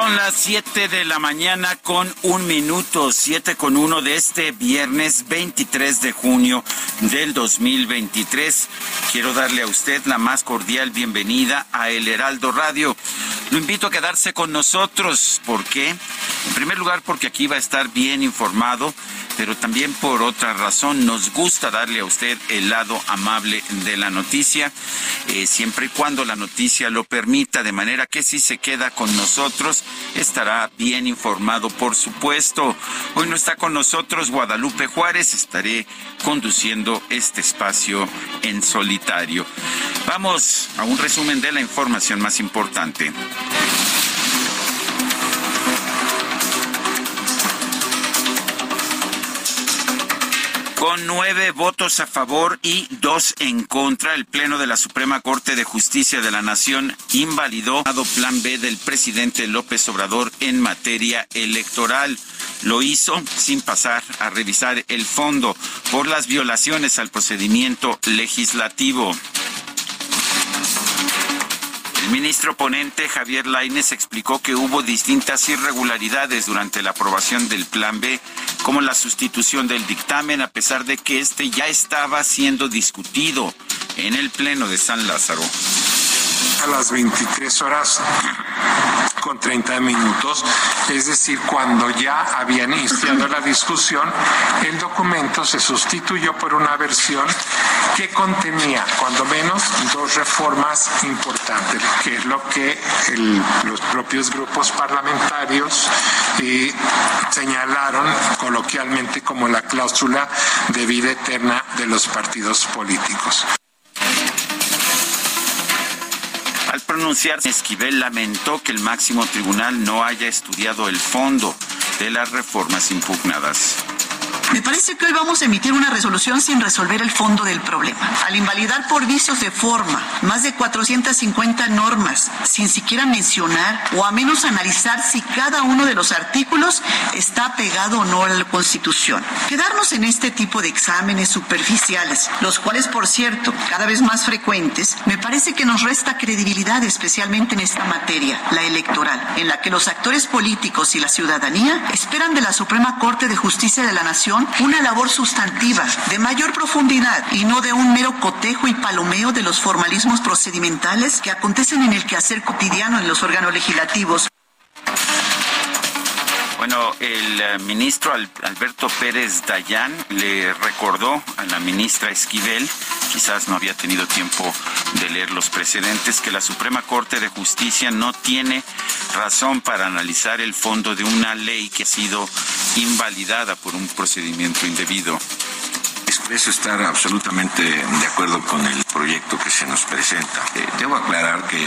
Son las 7 de la mañana con un minuto, 7 con uno de este viernes 23 de junio del 2023. Quiero darle a usted la más cordial bienvenida a El Heraldo Radio. Lo invito a quedarse con nosotros. ¿Por qué? En primer lugar, porque aquí va a estar bien informado pero también por otra razón nos gusta darle a usted el lado amable de la noticia, eh, siempre y cuando la noticia lo permita, de manera que si se queda con nosotros estará bien informado, por supuesto. Hoy no está con nosotros Guadalupe Juárez, estaré conduciendo este espacio en solitario. Vamos a un resumen de la información más importante. Con nueve votos a favor y dos en contra, el Pleno de la Suprema Corte de Justicia de la Nación invalidó el Plan B del presidente López Obrador en materia electoral. Lo hizo sin pasar a revisar el fondo por las violaciones al procedimiento legislativo. El ministro ponente Javier Lainez explicó que hubo distintas irregularidades durante la aprobación del Plan B, como la sustitución del dictamen, a pesar de que este ya estaba siendo discutido en el Pleno de San Lázaro. A las 23 horas con 30 minutos, es decir, cuando ya habían iniciado la discusión, el documento se sustituyó por una versión que contenía, cuando menos, dos reformas importantes, que es lo que los propios grupos parlamentarios eh, señalaron coloquialmente como la cláusula de vida eterna de los partidos políticos. Al pronunciarse, Esquivel lamentó que el máximo tribunal no haya estudiado el fondo de las reformas impugnadas. Me parece que hoy vamos a emitir una resolución sin resolver el fondo del problema. Al invalidar por vicios de forma más de 450 normas, sin siquiera mencionar o a menos analizar si cada uno de los artículos está pegado o no a la Constitución. Quedarnos en este tipo de exámenes superficiales, los cuales, por cierto, cada vez más frecuentes, me parece que nos resta credibilidad, especialmente en esta materia, la electoral, en la que los actores políticos y la ciudadanía esperan de la Suprema Corte de Justicia de la Nación una labor sustantiva, de mayor profundidad y no de un mero cotejo y palomeo de los formalismos procedimentales que acontecen en el quehacer cotidiano en los órganos legislativos. Bueno, el eh, ministro Alberto Pérez Dayán le recordó a la ministra Esquivel, quizás no había tenido tiempo de leer los precedentes, que la Suprema Corte de Justicia no tiene razón para analizar el fondo de una ley que ha sido invalidada por un procedimiento indebido. Expreso estar absolutamente de acuerdo con el proyecto que se nos presenta. Eh, debo aclarar que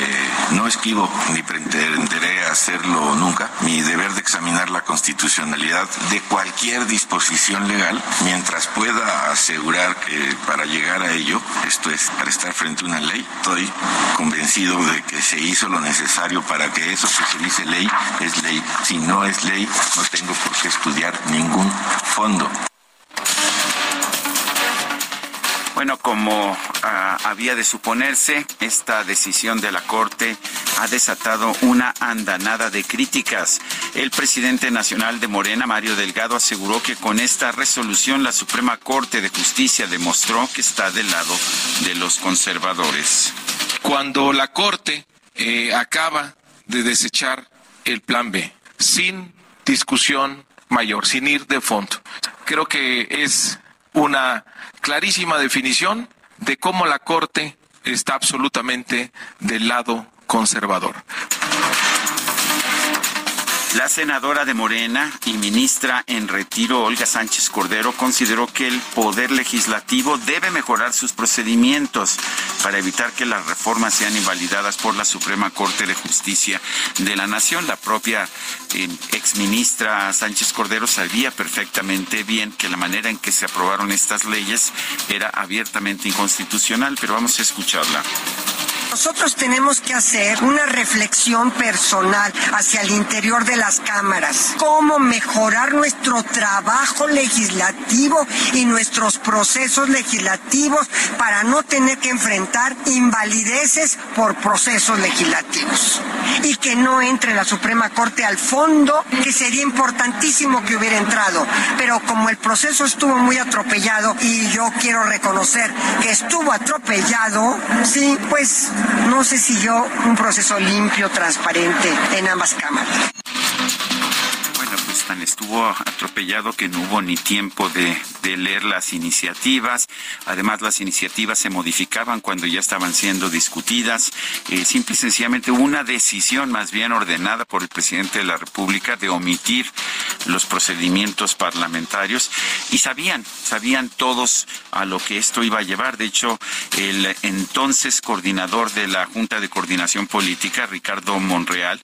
no esquivo ni pretenderé hacerlo nunca. Mi deber de examinar la constitucionalidad de cualquier disposición legal mientras pueda asegurar que para llegar a ello, esto es, para estar frente a una ley, estoy convencido de que se hizo lo necesario para que eso que se dice ley es ley. Si no es ley, no tengo por qué estudiar ningún fondo. Bueno, como ah, había de suponerse, esta decisión de la Corte ha desatado una andanada de críticas. El presidente nacional de Morena, Mario Delgado, aseguró que con esta resolución la Suprema Corte de Justicia demostró que está del lado de los conservadores. Cuando la Corte eh, acaba de desechar el plan B, sin discusión mayor, sin ir de fondo. Creo que es una clarísima definición de cómo la Corte está absolutamente del lado conservador. La senadora de Morena y ministra en retiro, Olga Sánchez Cordero, consideró que el Poder Legislativo debe mejorar sus procedimientos para evitar que las reformas sean invalidadas por la Suprema Corte de Justicia de la Nación. La propia eh, exministra Sánchez Cordero sabía perfectamente bien que la manera en que se aprobaron estas leyes era abiertamente inconstitucional, pero vamos a escucharla. Nosotros tenemos que hacer una reflexión personal hacia el interior de las cámaras, cómo mejorar nuestro trabajo legislativo y nuestros procesos legislativos para no tener que enfrentar invalideces por procesos legislativos. Y que no entre la Suprema Corte al fondo, que sería importantísimo que hubiera entrado, pero como el proceso estuvo muy atropellado y yo quiero reconocer que estuvo atropellado, sí, pues no se siguió un proceso limpio, transparente en ambas cámaras estuvo atropellado que no hubo ni tiempo de, leer las iniciativas. Además, las iniciativas se modificaban cuando ya estaban siendo discutidas. Eh, simple y sencillamente hubo una decisión más bien ordenada por el presidente de la República de omitir los procedimientos parlamentarios y sabían, sabían todos a lo que esto iba a llevar. De hecho, el entonces coordinador de la Junta de Coordinación Política, Ricardo Monreal,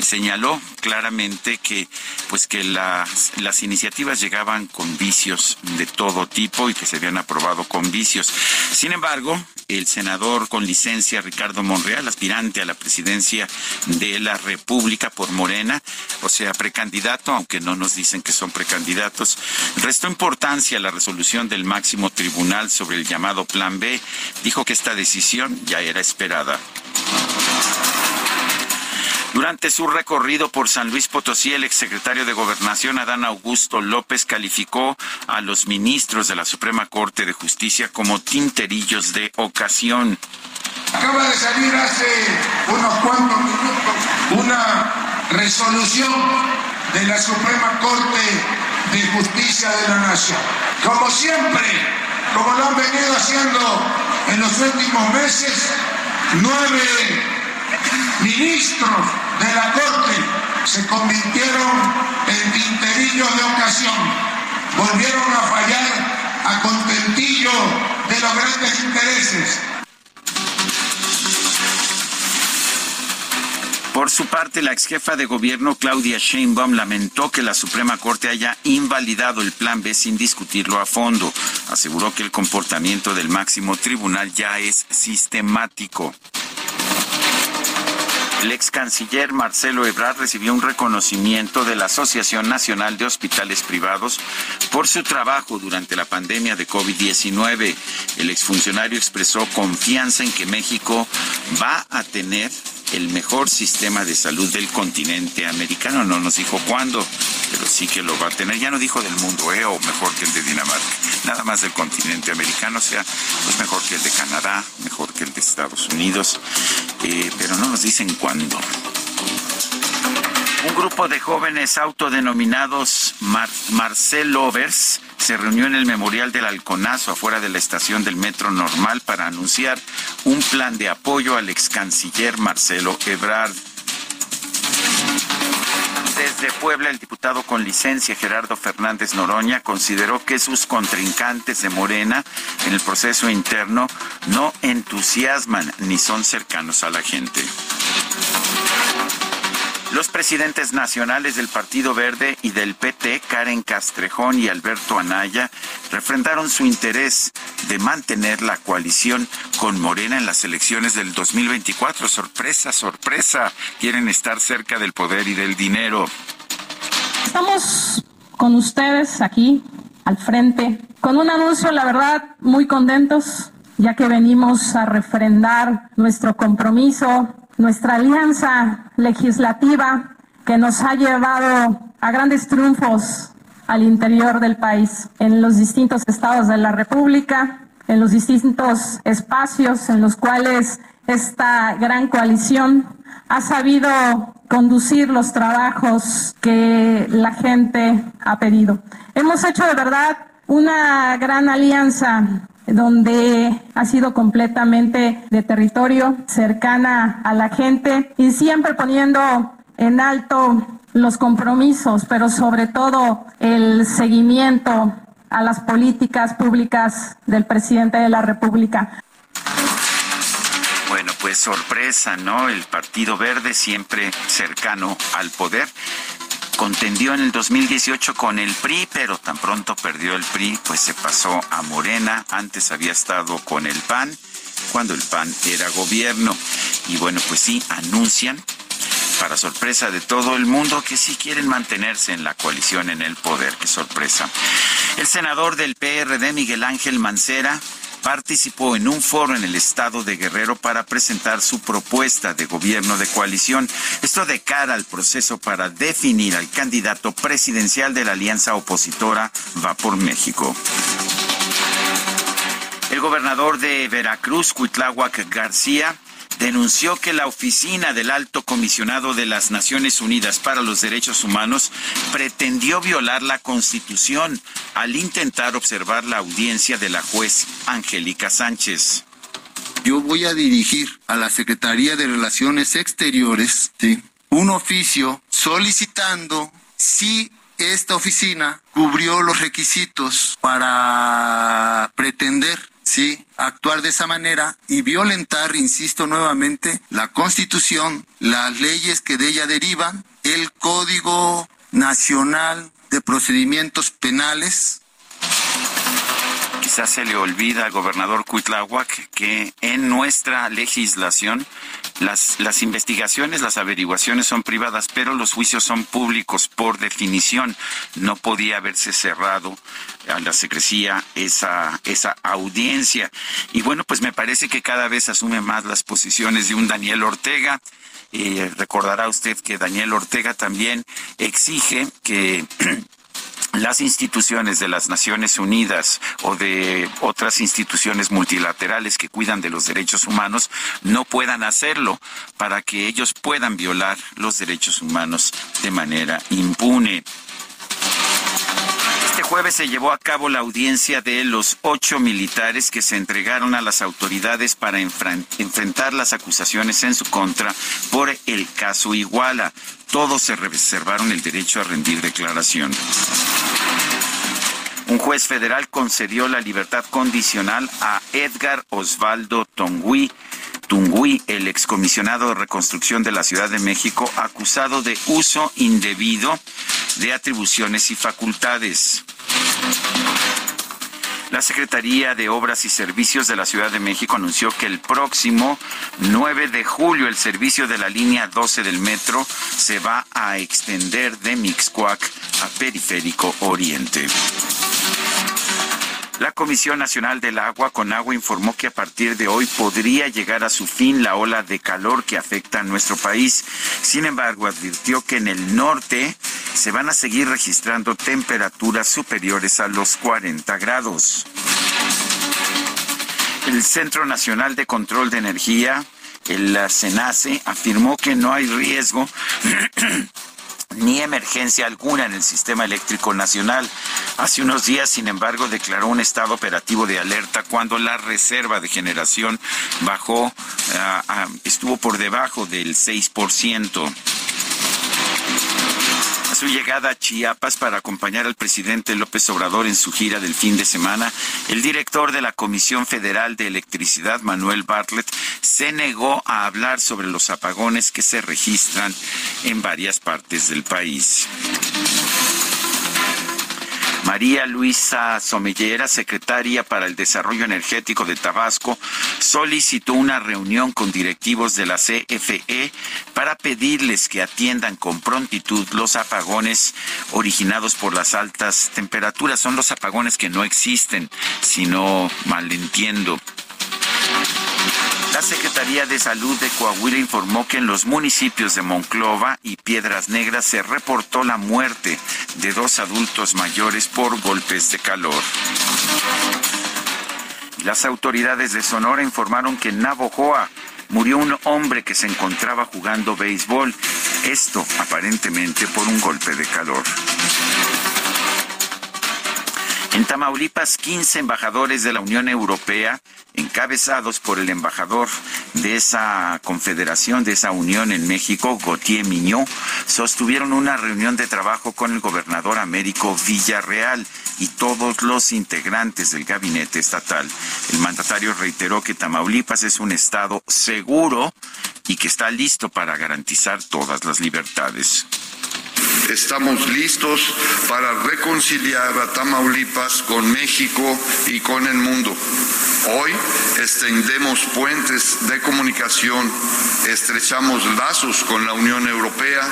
señaló claramente que pues que las, iniciativas llegaban con vicios de todo tipo y que se habían aprobado con vicios. Sin embargo, el senador con licencia Ricardo Monreal, aspirante a la presidencia de la República por Morena, o sea, precandidato, aunque no nos dicen que son precandidatos, restó importancia a la resolución del máximo tribunal sobre el llamado Plan B. Dijo que esta decisión ya era esperada. Durante su recorrido por San Luis Potosí, el exsecretario de Gobernación, Adán Augusto López, calificó a los ministros de la Suprema Corte de Justicia como tinterillos de ocasión. Acaba de salir hace unos cuantos minutos una resolución de la Suprema Corte de Justicia de la Nación. Como siempre, como lo han venido haciendo en los últimos meses, nueve ministros de la Corte se convirtieron en tinterillos de ocasión, volvieron a fallar a contentillo de los grandes intereses. Por su parte, la ex jefa de gobierno Claudia Sheinbaum lamentó que la Suprema Corte haya invalidado el Plan B sin discutirlo a fondo. Aseguró que el comportamiento del máximo tribunal ya es sistemático. El ex canciller Marcelo Ebrard recibió un reconocimiento de la Asociación Nacional de Hospitales Privados por su trabajo durante la pandemia de COVID-19. El exfuncionario expresó confianza en que México va a tener el mejor sistema de salud del continente americano. No nos dijo cuándo, pero sí que lo va a tener. Ya no dijo del mundo, ¿eh? O mejor que el de Dinamarca. Nada más del continente americano, o sea, pues mejor que el de Canadá, mejor que el de Estados Unidos. Eh, pero no nos dicen cuándo. Un grupo de jóvenes autodenominados Marcel Lovers se reunió en el Memorial del Alconazo, afuera de la estación del Metro Normal, para anunciar un plan de apoyo al ex canciller Marcelo Ebrard. Desde Puebla, el diputado con licencia Gerardo Fernández Noroña consideró que sus contrincantes de Morena en el proceso interno no entusiasman ni son cercanos a la gente. Los presidentes nacionales del Partido Verde y del PT, Karen Castrejón y Alberto Anaya, refrendaron su interés de mantener la coalición con Morena en las elecciones del 2024. Sorpresa, sorpresa, quieren estar cerca del poder y del dinero. Estamos con ustedes aquí al frente. Con un anuncio, la verdad, muy contentos, ya que venimos a refrendar nuestro compromiso, nuestra alianza legislativa que nos ha llevado a grandes triunfos al interior del país, en los distintos estados de la República, en los distintos espacios en los cuales esta gran coalición ha sabido conducir los trabajos que la gente ha pedido. Hemos hecho de verdad una gran alianza donde ha sido completamente de territorio, cercana a la gente y siempre poniendo en alto los compromisos, pero sobre todo el seguimiento a las políticas públicas del presidente de la República. Bueno, pues sorpresa, ¿no? El Partido Verde siempre cercano al poder. Contendió en el 2018 con el PRI, pero tan pronto perdió el PRI, pues se pasó a Morena. Antes había estado con el PAN, cuando el PAN era gobierno. Y bueno, pues sí, anuncian para sorpresa de todo el mundo, que sí quieren mantenerse en la coalición en el poder. Qué sorpresa. El senador del PRD, Miguel Ángel Mancera, participó en un foro en el estado de Guerrero para presentar su propuesta de gobierno de coalición. Esto de cara al proceso para definir al candidato presidencial de la alianza opositora Va por México. El gobernador de Veracruz, Cuitláhuac García, denunció que la oficina del alto comisionado de las Naciones Unidas para los Derechos Humanos pretendió violar la Constitución al intentar observar la audiencia de la juez Angélica Sánchez. Yo voy a dirigir a la Secretaría de Relaciones Exteriores un oficio solicitando si esta oficina cubrió los requisitos para pretender sí, actuar de esa manera y violentar, insisto nuevamente, la Constitución, las leyes que de ella derivan, el Código Nacional de Procedimientos Penales. Se le olvida al gobernador Cuitláhuac que en nuestra legislación las, las investigaciones, las averiguaciones son privadas, pero los juicios son públicos por definición. No podía haberse cerrado a la secrecía esa, esa audiencia. Y bueno, pues me parece que cada vez asume más las posiciones de un Daniel Ortega. Eh, recordará usted que Daniel Ortega también exige que las instituciones de las Naciones Unidas o de otras instituciones multilaterales que cuidan de los derechos humanos no puedan hacerlo para que ellos puedan violar los derechos humanos de manera impune. Este jueves se llevó a cabo la audiencia de los ocho militares que se entregaron a las autoridades para enfrentar las acusaciones en su contra por el caso Iguala. Todos se reservaron el derecho a rendir declaración. Un juez federal concedió la libertad condicional a Edgar Osvaldo Tongui, Tungui, el excomisionado de reconstrucción de la Ciudad de México, acusado de uso indebido de atribuciones y facultades. La Secretaría de Obras y Servicios de la Ciudad de México anunció que el próximo 9 de julio el servicio de la línea 12 del metro se va a extender de Mixcoac a Periférico Oriente. La Comisión Nacional del Agua con Agua informó que a partir de hoy podría llegar a su fin la ola de calor que afecta a nuestro país. Sin embargo, advirtió que en el norte se van a seguir registrando temperaturas superiores a los 40 grados. El Centro Nacional de Control de Energía, el CENACE, afirmó que no hay riesgo ni emergencia alguna en el sistema eléctrico nacional. Hace unos días, sin embargo, declaró un estado operativo de alerta cuando la reserva de generación bajó, ah, estuvo por debajo del 6% su llegada a Chiapas para acompañar al presidente López Obrador en su gira del fin de semana, el director de la Comisión Federal de Electricidad, Manuel Bartlett, se negó a hablar sobre los apagones que se registran en varias partes del país. María Luisa Somellera, secretaria para el Desarrollo Energético de Tabasco, solicitó una reunión con directivos de la CFE para pedirles que atiendan con prontitud los apagones originados por las altas temperaturas. Son los apagones que no existen, si no malentiendo. La Secretaría de Salud de Coahuila informó que en los municipios de Monclova y Piedras Negras se reportó la muerte de dos adultos mayores por golpes de calor. Las autoridades de Sonora informaron que en Navojoa murió un hombre que se encontraba jugando béisbol. Esto aparentemente por un golpe de calor. En Tamaulipas, 15 embajadores de la Unión Europea, encabezados por el embajador de esa confederación, de esa unión en México, Gautier Miñó, sostuvieron una reunión de trabajo con el gobernador Américo Villarreal y todos los integrantes del gabinete estatal. El mandatario reiteró que Tamaulipas es un estado seguro y que está listo para garantizar todas las libertades. Estamos listos para reconciliar a Tamaulipas con México y con el mundo. Hoy extendemos puentes de comunicación, estrechamos lazos con la Unión Europea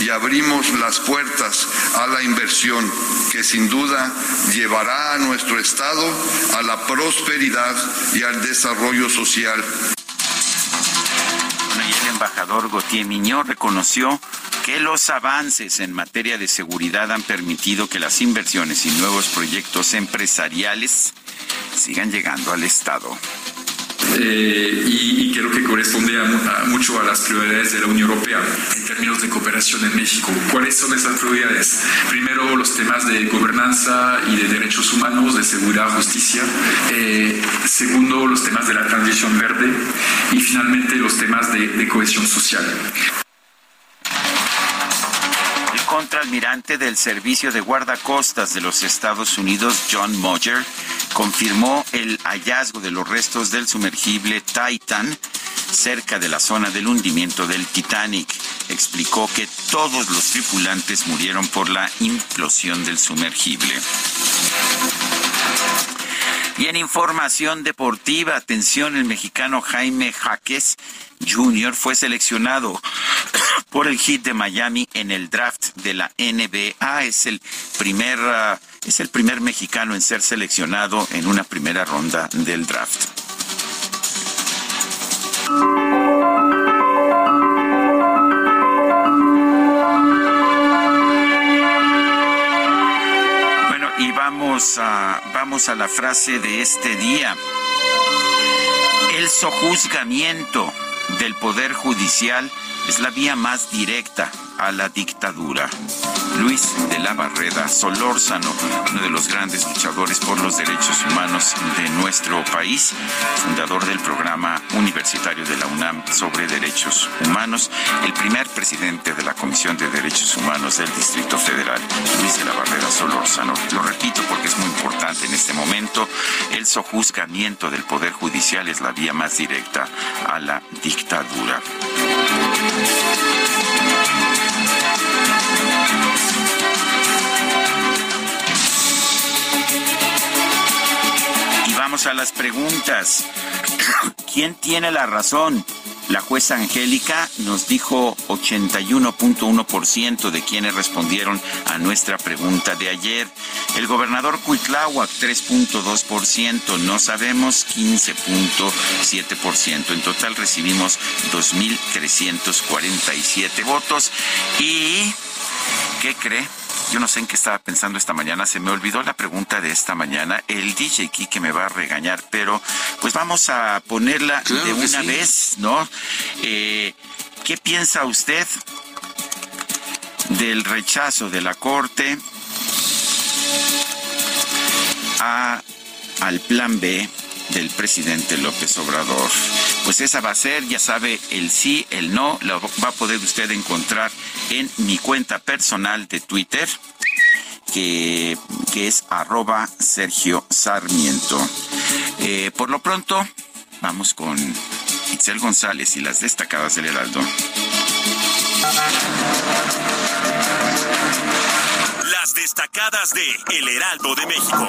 y abrimos las puertas a la inversión que sin duda llevará a nuestro Estado a la prosperidad y al desarrollo social. Embajador Gautier Miñó reconoció que los avances en materia de seguridad han permitido que las inversiones y nuevos proyectos empresariales sigan llegando al Estado. Eh, y, creo que corresponde mucho a las prioridades de la Unión Europea en términos de cooperación en México. ¿Cuáles son esas prioridades? Primero, los temas de gobernanza y de derechos humanos, de seguridad, justicia. Eh, segundo, los temas de la transición verde. Y finalmente, los temas de cohesión social contraalmirante del Servicio de Guardacostas de los Estados Unidos, John Moyer, confirmó el hallazgo de los restos del sumergible Titan cerca de la zona del hundimiento del Titanic. Explicó que todos los tripulantes murieron por la implosión del sumergible. Y en información deportiva, atención, el mexicano Jaime Jaques Jr. fue seleccionado por el Heat de Miami en el draft de la NBA. Es el primer ah, es el primer mexicano en ser seleccionado en una primera ronda del draft. Vamos a la frase de este día. El sojuzgamiento del poder judicial es la vía más directa a la dictadura. Luis de la Barreda Solórzano, uno de los grandes luchadores por los derechos humanos de nuestro país, fundador del programa universitario de la UNAM sobre derechos humanos, el primer presidente de la Comisión de Derechos Humanos del Distrito Federal, Luis de la Barrera Solórzano. Lo repito porque es muy importante en este momento, el sojuzgamiento del Poder Judicial es la vía más directa a la dictadura. Y vamos a las preguntas. ¿Quién tiene la razón? La jueza Angélica nos dijo 81.1% de quienes respondieron a nuestra pregunta de ayer. El gobernador Cuitláhuac 3.2%, no sabemos 15.7%. En total recibimos 2.347 votos. ¿Y qué cree? Yo no sé en qué estaba pensando esta mañana, se me olvidó la pregunta de esta mañana. El DJ que me va a regañar, pero pues vamos a ponerla de una vez, ¿no? Eh, ¿Qué piensa usted del rechazo de la Corte a, al plan B del presidente López Obrador? Pues esa va a ser, ya sabe, el sí, el no, lo va a poder usted encontrar en mi cuenta personal de Twitter, que, es arroba Sergio Sarmiento. Eh, por lo pronto, vamos con Itzel González y las destacadas del Heraldo. destacadas de El Heraldo de México.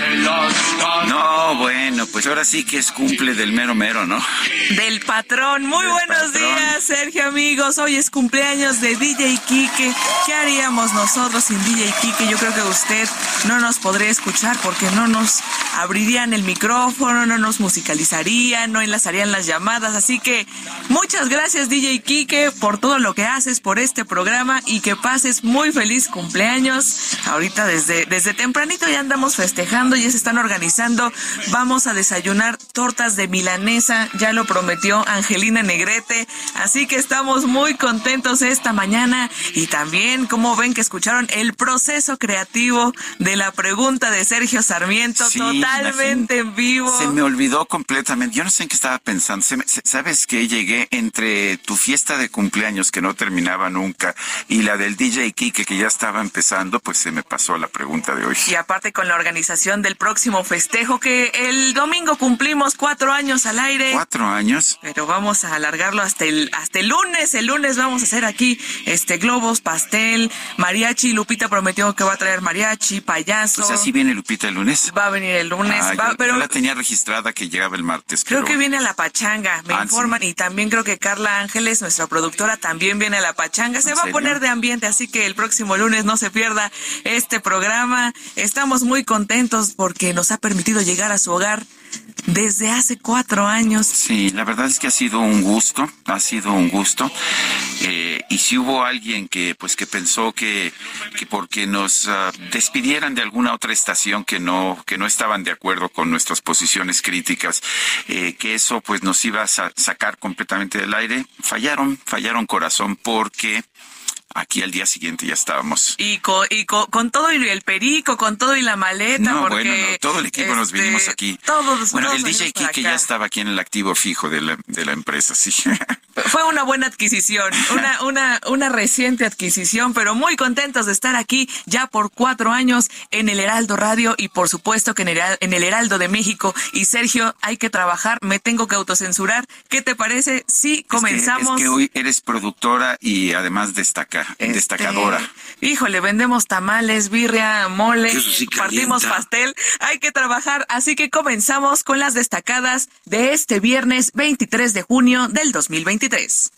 No, bueno, pues ahora sí que es cumple del mero mero, ¿no? Del patrón. Muy buenos días, Sergio, amigos. Hoy es cumpleaños de DJ Kike. ¿Qué haríamos nosotros sin DJ Kike? Yo creo que usted no nos podría escuchar porque no nos abrirían el micrófono, no nos musicalizarían, no enlazarían las llamadas. Así que muchas gracias, DJ Kike, por todo lo que haces por este programa y que pases muy feliz cumpleaños. Ahorita desde, desde tempranito ya andamos festejando, ya se están organizando. Vamos a desayunar tortas de milanesa, ya lo prometió Angelina Negrete. Así que estamos muy contentos esta mañana y también, como ven que escucharon el proceso creativo de la pregunta de Sergio Sarmiento, totalmente en vivo. Se me olvidó completamente. Yo no sé en qué estaba pensando. ¿Sabes que Llegué entre tu fiesta de cumpleaños que no terminaba nunca y la del DJ Kike que ya estaba empezando, pues se me pasó la pregunta de hoy. Y aparte con la organización del próximo festejo que el domingo cumplimos cuatro años al aire. Cuatro años. Pero vamos a alargarlo hasta el hasta el lunes. El lunes vamos a hacer aquí este globos, pastel, mariachi. Lupita prometió que va a traer mariachi, payaso. O sea, ¿sí viene Lupita el lunes? Va a venir el lunes. Ah, va, yo, pero yo la tenía registrada que llegaba el martes. creo pero- que viene a la pachanga, me Ah, informan. Y también creo que Carla Ángeles, nuestra productora, también viene a la pachanga. Se ¿En va a poner de ambiente, así que el próximo lunes no se pierda este programa. Estamos muy contentos porque nos ha permitido llegar a su hogar desde hace cuatro años. Sí, la verdad es que ha sido un gusto, ha sido un gusto. Eh, y si hubo alguien que, pues, que pensó que, que porque nos ah, despidieran de alguna otra estación que no, que no estaban de acuerdo con nuestras posiciones críticas, eh, que eso, pues, nos iba a sa- sacar completamente del aire, fallaron, fallaron corazón porque aquí al día siguiente ya estábamos. Y, co- y co- con todo y el perico, con todo y la maleta, No, porque... bueno, no, todo el equipo nos este, vinimos aquí. Todos, Bueno, todos el DJ Kike ya estaba aquí en el activo fijo de la, de la empresa, sí. Fue una buena adquisición, una, una, una reciente adquisición, pero muy contentos de estar aquí ya por cuatro años en el Heraldo Radio y por supuesto que en el, en el Heraldo de México. Y Sergio, hay que trabajar, me tengo que autocensurar. ¿Qué te parece si comenzamos? Es que, es que hoy eres productora y además Este, destacadora. Híjole, vendemos tamales, birria, mole, sí partimos pastel. Hay que trabajar, así que comenzamos con las destacadas de este viernes 23 de junio del 2023.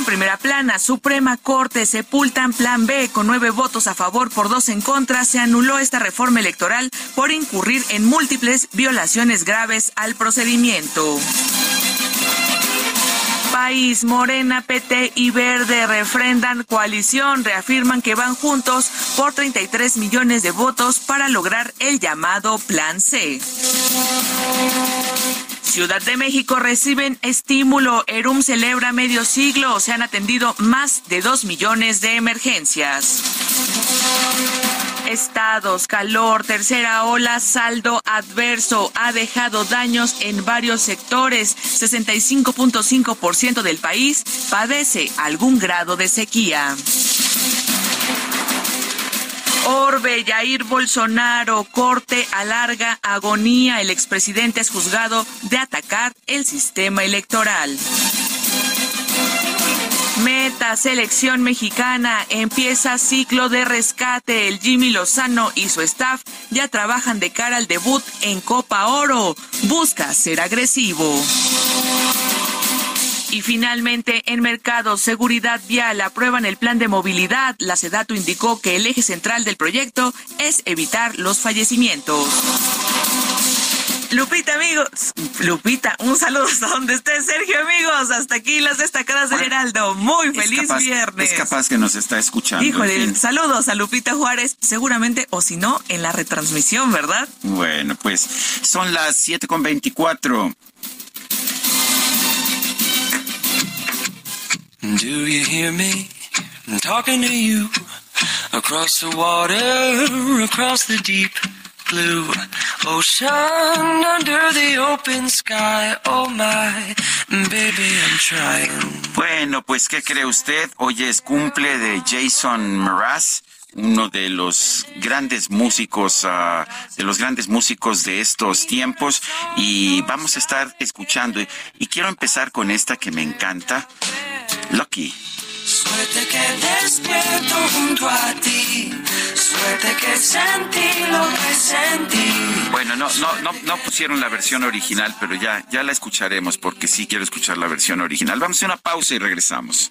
En primera plana, Suprema Corte sepultan Plan B con nueve votos a favor por dos en contra. Se anuló esta reforma electoral por incurrir en múltiples violaciones graves al procedimiento. País, Morena, PT y Verde refrendan coalición, reafirman que van juntos por 33 millones de votos para lograr el llamado Plan C. Ciudad de México reciben estímulo. Erum celebra medio siglo. Se han atendido más de dos millones de emergencias. Estados, calor, tercera ola, saldo adverso, ha dejado daños en varios sectores. 65.5% del país padece algún grado de sequía. Orbe, Jair Bolsonaro, corte alarga agonía. El expresidente es juzgado de atacar el sistema electoral. Selección mexicana, empieza ciclo de rescate. El Jimmy Lozano y su staff ya trabajan de cara al debut en Copa Oro. Busca ser agresivo. Y finalmente, en mercado, seguridad vial, aprueban el plan de movilidad. La Sedatu indicó que el eje central del proyecto es evitar los fallecimientos. Lupita, amigos. Lupita, un saludo hasta donde esté, Sergio, amigos. Hasta aquí las destacadas del Heraldo. Muy feliz es capaz, viernes. Es capaz que nos está escuchando. Híjole, en fin. saludos a Lupita Juárez, seguramente, o si no, en la retransmisión, ¿verdad? Bueno, pues son las 7 con 24. Do you hear me? talking to you across the water, across the deep blue ocean, under the open sky. Oh my, baby, I'm trying. Bueno, pues, ¿qué cree usted? Hoy es cumple de Jason Mraz uno de los grandes músicos, uh, de los grandes músicos de estos tiempos, y vamos a estar escuchando. Y quiero empezar con esta que me encanta, Lucky. Suerte que despierto junto a ti. Suerte que sentí lo que sentí. Bueno, no, no, no, pusieron la versión original, pero ya, ya la escucharemos porque sí quiero escuchar la versión original. Vamos a una pausa y regresamos.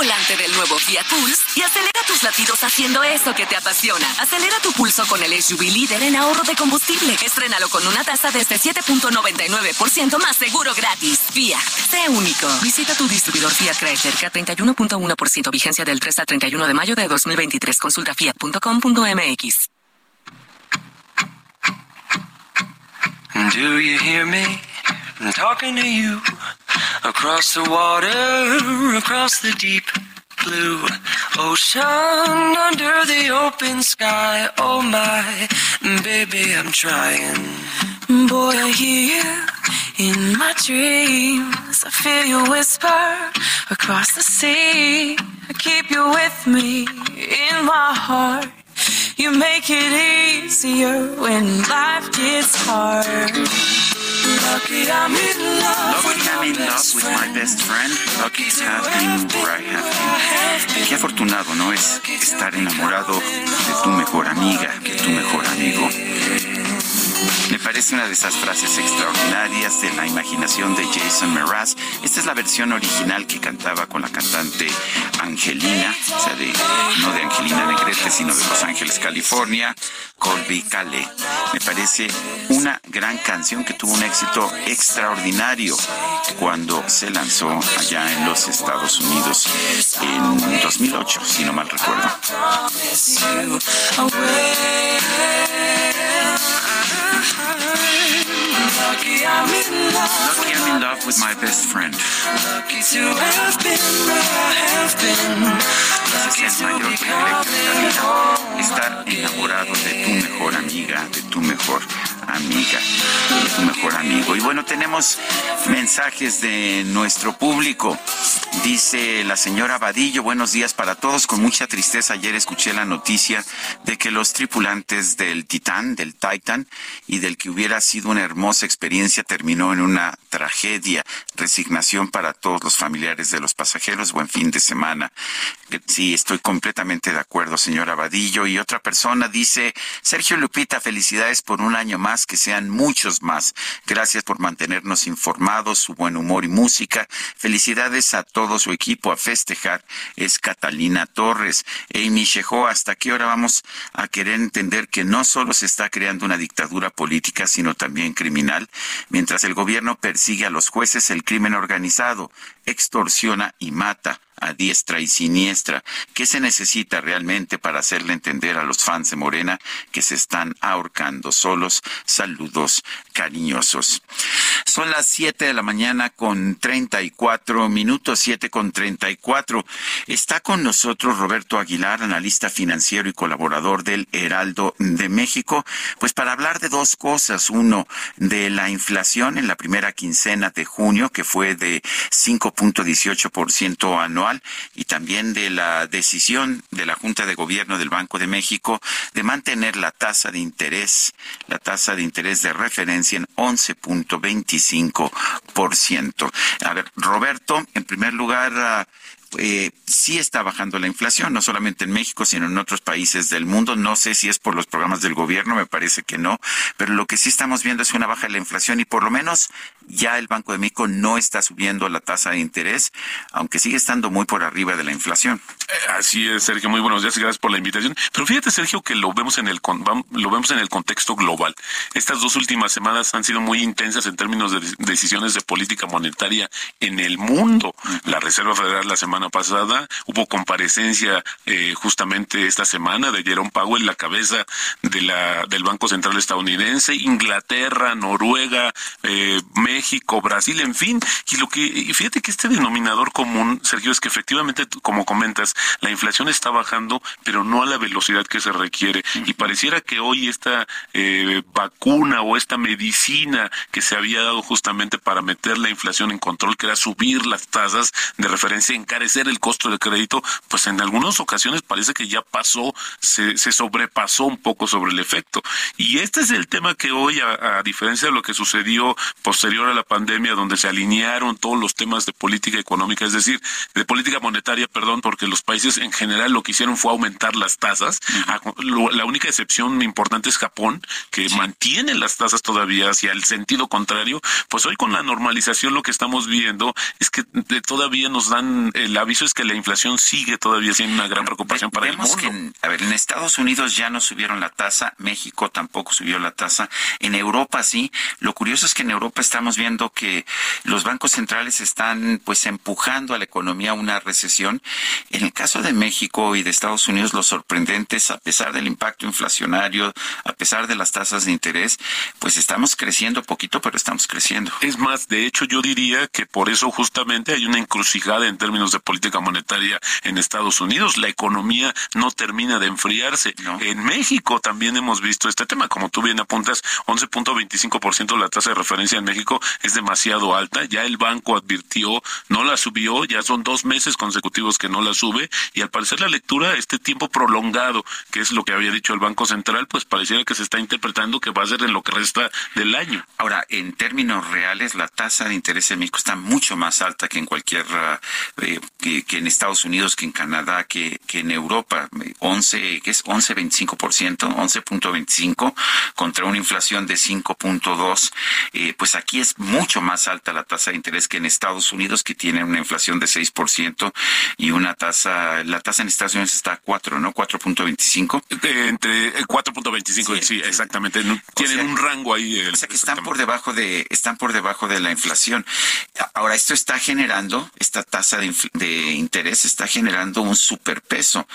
Volante del nuevo Fiat Pulse y acelera tus latidos haciendo eso que te apasiona. Acelera tu pulso con el SUV líder en ahorro de combustible. Estrénalo con una tasa desde 7.99% más seguro gratis. Fiat, sé único. Visita tu distribuidor Fiat Chrysler K31.1% vigencia del 3 al 31 de mayo de 2023. Consulta fiat.com.mx. Do you hear me? I'm talking to you across the water, across the deep blue ocean, under the open sky. Oh my, baby, I'm trying. Boy, I hear you in my dreams. I feel you whisper across the sea. I keep you with me in my heart. You make it easier when life gets hard. Lucky I'm in love Qué afortunado, ¿no? Es estar enamorado de tu mejor amiga, de tu mejor amigo. Parece una de esas frases extraordinarias de la imaginación de Jason Mraz. Esta es la versión original que cantaba con la cantante Angelina, o sea, no de Angelina Negrete, sino de Los Ángeles, California, Colby Cale. Me parece una gran canción que tuvo un éxito extraordinario cuando se lanzó allá en los Estados Unidos en 2008, si no mal recuerdo. Lucky I'm in love. Lucky I'm in love with my best friend. Lucky to have been where I have been. Es mayor privilegio de la vida, estar enamorado de tu mejor amiga, de tu mejor amiga, tu mejor amigo. Y bueno, tenemos mensajes de nuestro público. Dice la señora Vadillo, buenos días para todos. Con mucha tristeza ayer escuché la noticia de que los tripulantes del Titán, del Titan, y del que hubiera sido una hermosa experiencia terminó en una tragedia. Resignación para todos los familiares de los pasajeros. Buen fin de semana. Sí, estoy completamente de acuerdo, señora Vadillo. Y otra persona dice, Sergio Lupita, felicidades por un año más, que sean muchos más. Gracias por mantenernos informados, su buen humor y música. Felicidades a todo su equipo a festejar. Es Catalina Torres. Amy Sheho, ¿hasta qué hora vamos a querer entender que no solo se está creando una dictadura política, sino también criminal? Mientras el gobierno persigue a los jueces, el crimen organizado extorsiona y mata a diestra y siniestra. ¿Qué se necesita realmente para hacerle entender a los fans de Morena que se están ahorcando solos? Saludos cariñosos. Son las 7 de la mañana con 34 minutos, 7 con 34. Está con nosotros Roberto Aguilar, analista financiero y colaborador del Heraldo de México, pues para hablar de dos cosas. Uno, de la inflación en la primera quincena de junio, que fue de 5.18% anual, y también de la decisión de la Junta de Gobierno del Banco de México de mantener la tasa de interés, la tasa de interés de referencia en 11.25%. A ver, Roberto, en primer lugar, eh, sí está bajando la inflación, no solamente en México, sino en otros países del mundo. No sé si es por los programas del gobierno, me parece que no, pero lo que sí estamos viendo es una baja de la inflación y por lo menos ya el Banco de México no está subiendo la tasa de interés, aunque sigue estando muy por arriba de la inflación. Eh, así es, Sergio, muy buenos días y gracias por la invitación. Pero fíjate, Sergio, que lo vemos en el lo vemos en el contexto global. Estas dos últimas semanas han sido muy intensas en términos de decisiones de política monetaria en el mundo. La Reserva Federal la semana pasada hubo comparecencia eh, justamente esta semana de Jerome Powell, la cabeza de la del Banco Central estadounidense, Inglaterra, Noruega, eh, México, Brasil, en fin. Y lo que y fíjate que este denominador común, Sergio, es que efectivamente, como comentas, la inflación está bajando, pero no a la velocidad que se requiere. Y pareciera que hoy esta eh, vacuna o esta medicina que se había dado justamente para meter la inflación en control, que era subir las tasas de referencia, encarecer el costo de crédito, pues en algunas ocasiones parece que ya pasó, se, se sobrepasó un poco sobre el efecto. Y este es el tema que hoy, a, a diferencia de lo que sucedió posterior a la pandemia, donde se alinearon todos los temas de política económica, es decir, de política monetaria, perdón, porque los países en general lo que hicieron fue aumentar las tasas. La única excepción importante es Japón, que mantiene las tasas todavía hacia el sentido contrario. Pues hoy con la normalización lo que estamos viendo es que todavía nos dan el aviso es que la inflación sigue todavía siendo una gran preocupación para el mundo. Que a ver, en Estados Unidos ya no subieron la tasa, México tampoco subió la tasa, en Europa sí. Lo curioso es que en Europa estamos viendo que los bancos centrales están pues empujando a la economía a una recesión. En el caso de México y de Estados Unidos, lo sorprendente es, a pesar del impacto inflacionario, a pesar de las tasas de interés, pues estamos creciendo poquito, pero estamos creciendo. Es más, de hecho, yo diría que por eso justamente hay una encrucijada en términos de política monetaria en Estados Unidos. La economía no termina de enfriarse. En México también hemos visto este tema, como tú bien apuntas, 11.25% la tasa de referencia en México es demasiado alta. Ya el banco advirtió, no la subió, ya son dos meses consecutivos que no la sube y al parecer la lectura, este tiempo prolongado, que es lo que había dicho el Banco Central, pues pareciera que se está interpretando que va a ser en lo que resta del año. Ahora, en términos reales, la tasa de interés en México está mucho más alta que en cualquier, eh, que, en Estados Unidos, que en Canadá, que, que en Europa. 11, que es 11.25%, 11.25 contra una inflación de 5.2. Eh, pues aquí es mucho más alta la tasa de interés que en Estados Unidos, que tiene una inflación de 6% y una tasa, la tasa en Estados Unidos está a 4, ¿no? 4.25. Entre 4.25, sí, sí, exactamente. Tienen un rango ahí. o sea que están por debajo de, están por debajo de la inflación. Ahora, esto está generando, esta tasa de, de interés está generando un superpeso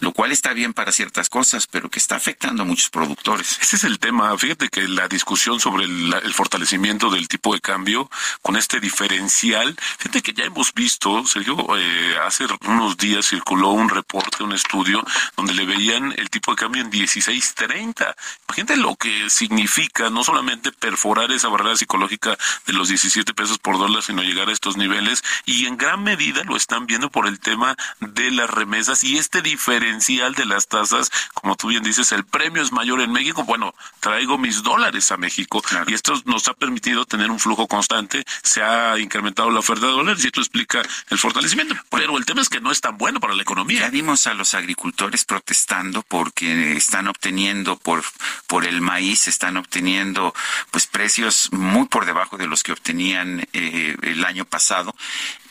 lo cual está bien para ciertas cosas, pero que está afectando a muchos productores. Ese es el tema. Fíjate que la discusión sobre el, fortalecimiento del tipo de cambio con este diferencial, fíjate que ya hemos visto, Sergio, eh, hace unos días circuló un reporte, un estudio, donde le veían el tipo de cambio en 16.30. Imagínate lo que significa no solamente perforar esa barrera psicológica de los 17 pesos por dólar, sino llegar a estos niveles, y en gran medida lo están viendo por el tema de las remesas y este diferencial de las tasas, como tú bien dices, el premio es mayor en México, bueno, traigo mis dólares a México y esto nos ha permitido tener un flujo constante, se ha incrementado la oferta de dólares y esto explica el fortalecimiento. Pero el tema es que no es tan bueno para la economía. Ya vimos a los agricultores protestando porque están obteniendo por, por el maíz, están obteniendo pues precios muy por debajo de los que obtenían eh, el año pasado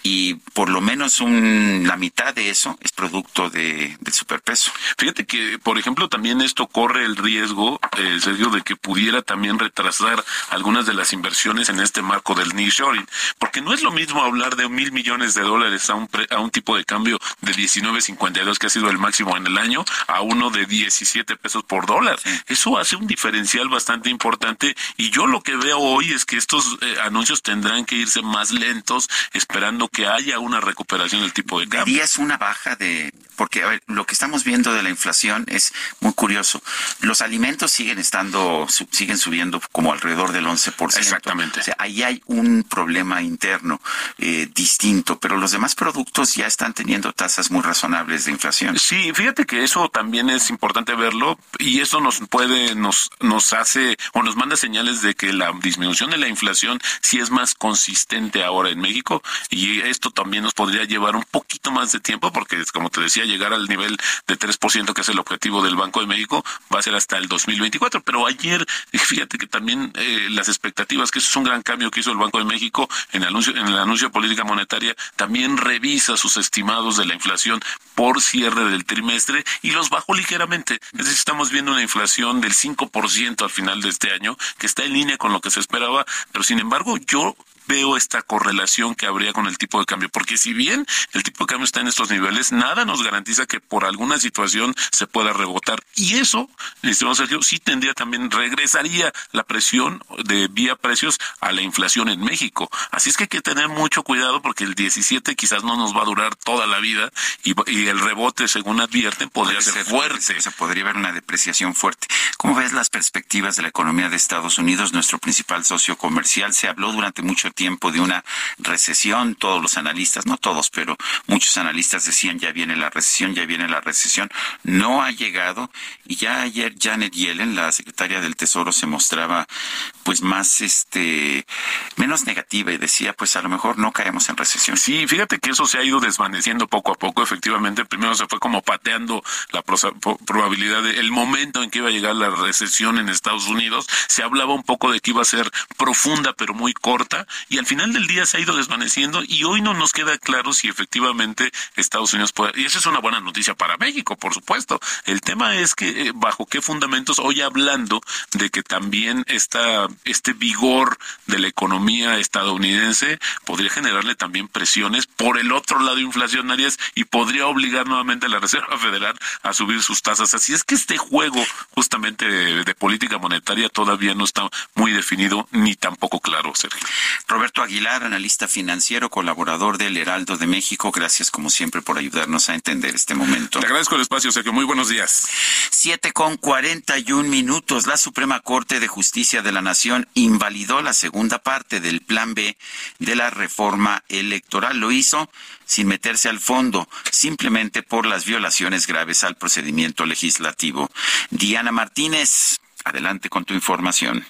y por lo menos un, la mitad de eso es producto de, del superpeso. Fíjate que, por ejemplo, también esto corre el riesgo, eh, Sergio, de que pudiera también retrasar algunas de las inversiones en este marco del nearshoring, porque no es lo mismo hablar de mil millones de dólares a un, a un tipo de cambio de 19.52 que ha sido el máximo en el año a uno de 17 pesos por dólar. Eso hace un diferencial bastante importante y yo lo que veo hoy es que estos eh, anuncios tendrán que irse más lentos, esperando que haya una recuperación del tipo de cambio. es una baja de porque a ver, lo que estamos viendo de la inflación es muy curioso. Los alimentos siguen estando, siguen subiendo como alrededor del 11%. Exactamente. O sea, ahí hay un problema interno eh, distinto, pero los demás productos ya están teniendo tasas muy razonables de inflación. Sí, fíjate que eso también es importante verlo y eso nos puede, nos, nos hace o nos manda señales de que la disminución de la inflación sí es más consistente ahora en México y esto también nos podría llevar un poquito más de tiempo porque, como te decía, llegar al nivel de 3% que es el objetivo del Banco de México va a ser hasta el 2024. Pero ayer, fíjate que también eh, las expectativas, que eso es un gran cambio que hizo el Banco de México en el anuncio, en el anuncio de política monetaria, también revisa sus estimados de la inflación por cierre del trimestre y los bajó ligeramente. Es decir, estamos viendo una inflación del 5% al final de este año, que está en línea con lo que se esperaba, pero sin embargo yo veo esta correlación que habría con el tipo de cambio, porque si bien el tipo de cambio está en estos niveles, nada nos garantiza que por alguna situación se pueda rebotar. Y eso, estimado Sergio, sí tendría también, regresaría la presión de vía precios a la inflación en México. Así es que hay que tener mucho cuidado porque el 17 quizás no nos va a durar toda la vida y, el rebote, según advierten, podría ser, fuerte. Se podría haber una depreciación fuerte. ¿Cómo ves las perspectivas de la economía de Estados Unidos, nuestro principal socio comercial? Se habló durante mucho tiempo de una recesión. Todos los analistas, no todos, pero muchos analistas decían ya viene la recesión, ya viene la recesión. No ha llegado y ya ayer Janet Yellen, la secretaria del Tesoro, se mostraba pues más este menos negativa y decía pues a lo mejor no caemos en recesión. Sí, fíjate que eso se ha ido desvaneciendo poco a poco. Efectivamente, primero se fue como pateando la probabilidad de el momento en que iba a llegar la recesión en Estados Unidos. Se hablaba un poco de que iba a ser profunda pero muy corta y al final del día se ha ido desvaneciendo y hoy no nos queda claro si efectivamente Estados Unidos puede, y esa es una buena noticia para México, por supuesto. El tema es que eh, bajo qué fundamentos hoy hablando de que también está este vigor de la economía estadounidense podría generarle también presiones por el otro lado inflacionarias y podría obligar nuevamente a la Reserva Federal a subir sus tasas. Así es que este juego justamente de, política monetaria todavía no está muy definido ni tampoco claro, Sergio. Roberto Aguilar, analista financiero, colaborador del Heraldo de México. Gracias, como siempre, por ayudarnos a entender este momento. Te agradezco el espacio, Sergio. Muy buenos días. Siete con cuarenta y un minutos. La Suprema Corte de Justicia de la Nación invalidó la segunda parte del Plan B de la reforma electoral. Lo hizo sin meterse al fondo, simplemente por las violaciones graves al procedimiento legislativo. Diana Martínez, adelante con tu información.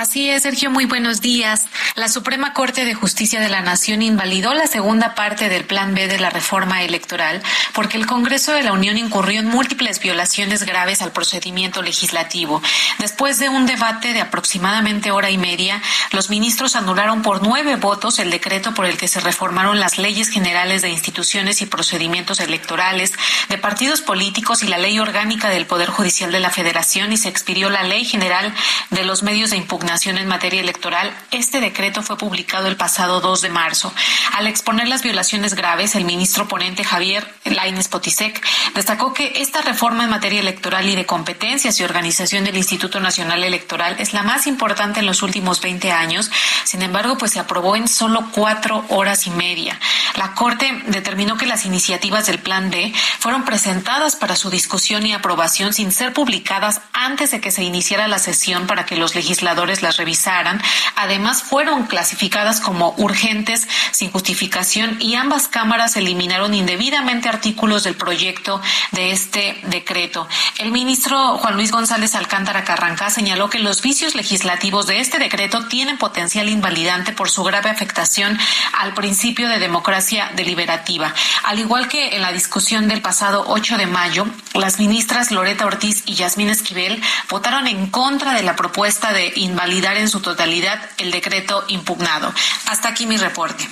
Así es, Sergio, muy buenos días. La Suprema Corte de Justicia de la Nación invalidó la segunda parte del Plan B de la reforma electoral porque el Congreso de la Unión incurrió en múltiples violaciones graves al procedimiento legislativo. Después de un debate de aproximadamente hora y media, los ministros anularon por nueve votos el decreto por el que se reformaron las leyes generales de instituciones y procedimientos electorales, de partidos políticos y la ley orgánica del Poder Judicial de la Federación y se expidió la ley general de los medios de impugnación en materia electoral, este decreto fue publicado el pasado 2 de marzo. Al exponer las violaciones graves, el ministro ponente Javier Laines Potisek destacó que esta reforma en materia electoral y de competencias y organización del Instituto Nacional Electoral es la más importante en los últimos 20 años. Sin embargo, pues se aprobó en solo cuatro horas y media. La Corte determinó que las iniciativas del Plan B fueron presentadas para su discusión y aprobación sin ser publicadas antes de que se iniciara la sesión para que los legisladores las revisaran. Además, fueron clasificadas como urgentes sin justificación y ambas cámaras eliminaron indebidamente artículos del proyecto de este decreto. El ministro Juan Luis González Alcántara Carranca señaló que los vicios legislativos de este decreto tienen potencial invalidante por su grave afectación al principio de democracia deliberativa. Al igual que en la discusión del pasado 8 de mayo, las ministras Loreta Ortiz y Yasmín Esquivel votaron en contra de la propuesta de invalidar validar en su totalidad el decreto impugnado. Hasta aquí mi reporte.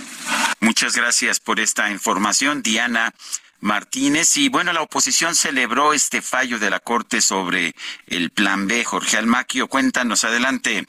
Muchas gracias por esta información, Diana. Martínez. Y bueno, la oposición celebró este fallo de la Corte sobre el Plan B. Jorge Almaquio, cuéntanos adelante.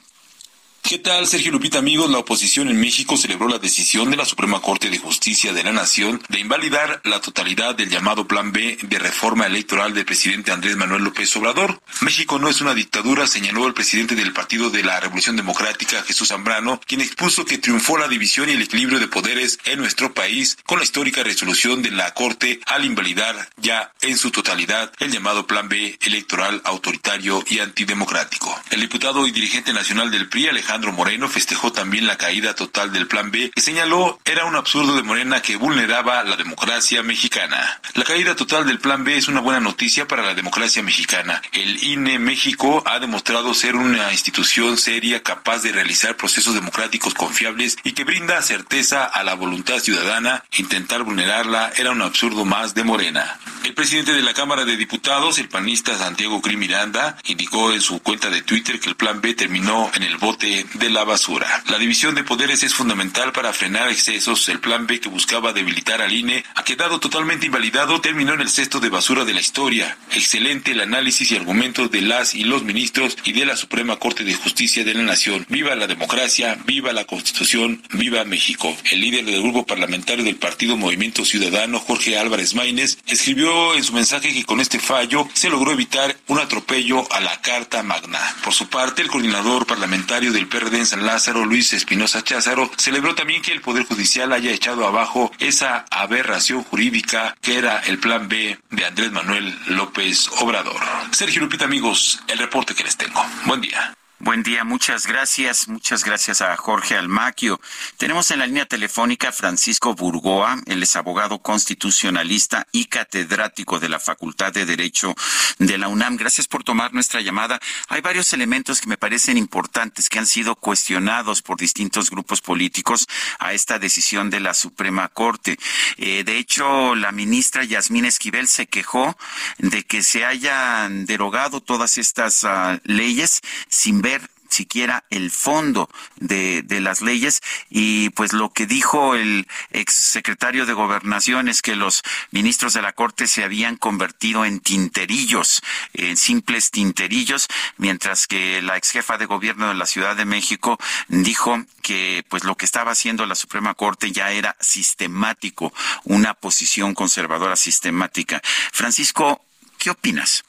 ¿Qué tal, Sergio Lupita, amigos? La oposición en México celebró la decisión de la Suprema Corte de Justicia de la Nación de invalidar la totalidad del llamado Plan B de reforma electoral del presidente Andrés Manuel López Obrador. México no es una dictadura, señaló el presidente del Partido de la Revolución Democrática, Jesús Zambrano, quien expuso que triunfó la división y el equilibrio de poderes en nuestro país con la histórica resolución de la Corte al invalidar ya en su totalidad el llamado Plan B electoral autoritario y antidemocrático. El diputado y dirigente nacional del PRI, Alejandro Alejandro Moreno festejó también la caída total del Plan B y señaló era un absurdo de Morena que vulneraba la democracia mexicana. La caída total del Plan B es una buena noticia para la democracia mexicana. El INE México ha demostrado ser una institución seria capaz de realizar procesos democráticos confiables y que brinda certeza a la voluntad ciudadana. Intentar vulnerarla era un absurdo más de Morena. El presidente de la Cámara de Diputados, el panista Santiago Cri Miranda, indicó en su cuenta de Twitter que el Plan B terminó en el bote de la basura. La división de poderes es fundamental para frenar excesos. El Plan B que buscaba debilitar al INE ha quedado totalmente invalidado, terminó en el cesto de basura de la historia. Excelente el análisis y argumentos de las y los ministros y de la Suprema Corte de Justicia de la Nación. Viva la democracia, viva la Constitución, viva México. El líder del grupo parlamentario del Partido Movimiento Ciudadano, Jorge Álvarez Maínez, escribió en su mensaje que con este fallo se logró evitar un atropello a la Carta Magna. Por su parte, el coordinador parlamentario del PRD San Lázaro, Luis Espinosa Cházaro, celebró también que el Poder Judicial haya echado abajo esa aberración jurídica que era el Plan B de Andrés Manuel López Obrador. Sergio Lupita, amigos, el reporte que les tengo. Buen día. Buen día, muchas gracias, muchas gracias a Jorge Almaquio. Tenemos en la línea telefónica Francisco Burgoa, él es abogado constitucionalista y catedrático de la Facultad de Derecho de la UNAM. Gracias por tomar nuestra llamada. Hay varios elementos que me parecen importantes que han sido cuestionados por distintos grupos políticos a esta decisión de la Suprema Corte. Eh, de hecho, la ministra Yasmín Esquivel se quejó de que se hayan derogado todas estas uh, leyes sin ver siquiera el fondo de, de, las leyes y pues lo que dijo el ex secretario de gobernación es que los ministros de la corte se habían convertido en tinterillos, en simples tinterillos, mientras que la ex jefa de gobierno de la Ciudad de México dijo que pues lo que estaba haciendo la Suprema Corte ya era sistemático, una posición conservadora sistemática. Francisco, ¿qué opinas?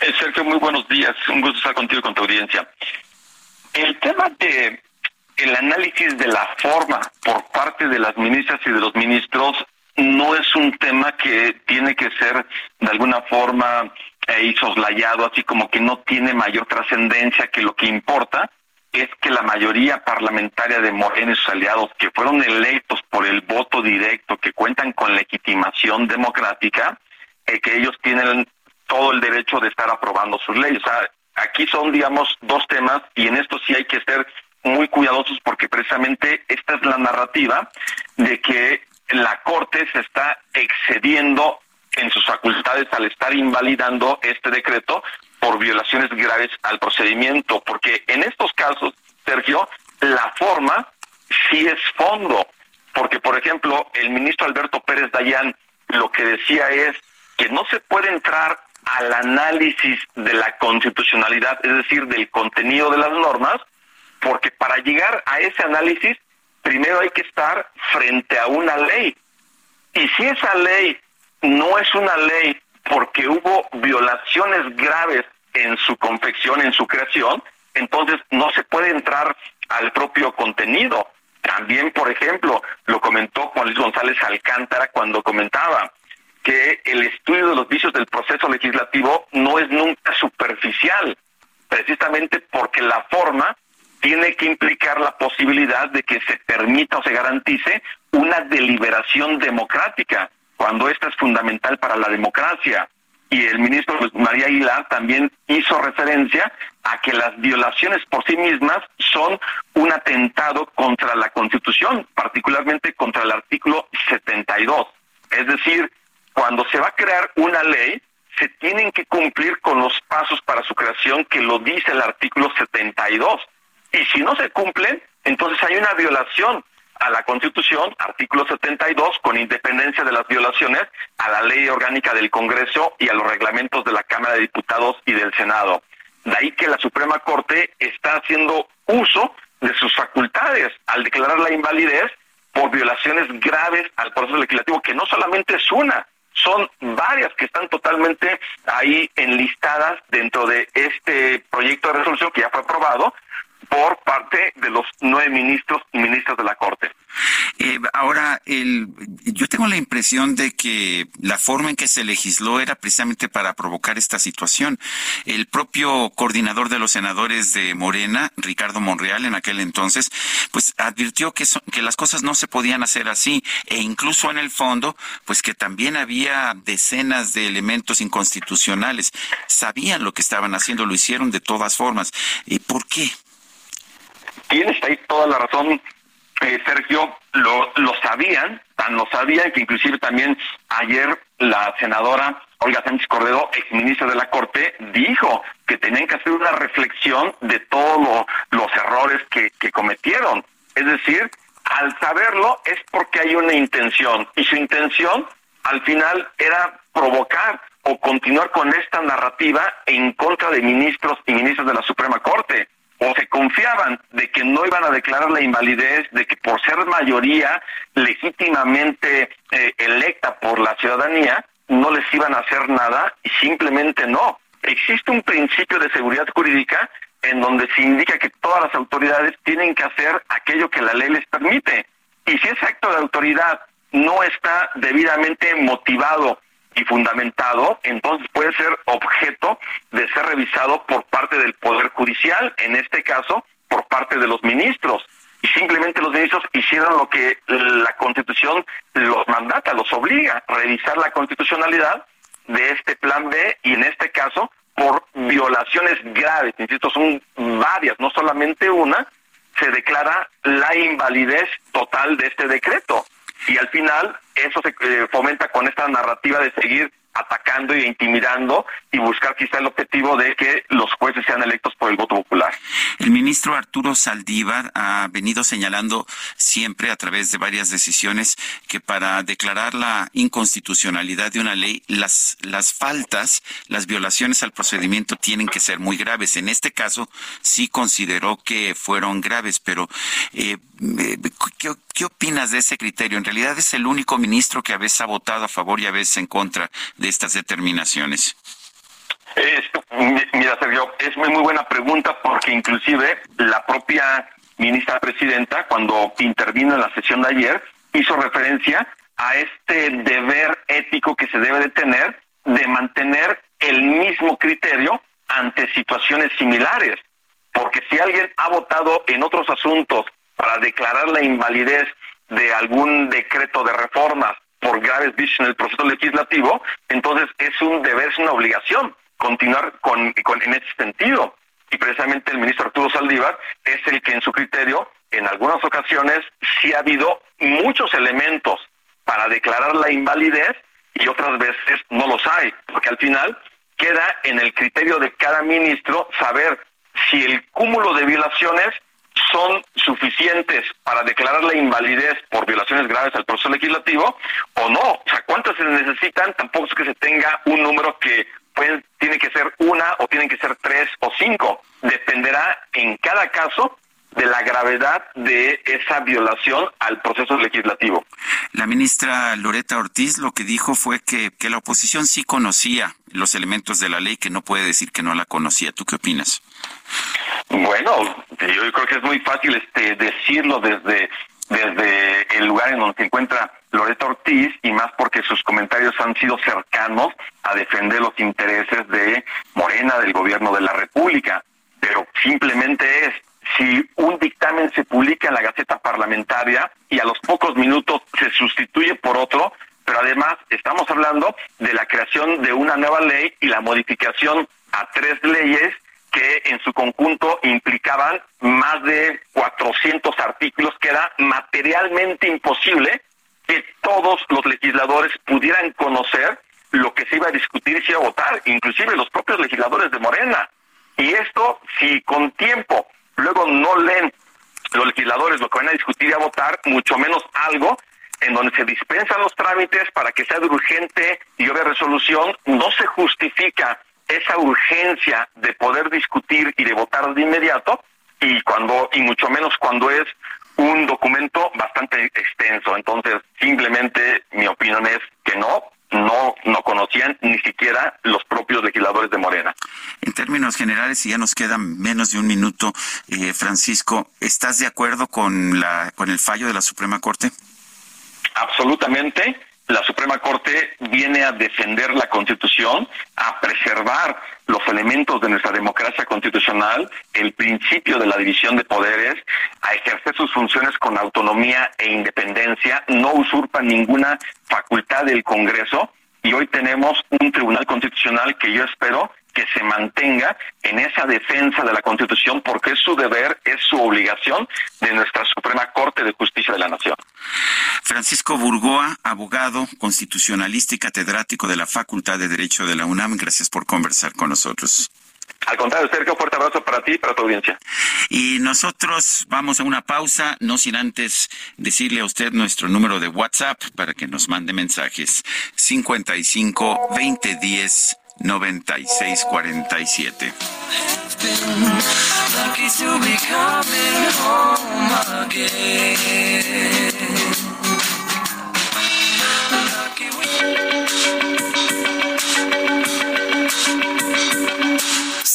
Eh, Sergio, muy buenos días. Un gusto estar contigo y con tu audiencia. El tema de el análisis de la forma por parte de las ministras y de los ministros no es un tema que tiene que ser de alguna forma eh, soslayado, así como que no tiene mayor trascendencia que lo que importa es que la mayoría parlamentaria de Morena y sus aliados que fueron electos por el voto directo, que cuentan con legitimación democrática, eh, que ellos tienen todo el derecho de estar aprobando sus leyes. O sea, aquí son, digamos, dos temas y en esto sí hay que ser muy cuidadosos porque precisamente esta es la narrativa de que la Corte se está excediendo en sus facultades al estar invalidando este decreto por violaciones graves al procedimiento, porque en estos casos, Sergio, la forma sí es fondo, porque por ejemplo, el ministro Alberto Pérez Dayán lo que decía es que no se puede entrar al análisis de la constitucionalidad, es decir, del contenido de las normas, porque para llegar a ese análisis, primero hay que estar frente a una ley. Y si esa ley no es una ley porque hubo violaciones graves en su confección, en su creación, entonces no se puede entrar al propio contenido. También, por ejemplo, lo comentó Juan Luis González Alcántara cuando comentaba, que el estudio de los vicios del proceso legislativo no es nunca superficial, precisamente porque la forma tiene que implicar la posibilidad de que se permita o se garantice una deliberación democrática, cuando esta es fundamental para la democracia. Y el ministro María Aguilar también hizo referencia a que las violaciones por sí mismas son un atentado contra la Constitución, particularmente contra el artículo 72. Es decir, cuando se va a crear una ley, se tienen que cumplir con los pasos para su creación que lo dice el artículo 72. Y si no se cumplen, entonces hay una violación a la Constitución, artículo 72, con independencia de las violaciones a la ley orgánica del Congreso y a los reglamentos de la Cámara de Diputados y del Senado. De ahí que la Suprema Corte está haciendo uso de sus facultades al declarar la invalidez por violaciones graves al proceso legislativo, que no solamente es una, son varias que están totalmente ahí enlistadas dentro de este proyecto de resolución que ya fue aprobado, por parte de los nueve ministros y ministras de la Corte. Eh, ahora, el, yo tengo la impresión de que la forma en que se legisló era precisamente para provocar esta situación. El propio coordinador de los senadores de Morena, Ricardo Monreal, en aquel entonces, pues advirtió que, que las cosas no se podían hacer así e incluso en el fondo, pues que también había decenas de elementos inconstitucionales. Sabían lo que estaban haciendo, lo hicieron de todas formas. ¿Y por qué? Tienes ahí toda la razón, eh, Sergio, lo, lo sabían, tan lo sabían que inclusive también ayer la senadora Olga Sánchez Cordero, exministra de la Corte, dijo que tenían que hacer una reflexión de todos los errores que, que cometieron. Es decir, al saberlo es porque hay una intención y su intención al final era provocar o continuar con esta narrativa en contra de ministros y ministras de la Suprema Corte o se confiaban de que no iban a declarar la invalidez, de que por ser mayoría legítimamente eh, electa por la ciudadanía, no les iban a hacer nada y simplemente no. Existe un principio de seguridad jurídica en donde se indica que todas las autoridades tienen que hacer aquello que la ley les permite. Y si ese acto de autoridad no está debidamente motivado y fundamentado, entonces puede ser objeto de ser revisado por parte del Poder Judicial, en este caso por parte de los ministros. Y simplemente los ministros hicieron lo que la Constitución los mandata, los obliga a revisar la constitucionalidad de este plan B y en este caso por violaciones graves, insisto, son varias, no solamente una, se declara la invalidez total de este decreto y al final eso se eh, fomenta con esta narrativa de seguir atacando y intimidando y buscar quizá el objetivo de que los jueces sean electos por el voto popular. El ministro Arturo Saldívar ha venido señalando siempre a través de varias decisiones que para declarar la inconstitucionalidad de una ley, las, las faltas, las violaciones al procedimiento tienen que ser muy graves. En este caso sí consideró que fueron graves, pero eh, eh, ¿qué, ¿qué, opinas de ese criterio? En realidad es el único ministro que a veces ha votado a favor y a veces en contra de estas determinaciones. mira, Sergio, es muy buena pregunta porque inclusive la propia ministra presidenta, cuando intervino en la sesión de ayer, hizo referencia a este deber ético que se debe de tener de mantener el mismo criterio ante situaciones similares. Porque si alguien ha votado en otros asuntos para declarar la invalidez de algún decreto de reformas por graves vicios en el proceso legislativo, entonces es un deber, es una obligación continuar con, en ese sentido. Y precisamente el ministro Arturo Saldívar es el que en su criterio, en algunas ocasiones, sí ha habido muchos elementos para declarar la invalidez y otras veces no los hay, porque al final queda en el criterio de cada ministro saber si el cúmulo de violaciones son suficientes para declarar la invalidez por violaciones graves al proceso legislativo o no. O sea, ¿cuántas se necesitan? Tampoco es que se tenga un número que puede, tiene que ser una o tienen que ser tres o cinco. Dependerá en cada caso de la gravedad de esa violación al proceso legislativo. La ministra Loreta Ortiz lo que dijo fue que, que la oposición sí conocía los elementos de la ley, que no puede decir que no la conocía. ¿Tú qué opinas? Bueno, yo creo que es muy fácil este decirlo desde desde el lugar en donde se encuentra Loreta Ortiz y más porque sus comentarios han sido cercanos a defender los intereses de Morena, del gobierno de la República. Pero simplemente es, si un dictamen se publica en la Gaceta Parlamentaria y a los pocos minutos se sustituye por otro, pero además estamos hablando de la creación de una nueva ley y la modificación a tres leyes que en su conjunto implicaban más de 400 artículos que era materialmente imposible que todos los legisladores pudieran conocer lo que se iba a discutir y se iba a votar, inclusive los propios legisladores de Morena. Y esto, si con tiempo luego no leen los legisladores lo que van a discutir y a votar, mucho menos algo en donde se dispensan los trámites para que sea de urgente y obvia resolución, no se justifica esa urgencia de poder discutir y de votar de inmediato y cuando y mucho menos cuando es un documento bastante extenso. Entonces, simplemente mi opinión es que no, no, no conocían ni siquiera los propios legisladores de Morena. En términos generales, y ya nos queda menos de un minuto, eh, Francisco, ¿estás de acuerdo con, la, con el fallo de la Suprema Corte? Absolutamente la Suprema Corte viene a defender la Constitución, a preservar los elementos de nuestra democracia constitucional, el principio de la división de poderes, a ejercer sus funciones con autonomía e independencia, no usurpa ninguna facultad del Congreso. Y hoy tenemos un Tribunal Constitucional que yo espero que se mantenga en esa defensa de la Constitución porque es su deber, es su obligación de nuestra Suprema Corte de Justicia de la Nación. Francisco Burgoa, abogado, constitucionalista y catedrático de la Facultad de Derecho de la UNAM, gracias por conversar con nosotros. Al contrario, Sergio, fuerte abrazo para ti y para tu audiencia. Y nosotros vamos a una pausa, no sin antes decirle a usted nuestro número de WhatsApp para que nos mande mensajes. 55 2010 9647.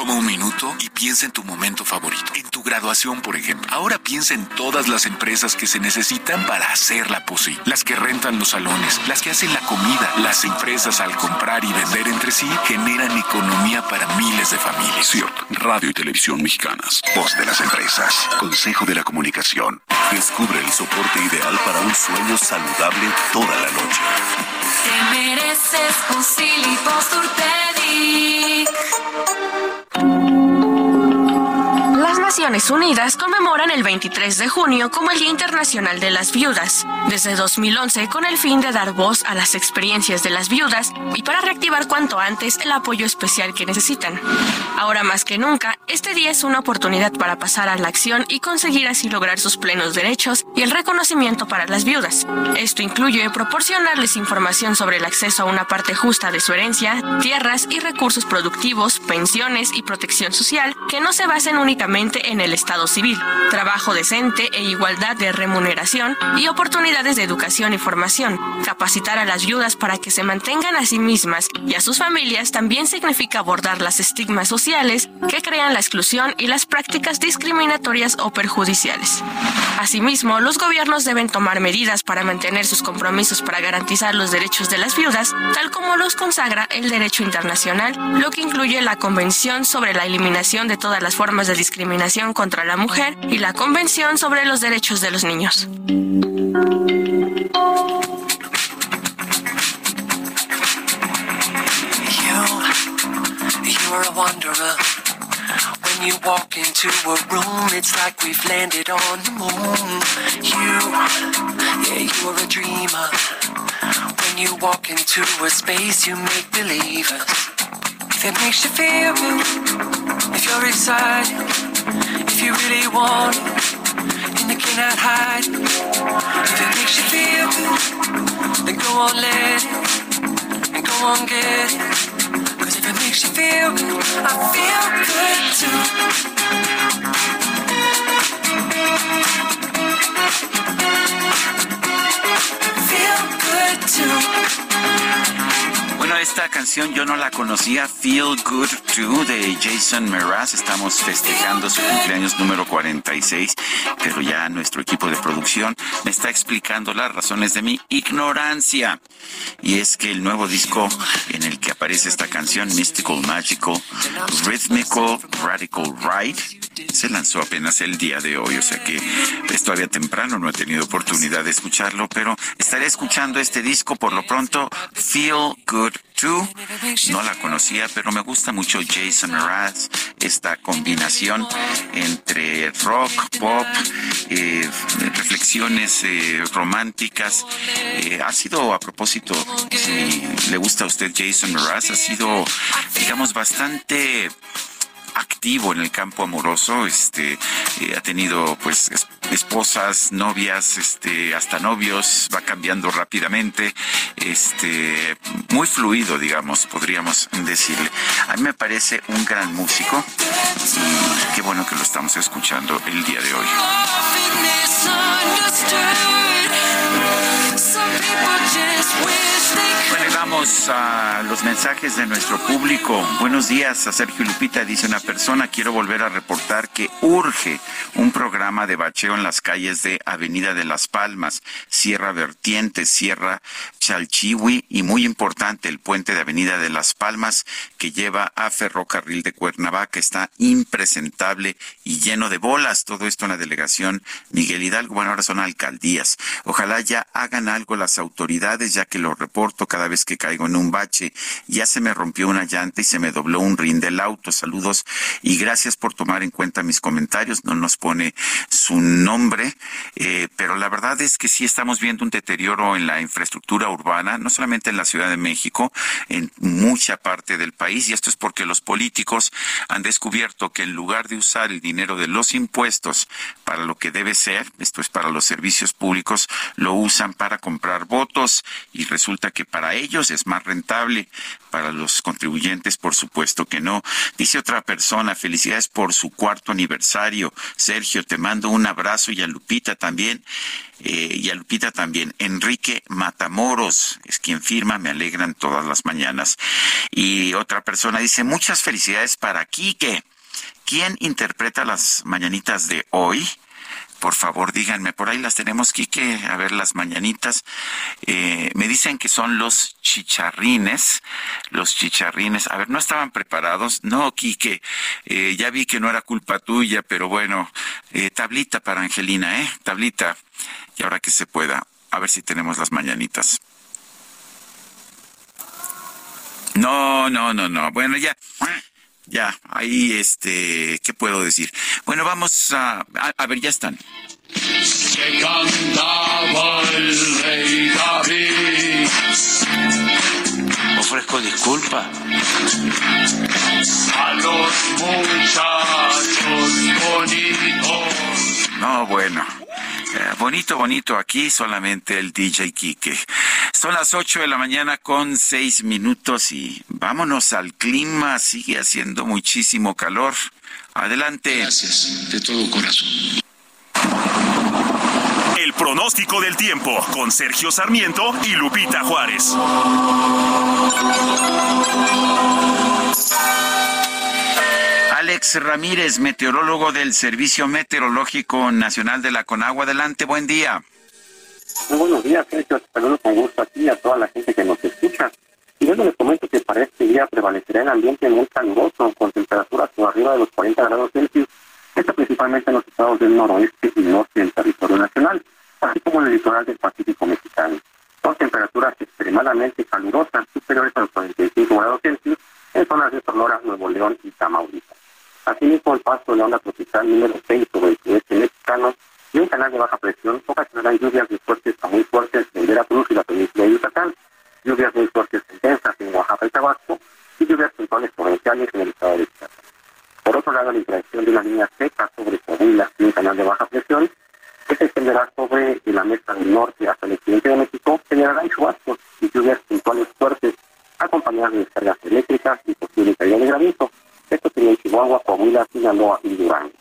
Toma un minuto y piensa en tu momento favorito. En tu graduación, por ejemplo. Ahora piensa en todas las empresas que se necesitan para hacerla posible. Las que rentan los salones, las que hacen la comida. Las empresas al comprar y vender entre sí generan economía para miles de familias. CIRT, Radio y Televisión Mexicanas. Voz de las empresas. Consejo de la Comunicación. Descubre el soporte ideal para un sueño saludable toda la noche. Te mereces Las Naciones Unidas conmemoran el 23 de junio como el Día Internacional de las Viudas, desde 2011 con el fin de dar voz a las experiencias de las viudas y para reactivar cuanto antes el apoyo especial que necesitan. Ahora más que nunca, este día es una oportunidad para pasar a la acción y conseguir así lograr sus plenos derechos y el reconocimiento para las viudas. Esto incluye proporcionarles información sobre el acceso a una parte justa de su herencia, tierras y recursos productivos, pensiones y protección social que no se basen únicamente en el Estado civil, trabajo decente e igualdad de remuneración y oportunidades de educación y formación. Capacitar a las viudas para que se mantengan a sí mismas y a sus familias también significa abordar las estigmas sociales que crean la exclusión y las prácticas discriminatorias o perjudiciales. Asimismo, los gobiernos deben tomar medidas para mantener sus compromisos para garantizar los derechos de las viudas, tal como los consagra el derecho internacional, lo que incluye la Convención sobre la Eliminación de todas las formas de discriminación contra la mujer y la Convención sobre los Derechos de los Niños. You walk into a room, it's like we've landed on the moon. You, yeah, you're a dreamer. When you walk into a space, you make believers. If it makes you feel good, if you're excited. If you really want it, and you cannot hide it. If it makes you feel good, then go on, let it, and go on, get it. Cause if it makes you feel good, I feel good too. Feel good too. Bueno, esta canción yo no la conocía, Feel Good Too, de Jason Mraz. Estamos festejando su cumpleaños número 46, pero ya nuestro equipo de producción me está explicando las razones de mi ignorancia. Y es que el nuevo disco en el que aparece esta canción, Mystical Magical, Rhythmical Radical Ride, se lanzó apenas el día de hoy, o sea que es todavía temprano, no he tenido oportunidad de escucharlo, pero estaré escuchando este disco por lo pronto, Feel Good 2. No la conocía, pero me gusta mucho Jason Mraz, esta combinación entre rock, pop, eh, reflexiones eh, románticas. Eh, ha sido, a propósito, si le gusta a usted Jason Mraz, ha sido, digamos, bastante activo en el campo amoroso, este eh, ha tenido pues esposas, novias, este hasta novios, va cambiando rápidamente, este muy fluido, digamos, podríamos decirle. A mí me parece un gran músico y qué bueno que lo estamos escuchando el día de hoy. Vamos a los mensajes de nuestro público. Buenos días, a Sergio Lupita, dice una persona. Quiero volver a reportar que urge un programa de bacheo en las calles de Avenida de las Palmas, Sierra Vertiente, Sierra Chalchihui y muy importante el puente de Avenida de las Palmas que lleva a Ferrocarril de Cuernavaca. Está impresentable y lleno de bolas. Todo esto en la delegación Miguel Hidalgo. Bueno, ahora son alcaldías. Ojalá ya hagan algo las autoridades, ya que lo reporto cada vez que caigo en un bache. Ya se me rompió una llanta y se me dobló un rin del auto. Saludos y gracias por tomar en cuenta mis comentarios. No nos pone su nombre, eh, pero la verdad es que sí estamos viendo un deterioro en la infraestructura urbana, no solamente en la Ciudad de México, en mucha parte del país. Y esto es porque los políticos han descubierto que en lugar de usar el dinero de los impuestos para lo que debe ser, esto es para los servicios públicos, lo usan para comprar votos y resulta que para ellos es más rentable, para los contribuyentes por supuesto que no. Dice otra persona, felicidades por su cuarto aniversario. Sergio, te mando un abrazo y a Lupita también. Eh, y a Lupita también. Enrique Matamoros es quien firma, me alegran todas las mañanas. Y otra persona dice, muchas felicidades para Quique. ¿Quién interpreta las mañanitas de hoy? Por favor díganme, por ahí las tenemos, Quique, a ver las mañanitas. Eh, me dicen que son los chicharrines, los chicharrines. A ver, ¿no estaban preparados? No, Quique, eh, ya vi que no era culpa tuya, pero bueno, eh, tablita para Angelina, ¿eh? Tablita, y ahora que se pueda, a ver si tenemos las mañanitas. No, no, no, no. Bueno, ya ya, ahí, este, ¿qué puedo decir? Bueno, vamos a, a, ver, ya están. Se cantaba el rey David. Ofrezco disculpa a los muchachos bonitos. No, bueno. Bonito, bonito, aquí solamente el DJ Kike. Son las 8 de la mañana con 6 minutos y vámonos al clima. Sigue haciendo muchísimo calor. Adelante. Gracias, de todo corazón. El pronóstico del tiempo con Sergio Sarmiento y Lupita Juárez. Alex Ramírez, meteorólogo del Servicio Meteorológico Nacional de la Conagua. Adelante, buen día. Muy buenos días, Sergio. Saludos con gusto aquí a toda la gente que nos escucha. Y yo les comento que para este día prevalecerá el ambiente muy caluroso, con temperaturas por arriba de los 40 grados Celsius, esto principalmente en los estados del noroeste y norte del territorio nacional, así como en el litoral del Pacífico mexicano. Son temperaturas extremadamente calurosas, superiores a los 45 grados Celsius, en zonas de Sonora, Nuevo León y Tamaulipas. Asimismo, el paso de la onda tropical número 6 sobre el sudeste mexicano y un canal de baja presión ocasionarán lluvias de fuertes a muy fuertes en Veracruz y la península de Yucatán, lluvias muy fuertes intensas en Oaxaca y Tabasco y lluvias puntuales torrenciales en el estado de Chiapas. Por otro lado, la interacción de una línea seca sobre Coahuila y un canal de baja presión que se extenderá sobre la mesa del norte hasta el occidente de México generará chubascos y lluvias puntuales fuertes acompañadas de descargas eléctricas y posible caída de granizo esto sería en Chihuahua, Coahuila, Sinaloa y Durango.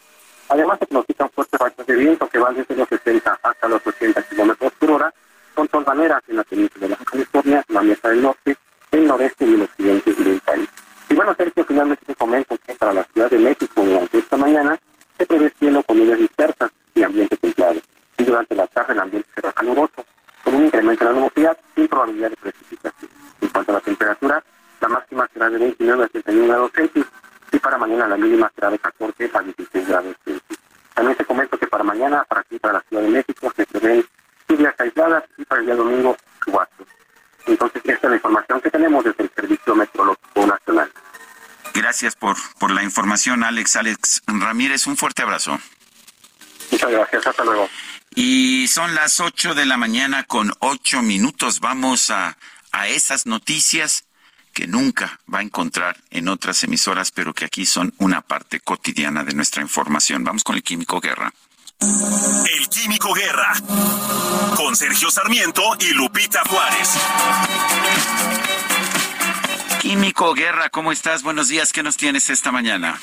Además, se pronostican fuertes rachas de viento que van desde los 60 hasta los 80 kilómetros por hora, con torbaneras en la península de la California, la Mesa del Norte, el noreste y el occidente del país. Y bueno, Sergio, finalmente te comento que para la Ciudad de México durante esta mañana se prevé cielo con nubes dispersas y ambiente templado. Y durante la tarde el ambiente será caluroso, con un incremento en la nubosidad sin probabilidad de precipitación. En cuanto a la temperatura, la máxima será de 29 a 31 grados Celsius y para mañana la mínima será de 14 a 16 grados Celsius. También te comento que para mañana, para aquí, para la Ciudad de México, se prevén lluvias aisladas y para el día domingo, chubascos. Entonces, esta es la información que tenemos desde el Servicio Meteorológico Nacional. Gracias por, por la información, Alex. Alex Ramírez, un fuerte abrazo. Muchas gracias, hasta luego. Y son las 8 de la mañana con 8 minutos. Vamos a, a esas noticias que nunca va a encontrar en otras emisoras, pero que aquí son una parte cotidiana de nuestra información. Vamos con el Químico Guerra. El Químico Guerra, con Sergio Sarmiento y Lupita Juárez. Químico Guerra, ¿cómo estás? Buenos días, ¿qué nos tienes esta mañana?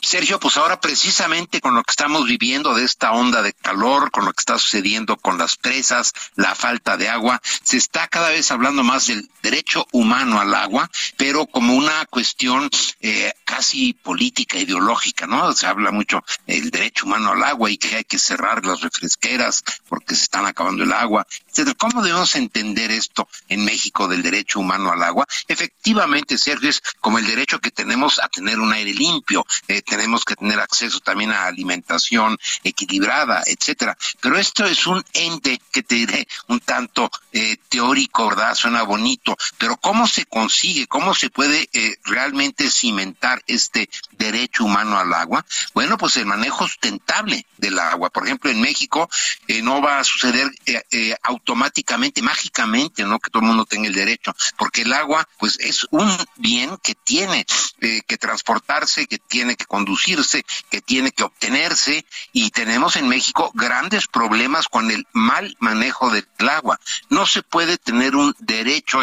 Sergio, pues ahora precisamente con lo que estamos viviendo de esta onda de calor, con lo que está sucediendo con las presas, la falta de agua, se está cada vez hablando más del derecho humano al agua, pero como una cuestión eh, casi política, ideológica, ¿no? Se habla mucho del derecho humano al agua y que hay que cerrar las refresqueras porque se están acabando el agua, etc. ¿Cómo debemos entender esto en México del derecho humano al agua? Efectivamente, Sergio, es como el derecho que tenemos a tener un aire limpio, eh, tenemos que tener acceso también a alimentación equilibrada, etcétera. Pero esto es un ente que te diré un tanto eh, teórico, ¿verdad? Suena bonito, pero ¿cómo se consigue? ¿Cómo se puede eh, realmente cimentar este derecho humano al agua? Bueno, pues el manejo sustentable del agua. Por ejemplo, en México no va a suceder automáticamente, mágicamente, ¿no? Que todo el mundo tenga el derecho, porque el agua, pues es un bien que tiene que transportarse, que tiene que conducirse, que tiene que obtenerse y tenemos en México grandes problemas con el mal manejo del agua. No se puede tener un derecho,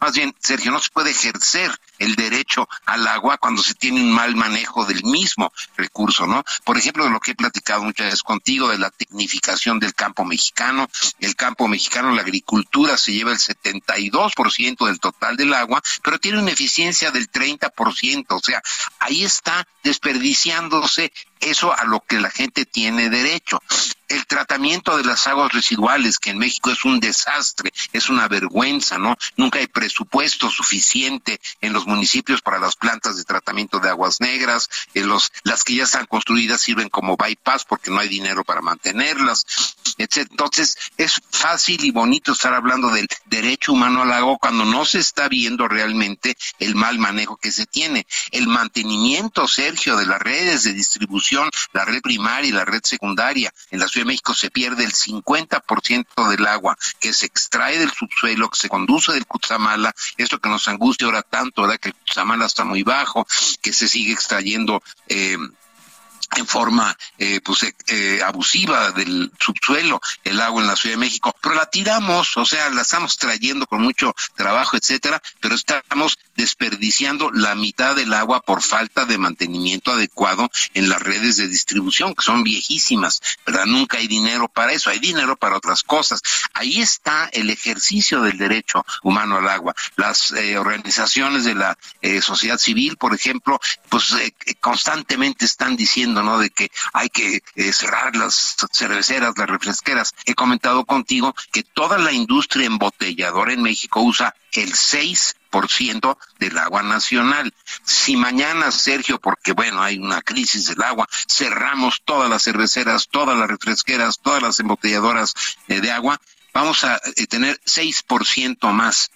más bien, Sergio, no se puede ejercer el derecho al agua cuando se tiene un mal manejo del mismo recurso, ¿no? Por ejemplo, de lo que he platicado muchas veces contigo, de la tecnificación del campo mexicano. El campo mexicano, la agricultura, se lleva el 72% del total del agua, pero tiene una eficiencia del 30%. O sea, ahí está desperdiciándose eso a lo que la gente tiene derecho. El tratamiento de las aguas residuales, que en México es un desastre, es una vergüenza, ¿no? Nunca hay presupuesto suficiente en los municipios para las plantas de tratamiento de aguas negras, en los, las que ya están construidas sirven como bypass porque no hay dinero para mantenerlas, Entonces, es fácil y bonito estar hablando del derecho humano al agua cuando no se está viendo realmente el mal manejo que se tiene. El mantenimiento, Sergio, de las redes de distribución la red primaria y la red secundaria. En la Ciudad de México se pierde el 50% del agua que se extrae del subsuelo, que se conduce del Cutzamala, esto que nos angustia ahora tanto, ¿verdad? Que el Cutzamala está muy bajo, que se sigue extrayendo eh, en forma eh, pues eh, eh, abusiva del subsuelo el agua en la Ciudad de México, pero la tiramos, o sea, la estamos trayendo con mucho trabajo, etcétera, pero estamos desperdiciando la mitad del agua por falta de mantenimiento adecuado en las redes de distribución, que son viejísimas, ¿verdad? Nunca hay dinero para eso, hay dinero para otras cosas. Ahí está el ejercicio del derecho humano al agua. Las organizaciones de la sociedad civil, por ejemplo, pues constantemente están diciendo De que hay que eh, cerrar las cerveceras, las refresqueras. He comentado contigo que toda la industria embotelladora en México usa el 6 ciento del agua nacional. Si mañana, Sergio, porque bueno, hay una crisis del agua, cerramos todas las cerveceras, todas las refresqueras, todas las embotelladoras eh, de agua, vamos a eh, tener 6% más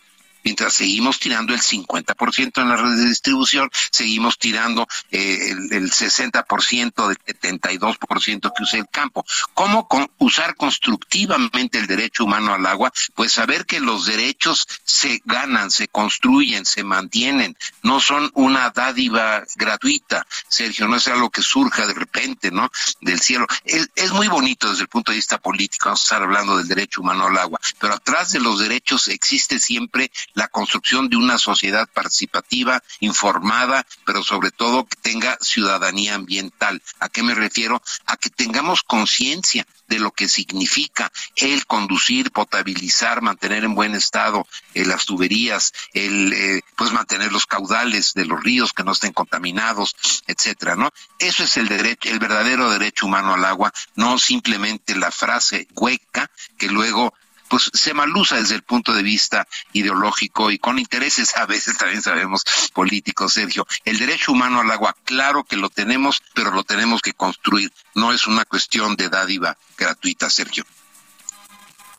mientras seguimos tirando el 50% en las redes de distribución, seguimos tirando eh, el, el, 60% del 72% que usa el campo. ¿Cómo con, usar constructivamente el derecho humano al agua? Pues saber que los derechos se ganan, se construyen, se mantienen, no son una dádiva gratuita, Sergio, no es algo que surja de repente, ¿no? Del cielo. Es, es muy bonito desde el punto de vista político, vamos a estar hablando del derecho humano al agua, pero atrás de los derechos existe siempre la construcción de una sociedad participativa, informada, pero sobre todo que tenga ciudadanía ambiental. ¿A qué me refiero? A que tengamos conciencia de lo que significa el conducir, potabilizar, mantener en buen estado eh, las tuberías, el eh, pues mantener los caudales de los ríos que no estén contaminados, etcétera, ¿no? Eso es el derecho, el verdadero derecho humano al agua, no simplemente la frase hueca que luego pues se malusa desde el punto de vista ideológico y con intereses a veces también sabemos políticos, Sergio. El derecho humano al agua, claro que lo tenemos, pero lo tenemos que construir. No es una cuestión de dádiva gratuita, Sergio.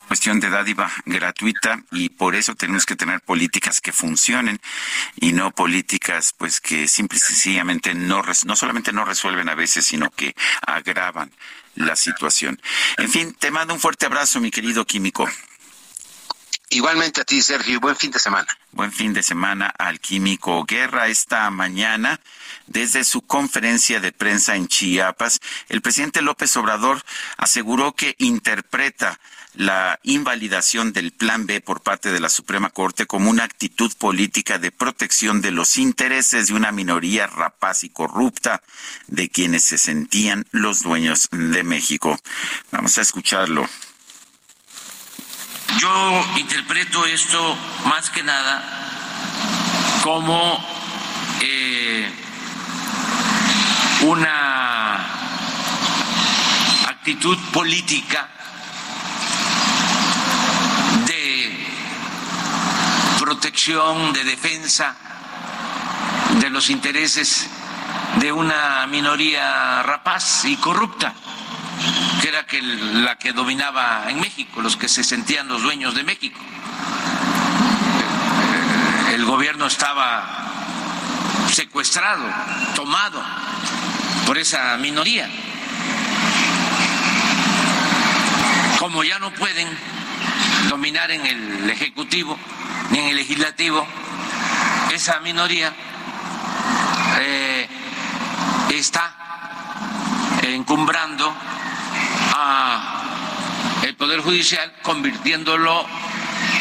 cuestión de dádiva gratuita y por eso tenemos que tener políticas que funcionen y no políticas pues que simple y sencillamente no, no solamente no resuelven a veces, sino que agravan la situación. En fin, te mando un fuerte abrazo, mi querido químico. Igualmente a ti, Sergio, buen fin de semana. Buen fin de semana al químico Guerra. Esta mañana, desde su conferencia de prensa en Chiapas, el presidente López Obrador aseguró que interpreta la invalidación del Plan B por parte de la Suprema Corte como una actitud política de protección de los intereses de una minoría rapaz y corrupta de quienes se sentían los dueños de México. Vamos a escucharlo. Yo interpreto esto más que nada como eh, una actitud política de protección, de defensa de los intereses de una minoría rapaz y corrupta que era la que dominaba en México, los que se sentían los dueños de México. El gobierno estaba secuestrado, tomado por esa minoría. Como ya no pueden dominar en el Ejecutivo ni en el Legislativo, esa minoría eh, está encumbrando el Poder Judicial convirtiéndolo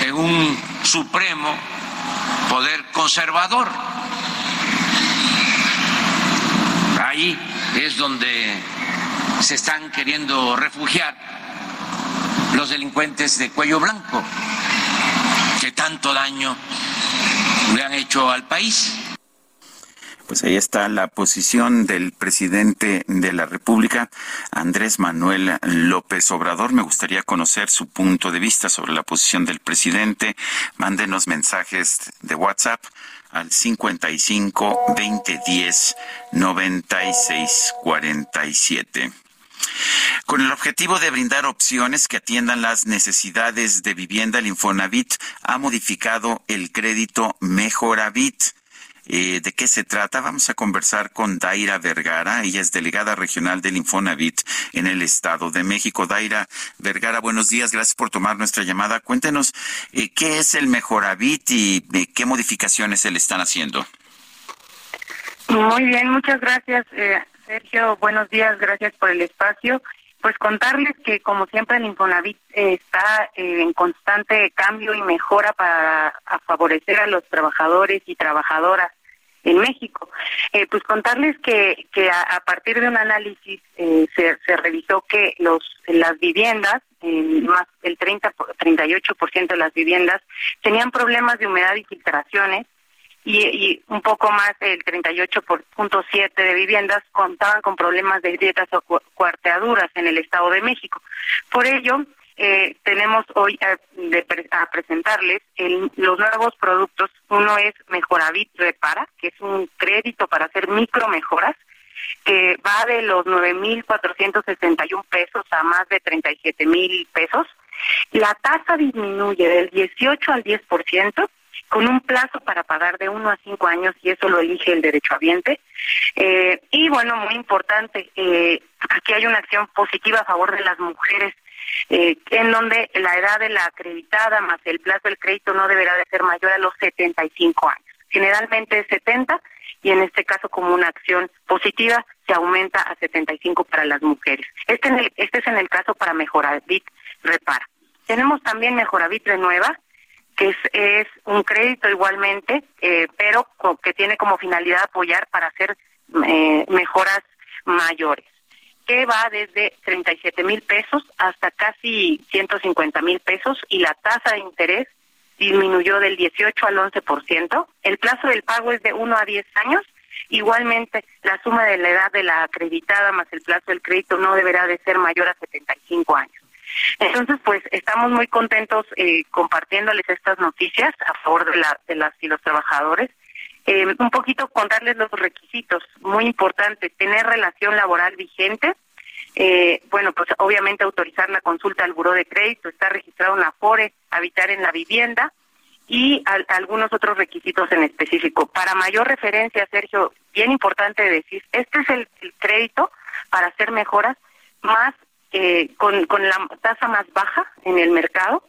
en un supremo poder conservador. Ahí es donde se están queriendo refugiar los delincuentes de cuello blanco tanto daño le han hecho al país. Pues ahí está la posición del presidente de la República, Andrés Manuel López Obrador. Me gustaría conocer su punto de vista sobre la posición del presidente. Mándenos mensajes de WhatsApp al 55 2010 96 47 con el objetivo de brindar opciones que atiendan las necesidades de vivienda, el Infonavit ha modificado el crédito Mejoravit eh, ¿De qué se trata? Vamos a conversar con Daira Vergara. Ella es delegada regional del Infonavit en el Estado de México. Daira Vergara, buenos días. Gracias por tomar nuestra llamada. Cuéntenos eh, qué es el Mejoravit y eh, qué modificaciones se le están haciendo. Muy bien, muchas gracias, Sergio. Buenos días, gracias por el espacio. Pues contarles que, como siempre, el Infonavit está en constante cambio y mejora para favorecer a los trabajadores y trabajadoras en México. Eh, pues contarles que, que a, partir de un análisis eh, se, se, revisó que los las viviendas, más el 30, 38% de las viviendas, tenían problemas de humedad y filtraciones y, y un poco más el 38.7 de viviendas contaban con problemas de grietas o cuarteaduras en el Estado de México. Por ello, eh, tenemos hoy a, a presentarles los nuevos productos. Uno es Mejoravit Repara, que es un crédito para hacer micro mejoras, que va de los 9.461 pesos a más de 37.000 pesos. La tasa disminuye del 18 al 10% con un plazo para pagar de uno a cinco años y eso lo elige el derechohabiente. Eh, y bueno, muy importante, eh, aquí hay una acción positiva a favor de las mujeres eh, en donde la edad de la acreditada más el plazo del crédito no deberá de ser mayor a los 75 años. Generalmente es 70 y en este caso como una acción positiva se aumenta a 75 para las mujeres. Este, en este es en el caso para Mejoravit Repara. Tenemos también Mejoravit Renueva, que es, un crédito igualmente, eh, pero que tiene como finalidad apoyar para hacer eh, mejoras mayores que va desde 37 mil pesos hasta casi 150 mil pesos y la tasa de interés disminuyó del 18 al 11%. El plazo del pago es de 1 a 10 años. Igualmente, la suma de la edad de la acreditada más el plazo del crédito no deberá de ser mayor a 75 años. Entonces, pues estamos muy contentos eh, compartiéndoles estas noticias a favor de, la, de las y los trabajadores. Eh, un poquito contarles los requisitos, muy importante, tener relación laboral vigente, eh, bueno, pues obviamente autorizar la consulta al buró de crédito, está registrado en la FORE, habitar en la vivienda y algunos otros requisitos en específico. Para mayor referencia, Sergio, bien importante decir, este es el, crédito para hacer mejoras más eh, con, con la tasa más baja en el mercado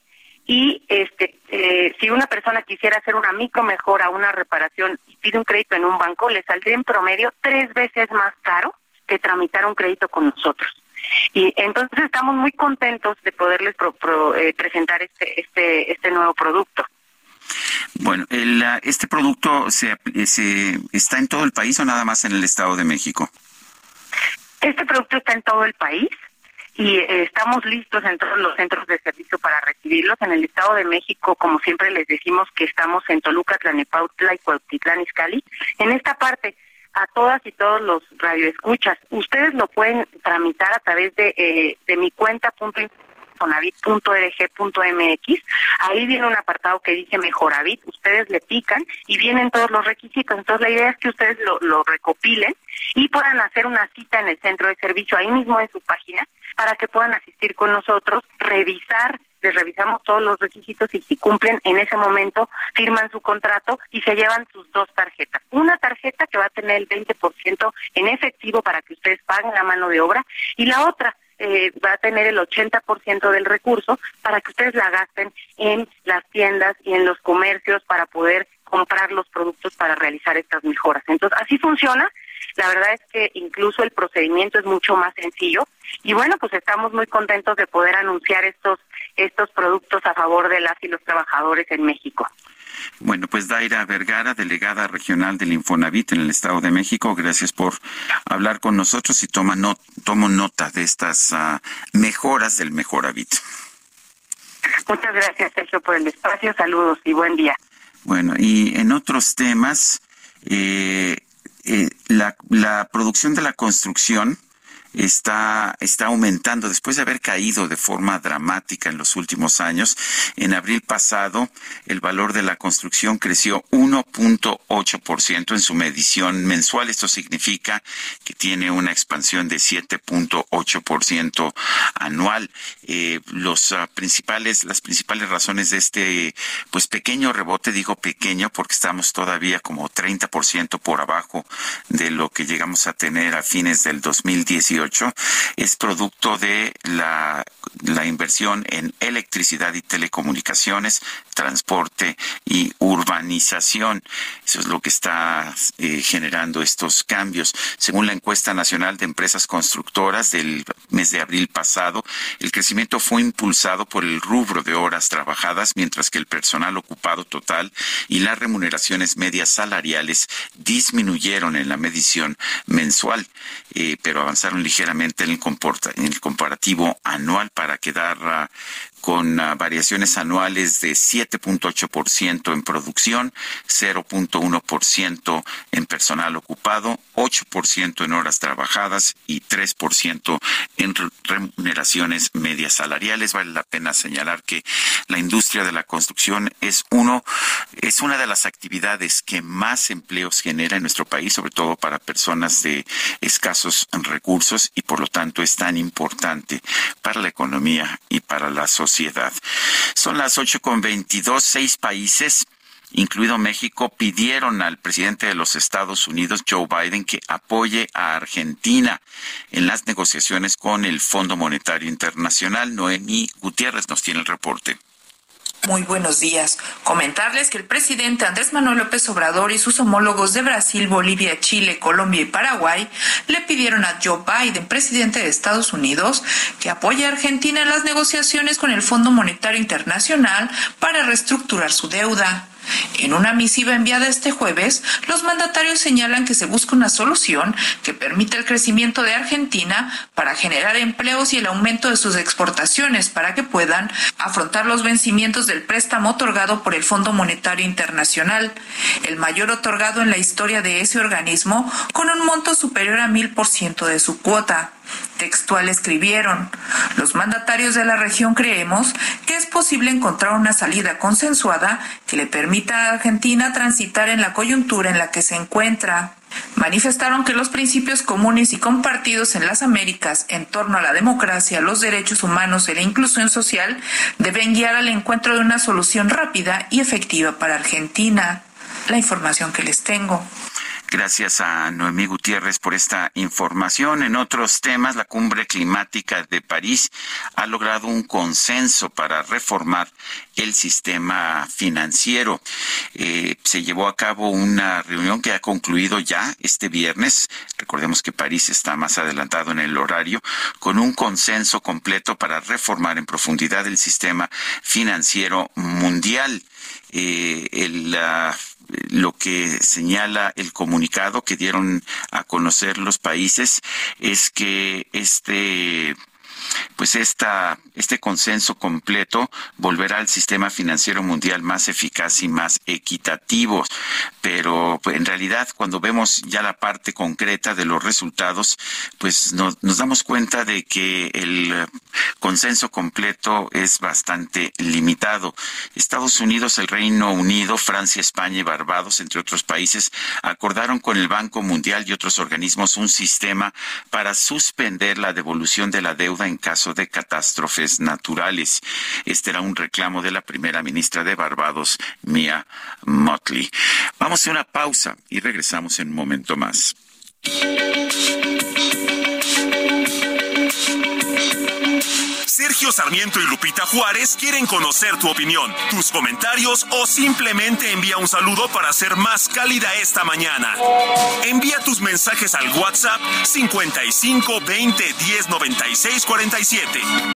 y este eh, si una persona quisiera hacer una micro mejora, una reparación y pide un crédito en un banco, le saldría en promedio tres veces más caro que tramitar un crédito con nosotros. Y entonces estamos muy contentos de poderles eh, presentar este, este, este nuevo producto. Bueno, el, ¿este producto se, se, está en todo el país o nada más en el Estado de México? Este producto está en todo el país y eh, estamos listos en todos los centros de servicio para recibirlos. En el Estado de México, como siempre les decimos que estamos en Toluca, Tlanepautla y Cuautitlán Izcalli. En esta parte, a todas y todos los radioescuchas, ustedes lo pueden tramitar a través de, eh, de mi cuenta sonavit.org.mx. Ahí viene un apartado que dice Mejoravit. Ustedes le pican y vienen todos los requisitos. Entonces, la idea es que ustedes lo, lo recopilen y puedan hacer una cita en el centro de servicio, ahí mismo en su página, para que puedan asistir con nosotros, revisar les revisamos todos los requisitos y si cumplen en ese momento firman su contrato y se llevan sus dos tarjetas. Una tarjeta que va a tener el 20% en efectivo para que ustedes paguen la mano de obra y la otra eh, va a tener el 80% del recurso para que ustedes la gasten en las tiendas y en los comercios para poder comprar los productos para realizar estas mejoras. Entonces, así funciona. La verdad es que incluso el procedimiento es mucho más sencillo y bueno, pues estamos muy contentos de poder anunciar estos estos productos a favor de las y los trabajadores en México. Bueno, pues Daira Vergara, delegada regional del Infonavit en el Estado de México, gracias por hablar con nosotros y toma tomo nota de estas uh, mejoras del Mejoravit. Muchas gracias, Sergio, por el espacio. Saludos y buen día. Bueno, y en otros temas, eh, eh, la, la producción de la construcción está, está aumentando después de haber caído de forma dramática en los últimos años. En abril pasado, el valor de la construcción creció 1.8% en su medición mensual. Esto significa que tiene una expansión de 7.8% anual. Eh, los uh, principales, las principales razones de este, pues pequeño rebote, digo pequeño porque estamos todavía como 30% por abajo de lo que llegamos a tener a fines del 2018 es producto de la, inversión en electricidad y telecomunicaciones, transporte y urbanización. Eso es lo que está eh, generando estos cambios. Según la encuesta nacional de empresas constructoras del mes de abril pasado, el crecimiento fue impulsado por el rubro de horas trabajadas, mientras que el personal ocupado total y las remuneraciones medias salariales disminuyeron en la medición mensual, eh, pero avanzaron ligeramente ligeramente en el, en el comparativo anual para quedar ah, con ah, variaciones anuales de 7.8% en producción, 0.1% en personal ocupado, 8% en horas trabajadas y 3% en remuneraciones medias salariales. Vale la pena señalar que la industria de la construcción es uno es una de las actividades que más empleos genera en nuestro país, sobre todo para personas de escasos recursos y por lo tanto es tan importante para la economía y para la sociedad son las ocho con veintidós, seis países incluido México, pidieron al presidente de los Estados Unidos, Joe Biden, que apoye a Argentina en las negociaciones con el Fondo Monetario Internacional. Noemí Gutiérrez nos tiene el reporte. Muy buenos días. Comentarles que el presidente Andrés Manuel López Obrador y sus homólogos de Brasil, Bolivia, Chile, Colombia y Paraguay le pidieron a Joe Biden, presidente de Estados Unidos, que apoye a Argentina en las negociaciones con el Fondo Monetario Internacional para reestructurar su deuda. En una misiva enviada este jueves, los mandatarios señalan que se busca una solución que permita el crecimiento de Argentina para generar empleos y el aumento de sus exportaciones para que puedan afrontar los vencimientos del préstamo otorgado por el Fondo Monetario Internacional, el mayor otorgado en la historia de ese organismo, con un monto superior a mil por ciento de su cuota. Textual escribieron, los mandatarios de la región creemos que es posible encontrar una salida consensuada que le permita a Argentina transitar en la coyuntura en la que se encuentra. manifestaron que los principios comunes y compartidos en las Américas en torno a la democracia, los derechos humanos y la inclusión social deben guiar al encuentro de una solución rápida y efectiva para Argentina. La información que les tengo. Gracias a Noemí Gutiérrez por esta información. En otros temas, la cumbre climática de París ha logrado un consenso para reformar el sistema financiero. Eh, se llevó a cabo una reunión que ha concluido ya este viernes. Recordemos que París está más adelantado en el horario, con un consenso completo para reformar en profundidad el sistema financiero mundial. Eh, lo que señala el comunicado que dieron a conocer los países es que este pues esta, este consenso completo volverá al sistema financiero mundial más eficaz y más equitativo. Pero pues, en realidad, cuando vemos ya la parte concreta de los resultados, pues nos, damos cuenta de que el consenso completo es bastante limitado. Estados Unidos, el Reino Unido, Francia, España y Barbados, entre otros países, acordaron con el Banco Mundial y otros organismos un sistema para suspender la devolución de la deuda en caso de naturales. Este era un reclamo de la primera ministra de Barbados, Mia Motley. Vamos a una pausa y regresamos en un momento más. Sergio Sarmiento y Lupita Juárez quieren conocer tu opinión, tus comentarios o simplemente envía un saludo para ser más cálida esta mañana. Envía tus mensajes al WhatsApp 55 20 10 96 47.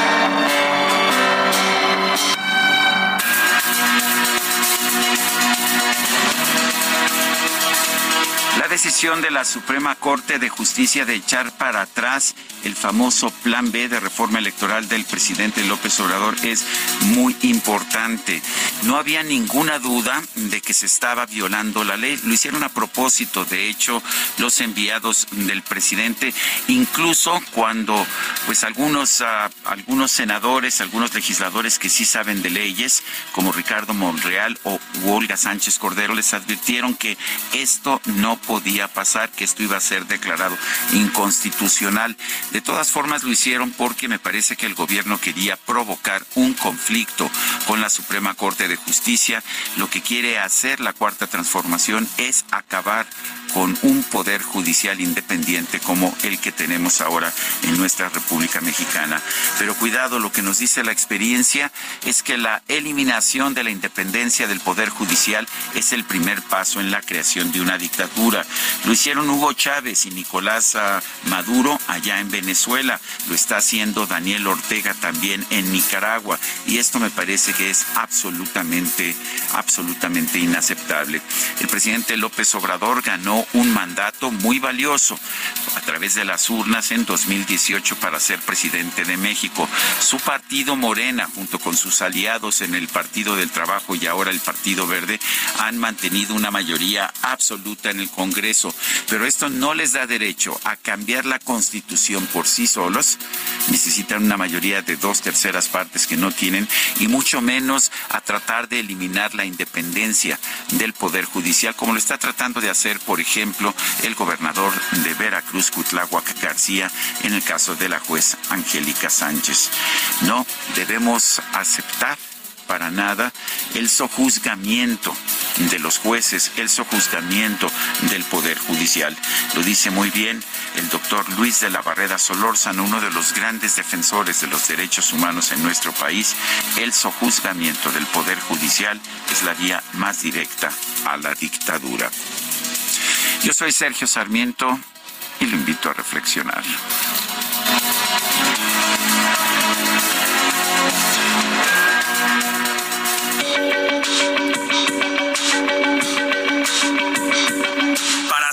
Decisión de la Suprema Corte de Justicia de echar para atrás el famoso Plan B de reforma electoral del presidente López Obrador es muy importante. No había ninguna duda de que se estaba violando la ley. Lo hicieron a propósito, de hecho, los enviados del presidente, incluso cuando pues algunos, uh, algunos senadores, algunos legisladores que sí saben de leyes, como Ricardo Monreal o Olga Sánchez Cordero, les advirtieron que esto no podía pasar, que esto iba a ser declarado inconstitucional. De todas formas lo hicieron porque me parece que el gobierno quería provocar un conflicto con la Suprema Corte de Justicia. Lo que quiere hacer la Cuarta Transformación es acabar con un poder judicial independiente como el que tenemos ahora en nuestra República Mexicana. Pero cuidado, lo que nos dice la experiencia es que la eliminación de la independencia del poder judicial es el primer paso en la creación de una dictadura. Lo hicieron Hugo Chávez y Nicolás uh, Maduro allá en Venezuela. Lo está haciendo Daniel Ortega también en Nicaragua. Y esto me parece que es absolutamente, absolutamente inaceptable. El presidente López Obrador ganó un mandato muy valioso a través de las urnas en 2018 para ser presidente de México. Su partido Morena, junto con sus aliados en el Partido del Trabajo y ahora el Partido Verde, han mantenido una mayoría absoluta en el Congreso. Pero esto no les da derecho a cambiar la Constitución por sí solos. Necesitan una mayoría de dos terceras partes que no tienen y mucho menos a tratar de eliminar la independencia del Poder Judicial, como lo está tratando de hacer, por ejemplo, el gobernador de Veracruz, Cutláhuac García, en el caso de la juez Angélica Sánchez. No debemos aceptar para nada el sojuzgamiento de los jueces, el sojuzgamiento del Poder Judicial. Lo dice muy bien el doctor Luis de la Barrera Solórzano, uno de los grandes defensores de los derechos humanos en nuestro país. El sojuzgamiento del Poder Judicial es la vía más directa a la dictadura. Yo soy Sergio Sarmiento y lo invito a reflexionar.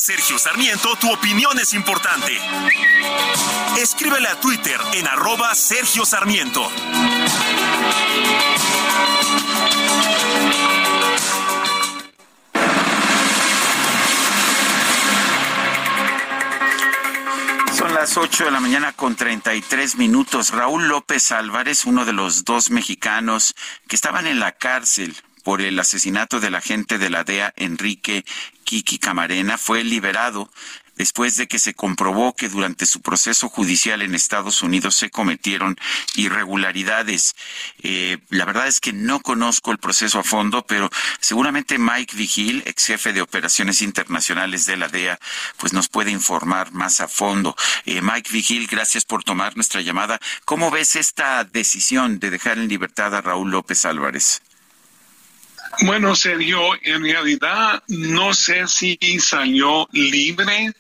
Sergio Sarmiento, tu opinión es importante. Escríbele a Twitter en arroba Sergio Sarmiento. Son las 8 de la mañana con 33 minutos. Raúl López Álvarez, uno de los dos mexicanos que estaban en la cárcel por el asesinato del agente de la DEA Enrique Kiki Camarena, fue liberado después de que se comprobó que durante su proceso judicial en Estados Unidos se cometieron irregularidades. Eh, la verdad es que no conozco el proceso a fondo, pero seguramente Mike Vigil, ex jefe de operaciones internacionales de la DEA, pues nos puede informar más a fondo. Eh, Mike Vigil, gracias por tomar nuestra llamada. ¿Cómo ves esta decisión de dejar en libertad a Raúl López Álvarez? Bueno, Sergio, en realidad no sé si salió libre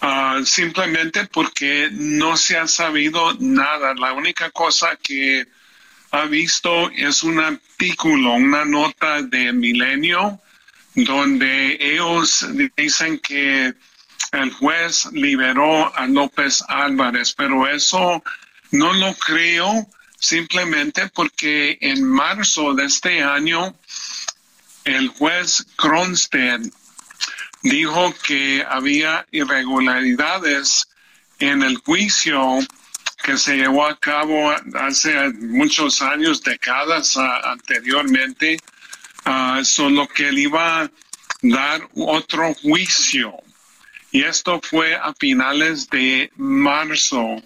Ah, simplemente porque no se ha sabido nada. La única cosa que ha visto es un artículo, una nota de Milenio, donde ellos dicen que el juez liberó a López Álvarez, pero eso no lo creo simplemente porque en marzo de este año el juez Kronstedt dijo que había irregularidades en el juicio que se llevó a cabo hace muchos años, décadas anteriormente, uh, solo que él iba a dar otro juicio. Y esto fue a finales de marzo.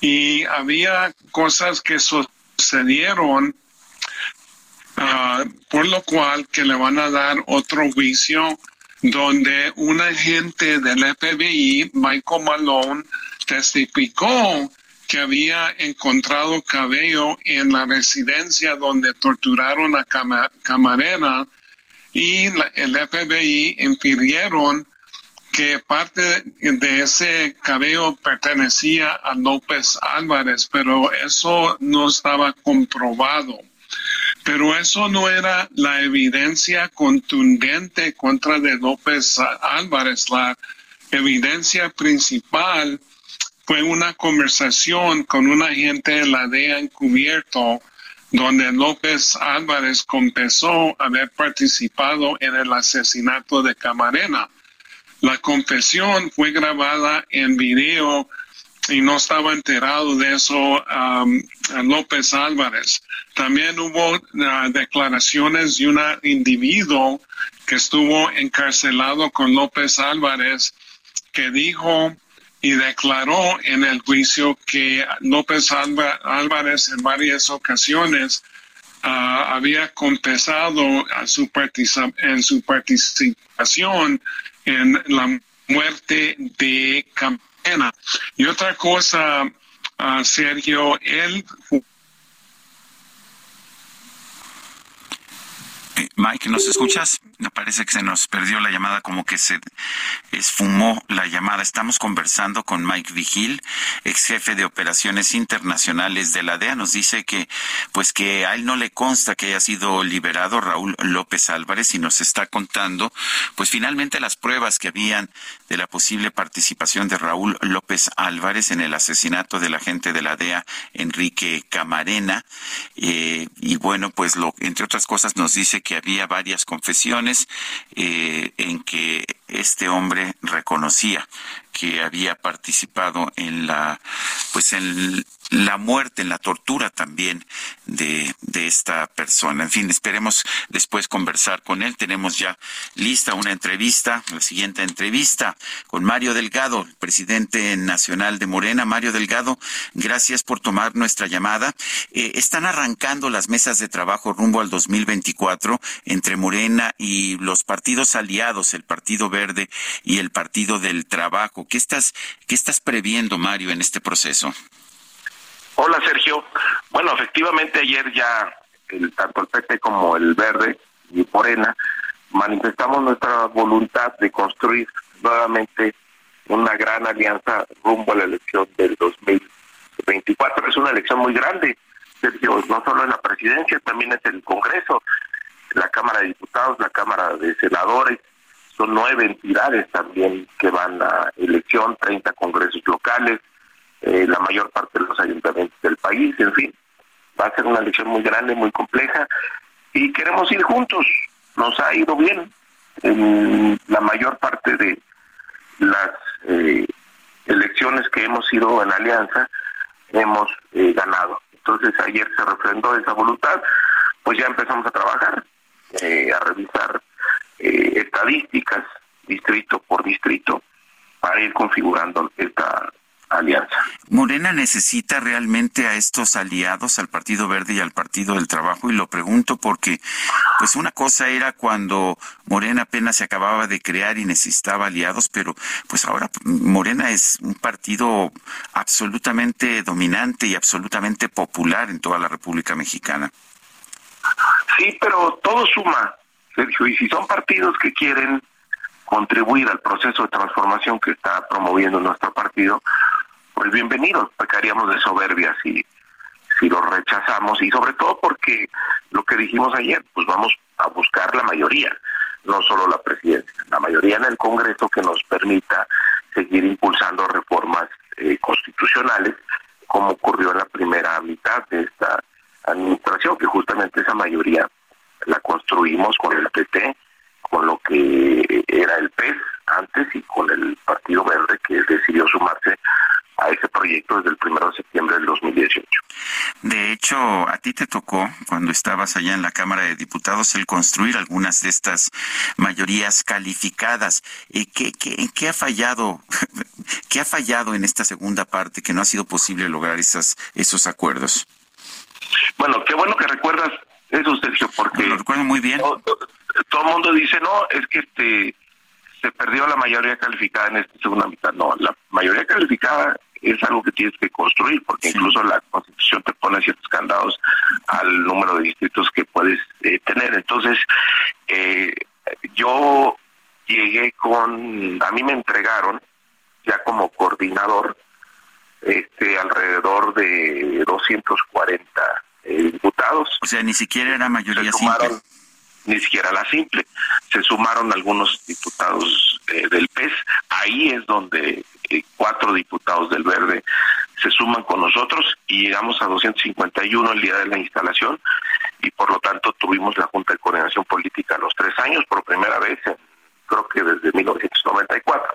Y había cosas que sucedieron, por lo cual que le van a dar otro juicio donde un agente del FBI, Michael Malone, testificó que había encontrado cabello en la residencia donde torturaron a Camarena y el FBI infirieron que parte de ese cabello pertenecía a López Álvarez, pero eso no estaba comprobado. Pero eso no era la evidencia contundente contra de López Álvarez. La evidencia principal fue una conversación con un agente de la DEA encubierto donde López Álvarez confesó haber participado en el asesinato de Camarena. La confesión fue grabada en video y no estaba enterado de eso López Álvarez. También hubo ah, declaraciones de un individuo que estuvo encarcelado con López Álvarez que dijo y declaró en el juicio que López Álvarez en varias ocasiones ah, había confesado a su en su participación en la muerte de Campana y otra cosa, uh, Sergio, él Mike, ¿nos escuchas? Parece que se nos perdió la llamada, como que se esfumó la llamada. Estamos conversando con Mike Vigil, ex jefe de operaciones internacionales de la DEA. Nos dice que, pues que a él no le consta que haya sido liberado Raúl López Álvarez y nos está contando, pues finalmente las pruebas que habían de la posible participación de Raúl López Álvarez en el asesinato del agente de la DEA, Enrique Camarena. Eh, y bueno, pues lo, entre otras cosas nos dice que había varias confesiones eh, en que este hombre reconocía que había participado en la pues en la muerte, en la tortura también de, de esta persona. En fin, esperemos después conversar con él. Tenemos ya lista una entrevista, la siguiente entrevista con Mario Delgado, presidente nacional de Morena. Mario Delgado, gracias por tomar nuestra llamada. Eh, están arrancando las mesas de trabajo rumbo al 2024 entre Morena y los partidos aliados, el Partido Verde y el Partido del Trabajo. ¿Qué estás, qué estás previendo, Mario, en este proceso? Hola, Sergio. Bueno, efectivamente ayer ya el, tanto el PT como el Verde y Morena manifestamos nuestra voluntad de construir nuevamente una gran alianza rumbo a la elección del 2024. Es una elección muy grande, Sergio, no solo en la presidencia, también es el Congreso, la Cámara de Diputados, la Cámara de Senadores, son nueve entidades también que van a elección, 30 congresos locales, eh, la mayor parte de los ayuntamientos del país, en fin, va a ser una elección muy grande, muy compleja y queremos ir juntos. Nos ha ido bien en la mayor parte de las eh, elecciones que hemos ido en alianza, hemos eh, ganado. Entonces ayer se refrendó esa voluntad, pues ya empezamos a trabajar, a revisar estadísticas distrito por distrito para ir configurando esta alianza. Morena necesita realmente a estos aliados, al Partido Verde y al Partido del Trabajo, y lo pregunto porque, pues una cosa era cuando Morena apenas se acababa de crear y necesitaba aliados, pero pues ahora Morena es un partido absolutamente dominante y absolutamente popular en toda la República Mexicana. Sí, pero todo suma, Sergio, y si son partidos que quieren contribuir al proceso de transformación que está promoviendo nuestro partido, pues bienvenidos, pecaríamos de soberbia si, si lo rechazamos y sobre todo porque lo que dijimos ayer, pues vamos a buscar la mayoría, no solo la presidencia, la mayoría en el Congreso que nos permita seguir impulsando reformas eh, constitucionales, como ocurrió en la primera mitad de esta administración, que justamente esa mayoría la construimos con el PT, con lo que era el PES antes y con el Partido Verde que decidió sumarse a ese proyecto desde el primero de septiembre del 2018. De hecho, a ti te tocó, cuando estabas allá en la Cámara de Diputados, el construir algunas de estas mayorías calificadas. ¿Qué, qué, qué ha fallado? ¿Qué ha fallado en esta segunda parte que no ha sido posible lograr esas, esos acuerdos? Bueno, qué bueno que recuerdas eso, Sergio, porque... Lo recuerdo muy bien. Todo, todo el mundo dice, no, es que este se perdió la mayoría calificada en esta segunda mitad. No, la mayoría calificada es algo que tienes que construir, porque incluso la Constitución te pone ciertos candados al número de distritos que puedes eh, tener. Entonces, eh, yo llegué con, a mí me entregaron ya como coordinador este alrededor de 240 eh, diputados. O sea, ni siquiera era mayoría simple ni siquiera la simple. Se sumaron algunos diputados eh, del PES, ahí es donde eh, cuatro diputados del Verde se suman con nosotros y llegamos a 251 el día de la instalación y por lo tanto tuvimos la Junta de Coordinación Política los tres años por primera vez, creo que desde 1994.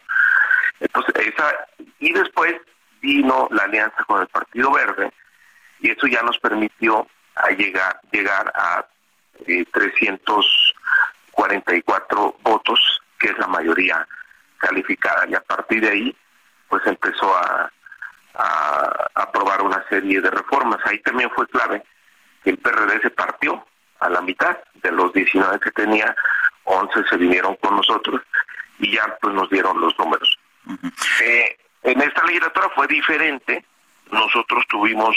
Entonces, esa, y después vino la alianza con el Partido Verde y eso ya nos permitió a llegar, llegar a 344 votos, que es la mayoría calificada. Y a partir de ahí, pues empezó a, a aprobar una serie de reformas. Ahí también fue clave que el PRD se partió a la mitad de los 19 que tenía, 11 se vinieron con nosotros y ya pues nos dieron los números. eh, en esta legislatura fue diferente. Nosotros tuvimos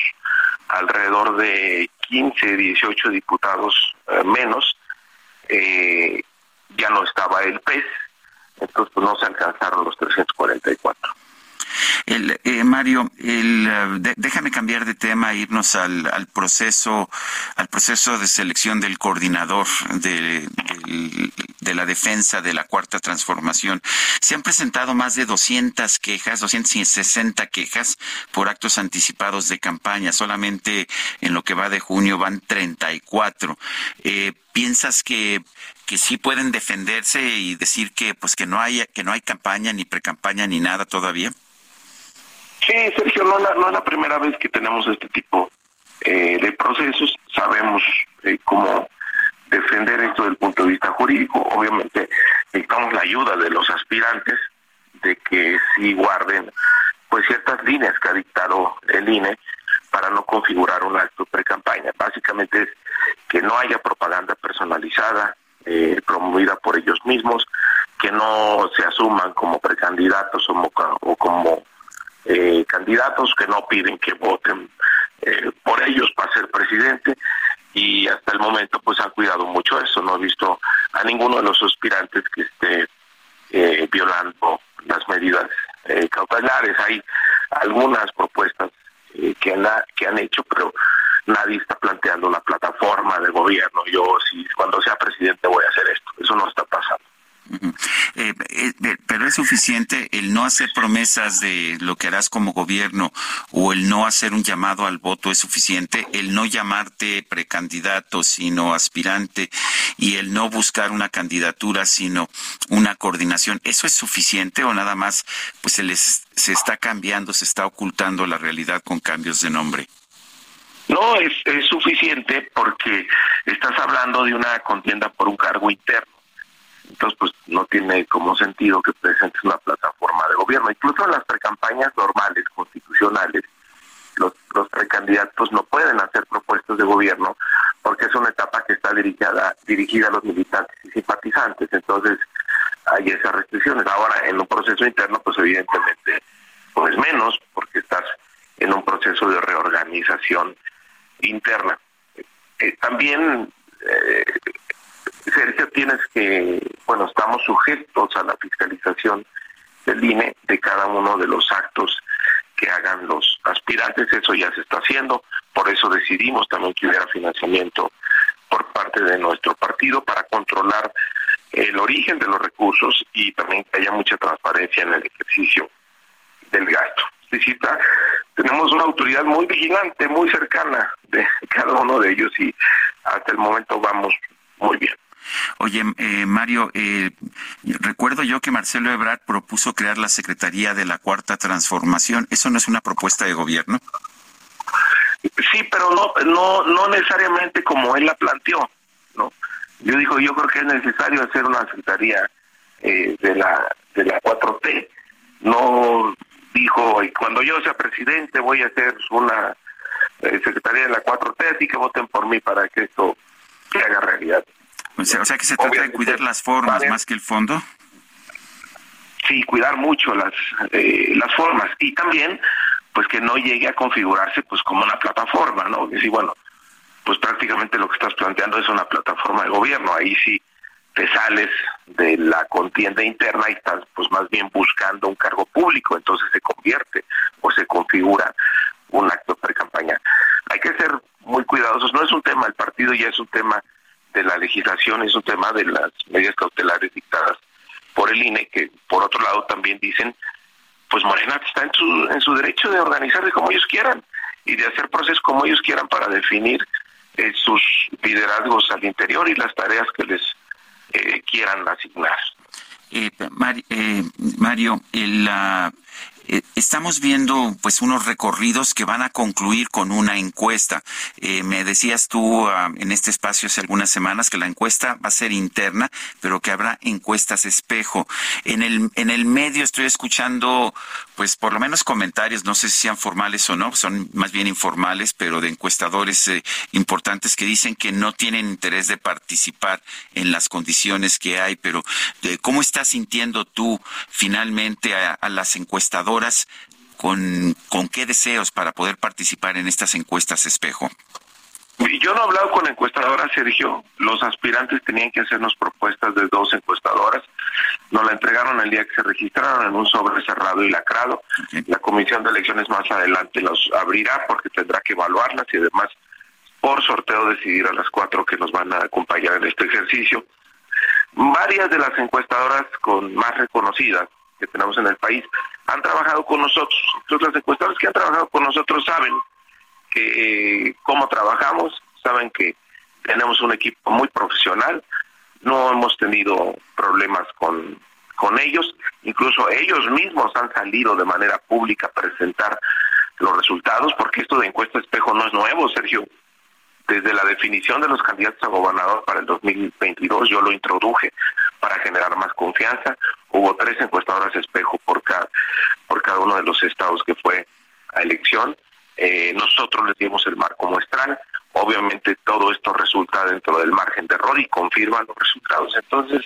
alrededor de 15, 18 diputados eh, menos, eh, ya no estaba el PES, entonces pues, no se alcanzaron los 344. El, eh, Mario, el, eh, déjame cambiar de tema, irnos al, proceso, al proceso de selección del coordinador de, la defensa de la cuarta transformación. Se han presentado más de 200 quejas, 260 quejas por actos anticipados de campaña. Solamente en lo que va de junio van 34. Eh, ¿Piensas que que sí pueden defenderse y decir que pues que no hay que no hay campaña ni precampaña ni nada todavía? Sí, Sergio, no, no es la primera vez que tenemos este tipo eh, de procesos. Sabemos eh, cómo defender esto desde el punto de vista jurídico. Obviamente necesitamos la ayuda de los aspirantes de que sí guarden pues ciertas líneas que ha dictado el INE para no configurar un acto pre-campaña. Básicamente es que no haya propaganda personalizada eh, promovida por ellos mismos, que no se asuman como precandidatos o, como eh, candidatos que no piden que voten eh, por ellos para ser presidente y hasta el momento pues han cuidado mucho eso. No he visto a ninguno de los aspirantes que esté eh, violando las medidas eh, cautelares. Hay algunas propuestas eh, que, han, que han hecho, pero nadie está planteando una plataforma de gobierno. Yo, si cuando sea presidente, voy a hacer esto. Eso no está pasando. Eh, eh, pero es suficiente el no hacer promesas de lo que harás como gobierno o el no hacer un llamado al voto es suficiente, el no llamarte precandidato sino aspirante y el no buscar una candidatura sino una coordinación, ¿eso es suficiente o nada más pues se les se está cambiando, se está ocultando la realidad con cambios de nombre? No, es, es suficiente porque estás hablando de una contienda por un cargo interno entonces, pues no tiene como sentido que presentes una plataforma de gobierno. Incluso en las precampañas normales, constitucionales, los, los precandidatos no pueden hacer propuestas de gobierno porque es una etapa que está dirigida, dirigida a los militantes y simpatizantes. Entonces, hay esas restricciones. Ahora, en un proceso interno, pues evidentemente, pues menos, porque estás en un proceso de reorganización interna. Eh, también eh, Sergio, tienes que, bueno, estamos sujetos a la fiscalización del INE de cada uno de los actos que hagan los aspirantes, eso ya se está haciendo, por eso decidimos también que hubiera financiamiento por parte de nuestro partido para controlar el origen de los recursos y también que haya mucha transparencia en el ejercicio del gasto. tenemos una autoridad muy vigilante, muy cercana de cada uno de ellos y hasta el momento vamos muy bien. Oye, eh, Mario, eh, recuerdo yo que Marcelo Ebrard propuso crear la Secretaría de la Cuarta Transformación. ¿Eso no es una propuesta de gobierno? Sí, pero no, no, no necesariamente como él la planteó, ¿no? Yo digo, yo creo que es necesario hacer una secretaría eh, de la de la 4T. No dijo, cuando yo sea presidente voy a hacer una secretaría de la 4T, así que voten por mí para que esto se haga realidad. O sea, que se trata de cuidar las formas más que el fondo. Sí, cuidar mucho las eh, las formas y también pues que no llegue a configurarse pues como una plataforma, ¿no? Sí, bueno, pues prácticamente lo que estás planteando es una plataforma de gobierno, ahí sí te sales de la contienda interna y estás pues más bien buscando un cargo público, entonces se convierte o se configura un acto pre-campaña. Hay que ser muy cuidadosos, no es un tema del partido, ya es un tema de la legislación, es un tema de las medidas cautelares dictadas por el INE, que por otro lado también dicen, pues Morena está en su, en su derecho de organizarse como ellos quieran y de hacer procesos como ellos quieran para definir eh, sus liderazgos al interior y las tareas que les eh, quieran asignar. Eh, Mario, la eh, estamos viendo pues unos recorridos que van a concluir con una encuesta. Eh, me decías tú ah, en este espacio hace algunas semanas que la encuesta va a ser interna, pero que habrá encuestas espejo. En el, en el medio estoy escuchando pues por lo menos comentarios, no sé si sean formales o no, son más bien informales, pero de encuestadores eh, importantes que dicen que no tienen interés de participar en las condiciones que hay, pero ¿cómo estás sintiendo tú finalmente a las encuestadoras? Con, con qué deseos para poder participar en estas encuestas espejo. Yo no he hablado con encuestadoras, Sergio. Los aspirantes tenían que hacernos propuestas de dos encuestadoras. Nos la entregaron el día que se registraron en un sobre cerrado y lacrado. La comisión de elecciones más adelante los abrirá porque tendrá que evaluarlas y además por sorteo decidir a las cuatro que nos van a acompañar en este ejercicio. Varias de las encuestadoras con más reconocidas que tenemos en el país han trabajado con nosotros. Entonces, las encuestadoras que han trabajado con nosotros saben que eh, cómo trabajamos, saben que tenemos un equipo muy profesional, no hemos tenido problemas con, con ellos, incluso ellos mismos han salido de manera pública a presentar los resultados, porque esto de encuesta espejo no es nuevo, Sergio. Desde la definición de los candidatos a gobernador para el 2022 yo lo introduje para generar más confianza. Hubo tres encuestadoras espejo por cada, por cada uno de los estados que fue a elección. Eh, nosotros les dimos el marco muestral. Obviamente todo esto resulta dentro del margen de error y confirman los resultados. Entonces,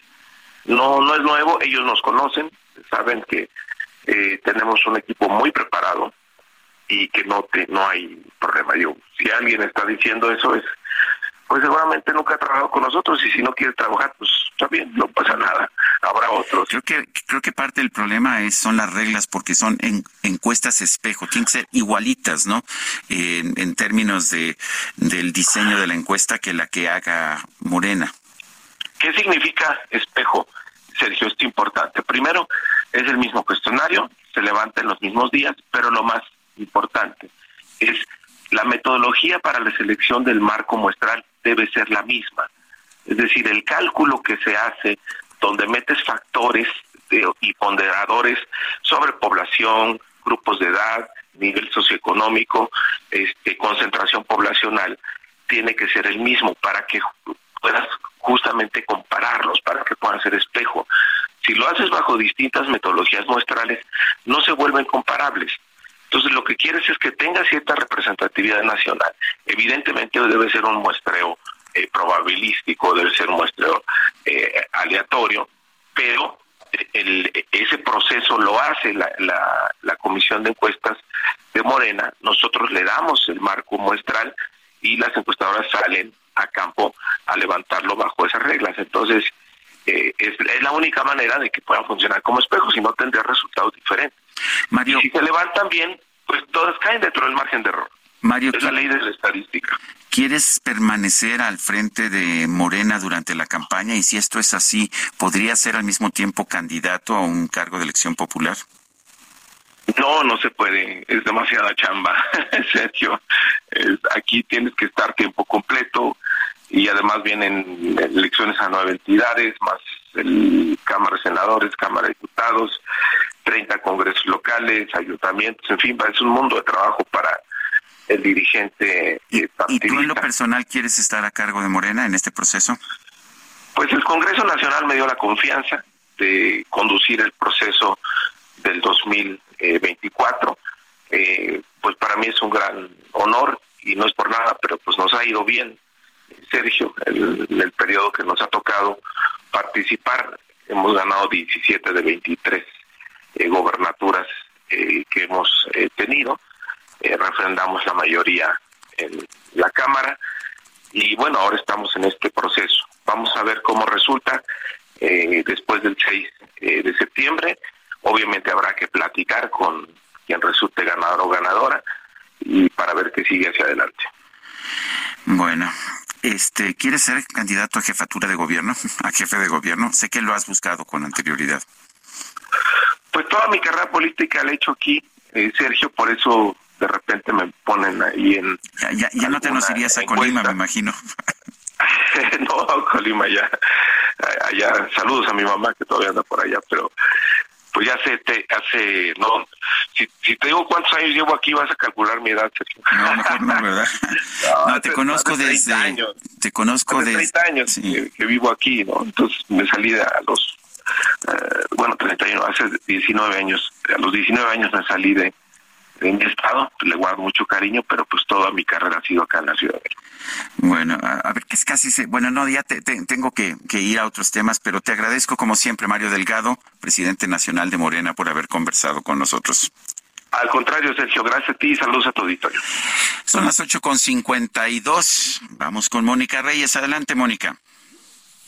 no, no es nuevo, ellos nos conocen, saben que eh, tenemos un equipo muy preparado y que no te, no hay problema. Yo, si alguien está diciendo eso es pues seguramente nunca ha trabajado con nosotros y si no quiere trabajar, pues está bien, no pasa nada, habrá otros. Creo que creo que parte del problema es son las reglas porque son en, encuestas espejo, tienen que ser igualitas, ¿no? En, en términos de del diseño de la encuesta que la que haga Morena. ¿Qué significa espejo? Sergio, es importante. Primero, es el mismo cuestionario, se levanta en los mismos días, pero lo más importante es la metodología para la selección del marco muestral debe ser la misma. Es decir, el cálculo que se hace donde metes factores y ponderadores sobre población, grupos de edad, nivel socioeconómico, este, concentración poblacional, tiene que ser el mismo para que puedas justamente compararlos, para que puedan ser espejo. Si lo haces bajo distintas metodologías muestrales, no se vuelven comparables. Entonces lo que quieres es que tenga cierta representatividad nacional. Evidentemente debe ser un muestreo eh, probabilístico, debe ser un muestreo eh, aleatorio, pero ese proceso lo hace la, Comisión de Encuestas de Morena, nosotros le damos el marco muestral y las encuestadoras salen a campo a levantarlo bajo esas reglas. Entonces, eh, es, es, la única manera de que puedan funcionar como espejos y no tendría resultados diferentes. Mario, si se levantan bien, pues todas caen dentro del margen de error. Mario, es la ley de la estadística. ¿Quieres permanecer al frente de Morena durante la campaña? Y si esto es así, ¿podría ser al mismo tiempo candidato a un cargo de elección popular? No, no se puede, es demasiada chamba, Sergio. aquí tienes que estar tiempo completo y además vienen elecciones a nueve entidades, más el Cámara de Senadores, Cámara de Diputados, 30 congresos locales, ayuntamientos, en fin, es un mundo de trabajo para el dirigente. ¿Y, ¿Y tú en lo personal quieres estar a cargo de Morena en este proceso? Pues el Congreso Nacional me dio la confianza de conducir el proceso del 2024. Eh, pues para mí es un gran honor y no es por nada, pero pues nos ha ido bien, Sergio, el, el periodo que nos ha tocado participar. Hemos ganado 17 de 23 eh, gobernaturas eh, que hemos eh, tenido. refrendamos la mayoría en la Cámara y bueno, ahora estamos en este proceso. Vamos a ver cómo resulta después del 6 de septiembre. Obviamente habrá que platicar con quien resulte ganador o ganadora y para ver qué sigue hacia adelante. Bueno, este, ¿quieres ser candidato a jefatura de gobierno, a jefe de gobierno? Sé que lo has buscado con anterioridad. Pues toda mi carrera política la he hecho aquí, eh, Sergio, por eso de repente me ponen ahí en... Ya, ya, no te nos irías a Colima, me imagino. no, Colima ya. Allá, saludos a mi mamá que todavía anda por allá, pero pues ya hace, te, hace, no, si, si, te digo cuántos años llevo aquí vas a calcular mi edad, Sergio. No, mejor no, ¿verdad? no, te conozco desde... Años, te conozco desde... 30 años que, que, vivo aquí, ¿no? Entonces me salí a los eh, bueno, 31, hace 19 años, a los 19 años me salí de, mi estado, le guardo mucho cariño, pero pues toda mi carrera ha sido acá en la ciudad. Bueno, a, ver, que es casi, bueno, no, ya te, tengo que, que, ir a otros temas, pero te agradezco como siempre, Mario Delgado, presidente nacional de Morena, por haber conversado con nosotros. Al contrario, Sergio, gracias a ti y saludos a tu auditorio. Son las 8.52, vamos con Mónica Reyes, adelante, Mónica.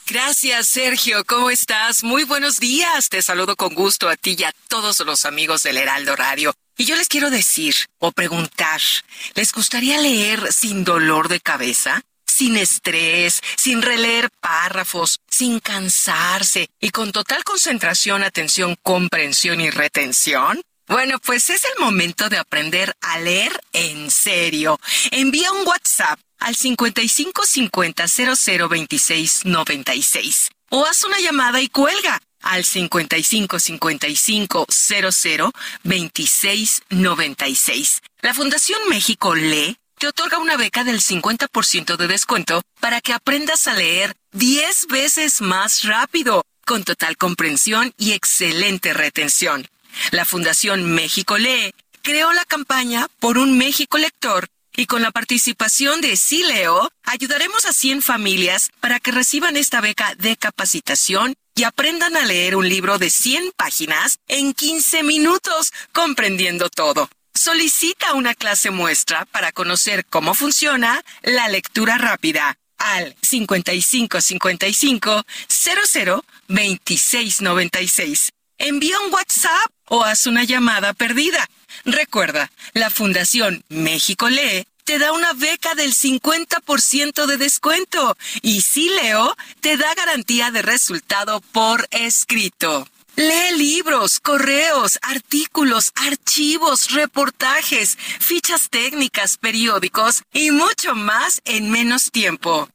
Gracias, Sergio. ¿Cómo estás? Muy buenos días. Te saludo con gusto a ti y a todos los amigos del Heraldo Radio. Y yo les quiero decir o preguntar, ¿les gustaría leer sin dolor de cabeza? Sin estrés, sin releer párrafos, sin cansarse y con total concentración, atención, comprensión y retención? Bueno, pues es el momento de aprender a leer en serio. Envía un WhatsApp al 55 50 00 26 96 o haz una llamada y cuelga al 55 55 00 26 96. La Fundación México Lee te otorga una beca del 50% de descuento para que aprendas a leer 10 veces más rápido, con total comprensión y excelente retención. La Fundación México Lee creó la campaña por un México lector y con la participación de Sileo ayudaremos a 100 familias para que reciban esta beca de capacitación y aprendan a leer un libro de 100 páginas en 15 minutos, comprendiendo todo. Solicita una clase muestra para conocer cómo funciona la lectura rápida al 55 55 00 26 96. Envía un WhatsApp o haz una llamada perdida. Recuerda, la Fundación México Lee te da una beca del 50% de descuento y si leo, te da garantía de resultado por escrito. Lee libros, correos, artículos, archivos, reportajes, fichas técnicas, periódicos y mucho más en menos tiempo.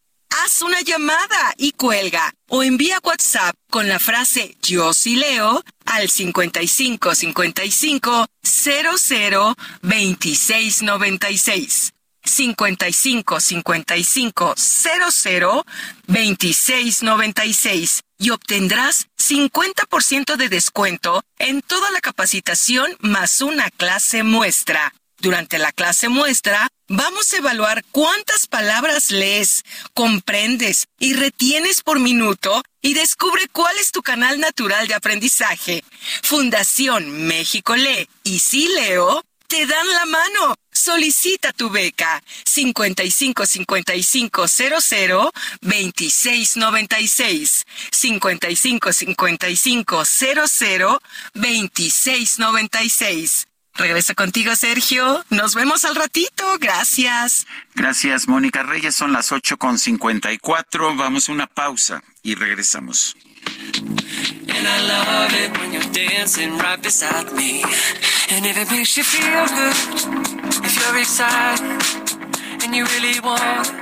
Haz una llamada y cuelga o envía WhatsApp con la frase Yo sí leo al 55 55 00 26 96. 55 55 00 26 96 y obtendrás 50% de descuento en toda la capacitación más una clase muestra. Durante la clase muestra, vamos a evaluar cuántas palabras lees, comprendes y retienes por minuto y descubre cuál es tu canal natural de aprendizaje. Fundación México Lee y Si Leo te dan la mano. Solicita tu beca 55 55 00 26 96 55 55 00 26 96 Regreso contigo, Sergio. Nos vemos al ratito. Gracias. Gracias, Mónica Reyes. Son las 8 con 54. Vamos a una pausa y regresamos. And I love it when you're dancing right beside me. And if it makes you feel good, if you're excited and you really want.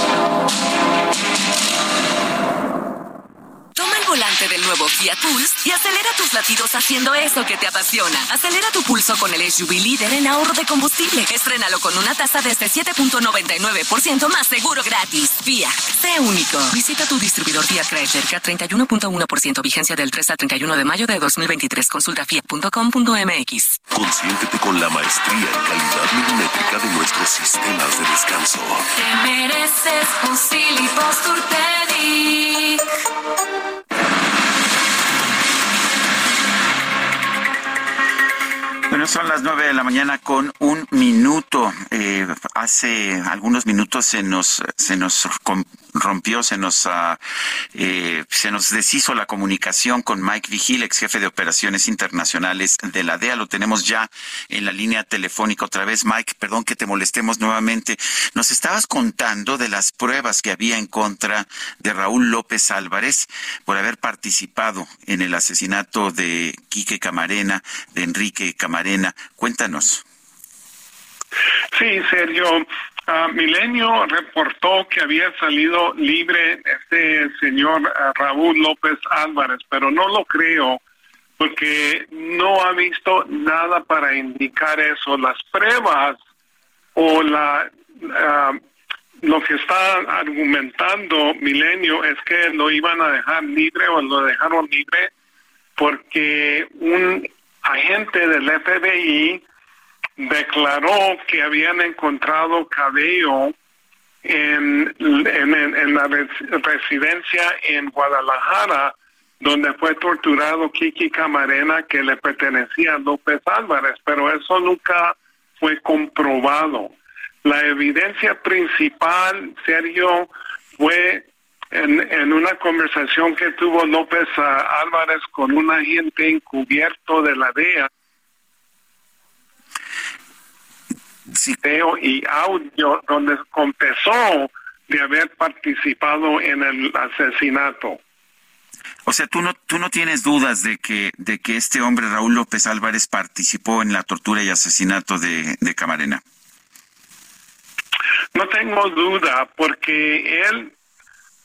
Toma el volante del nuevo Fiat Pulse y acelera tus latidos haciendo eso que te apasiona. Acelera tu pulso con el SUV líder en ahorro de combustible. Estrénalo con una tasa desde 7.99% más seguro gratis. Fiat, sé único. Visita tu distribuidor Fiat Chrysler a 31.1% vigencia del 3 al 31 de mayo de 2023. Consulta fiat.com.mx. Consiéntete con la maestría y calidad milimétrica de nuestros sistemas de descanso. Te mereces un Silly Bueno, son las nueve de la mañana con un minuto. Eh, hace algunos minutos se nos se nos rompió, se nos ah, eh, se nos deshizo la comunicación con Mike Vigil, ex jefe de operaciones internacionales de la DEA. Lo tenemos ya en la línea telefónica otra vez. Mike, perdón que te molestemos nuevamente. Nos estabas contando de las pruebas que había en contra de Raúl López Álvarez por haber participado en el asesinato de Quique Camarena, de Enrique Camarena. Cuéntanos. Sí, Sergio. Ah, Milenio reportó que había salido libre este señor ah, Raúl López Álvarez, pero no lo creo porque no ha visto nada para indicar eso. Las pruebas o la ah, lo que está argumentando Milenio es que lo iban a dejar libre o lo dejaron libre porque un agente del FBI declaró que habían encontrado cabello en, en, la residencia en Guadalajara donde fue torturado Kiki Camarena que le pertenecía a López Álvarez, pero eso nunca fue comprobado. La evidencia principal, Sergio, fue en, una conversación que tuvo López Álvarez con un agente encubierto de la DEA. Video y audio donde confesó de haber participado en el asesinato. O sea, tú no, tú no tienes dudas de que, de que este hombre, Raúl López Álvarez, participó en la tortura y asesinato de, de Camarena. No tengo duda, porque él,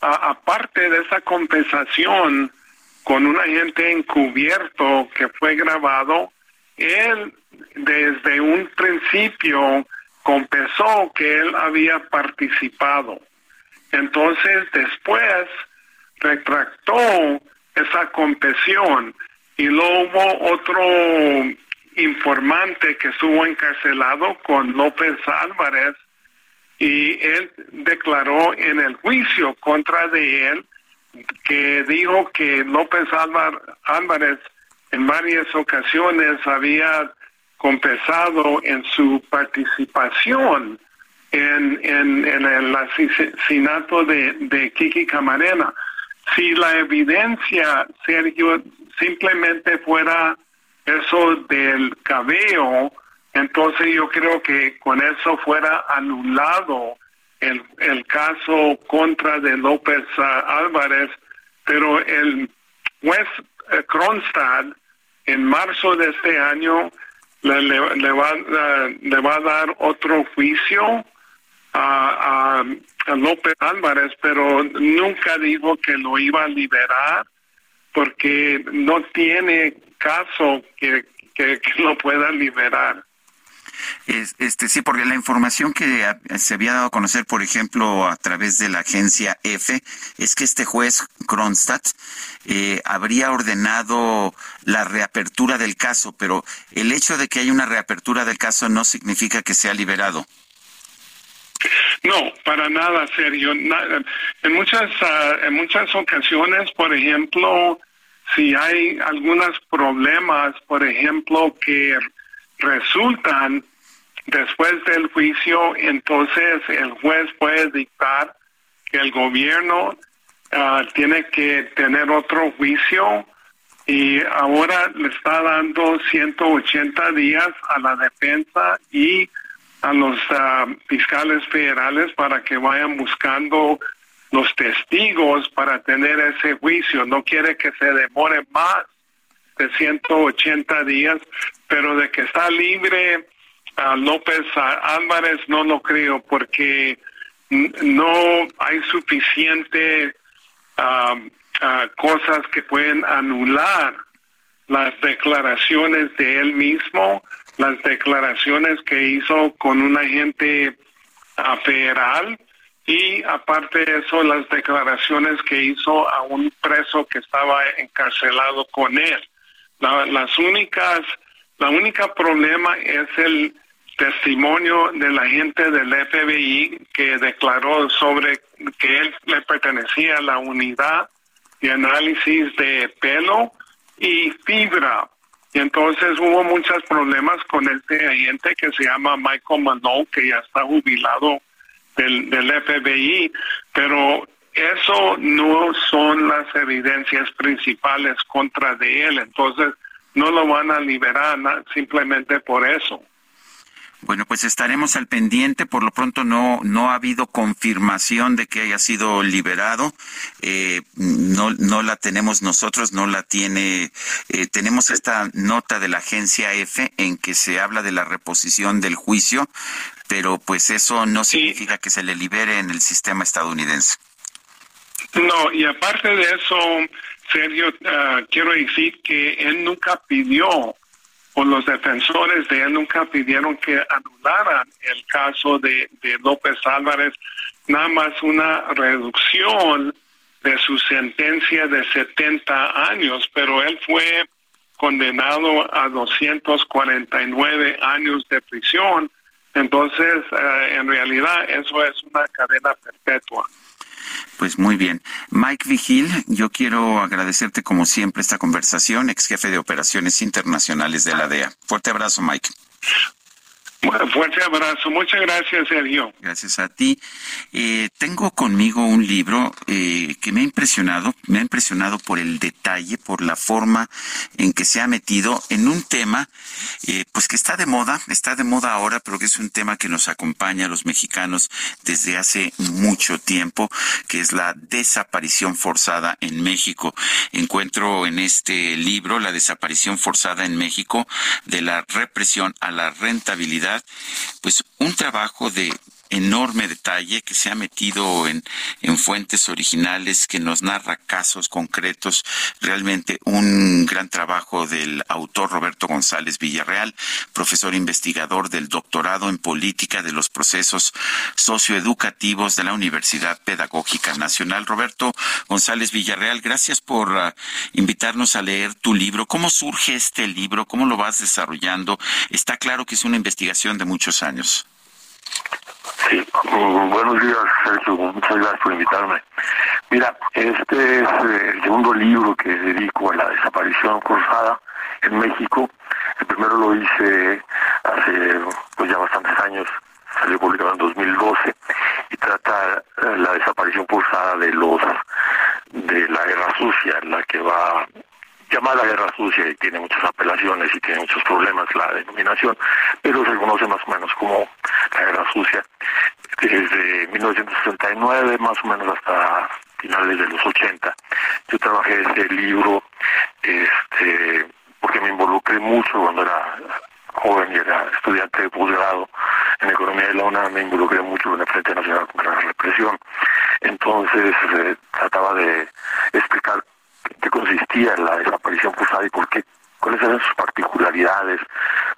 aparte de esa compensación con un agente encubierto que fue grabado, él desde un principio confesó que él había participado. Entonces, después retractó esa confesión y luego hubo otro informante que estuvo encarcelado con López Álvarez y él declaró en el juicio contra de él que dijo que López Álvarez en varias ocasiones había confesado en su participación en, en, el asesinato de, de Kiki Camarena. Si la evidencia, Sergio, simplemente fuera eso del cabello, entonces yo creo que con eso fuera anulado el, el caso contra de López Álvarez, pero el juez eh, Kronstad en marzo de este año le, va, eh, le va a dar otro juicio a, López Álvarez, pero nunca dijo que lo iba a liberar porque no tiene caso que, que lo pueda liberar. Este, sí, porque la información que se había dado a conocer, por ejemplo, a través de la agencia F, es que este juez Kronstadt eh, habría ordenado la reapertura del caso, pero el hecho de que haya una reapertura del caso no significa que sea liberado. No, para nada, serio. En muchas, ah, en muchas ocasiones, por ejemplo, si hay algunos problemas, por ejemplo, que resultan después del juicio, entonces el juez puede dictar que el gobierno ah, tiene que tener otro juicio y ahora le está dando 180 días a la defensa y a los ah, fiscales federales para que vayan buscando los testigos para tener ese juicio. No quiere que se demore más de 180 días, pero de que está libre a López Álvarez no lo creo porque no hay suficiente cosas que pueden anular las declaraciones de él mismo, las declaraciones que hizo con un agente federal y aparte de eso las declaraciones que hizo a un preso que estaba encarcelado con él. las únicas, la única problema es el testimonio de la gente del FBI que declaró sobre que él le pertenecía a la unidad de análisis de pelo y fibra. Y entonces hubo muchos problemas con este agente que se llama Michael Malone, que ya está jubilado del, del FBI, pero eso no son las evidencias principales contra de él. Entonces no lo van a liberar simplemente por eso. Bueno, pues estaremos al pendiente. Por lo pronto no, no ha habido confirmación de que haya sido liberado. Eh, no, no la tenemos nosotros, no la tiene. Eh, tenemos esta nota de la agencia F en que se habla de la reposición del juicio, pero pues eso no significa que se le libere en el sistema estadounidense. No, y aparte de eso, Sergio, ah, quiero decir que él nunca pidió o los defensores de él nunca pidieron que anularan el caso de, López Álvarez, nada más una reducción de su sentencia de 70 años, pero él fue condenado a 249 años de prisión. Entonces, eh, en realidad, eso es una cadena perpetua. Pues muy bien. Mike Vigil, yo quiero agradecerte como siempre esta conversación, ex jefe de operaciones internacionales de la DEA. Fuerte abrazo, Mike. Bueno, fuerte abrazo. Muchas gracias, Sergio. Gracias a ti. Eh, tengo conmigo un libro eh, que me ha impresionado, me ha impresionado por el detalle, por la forma en que se ha metido en un tema, eh, pues que está de moda, está de moda ahora, pero que es un tema que nos acompaña a los mexicanos desde hace mucho tiempo, que es la desaparición forzada en México. Encuentro en este libro la desaparición forzada en México de la represión a la rentabilidad pues un trabajo de enorme detalle que se ha metido en, en, fuentes originales, que nos narra casos concretos, realmente un gran trabajo del autor Roberto González Villarreal, profesor investigador del doctorado en política de los procesos socioeducativos de la Universidad Pedagógica Nacional. Roberto González Villarreal, gracias por uh, invitarnos a leer tu libro. ¿Cómo surge este libro? ¿Cómo lo vas desarrollando? Está claro que es una investigación de muchos años. Mm, buenos días, Sergio. Muchas gracias por invitarme. Mira, este es eh, el segundo libro que dedico a la desaparición forzada en México. El primero lo hice hace pues ya bastantes años, salió publicado en 2012 y trata eh, la desaparición forzada de los de la guerra sucia, la que va llamada guerra sucia y tiene muchas apelaciones y tiene muchos problemas la denominación, pero se conoce más o menos como la guerra sucia desde 1969 más o menos hasta finales de los 80. Yo trabajé ese libro este porque me involucré mucho cuando era joven y era estudiante de posgrado en economía de la UNAM, me involucré mucho en el Frente Nacional contra la Represión. Entonces eh, trataba de explicar qué consistía la desaparición forzada y por qué, cuáles eran sus particularidades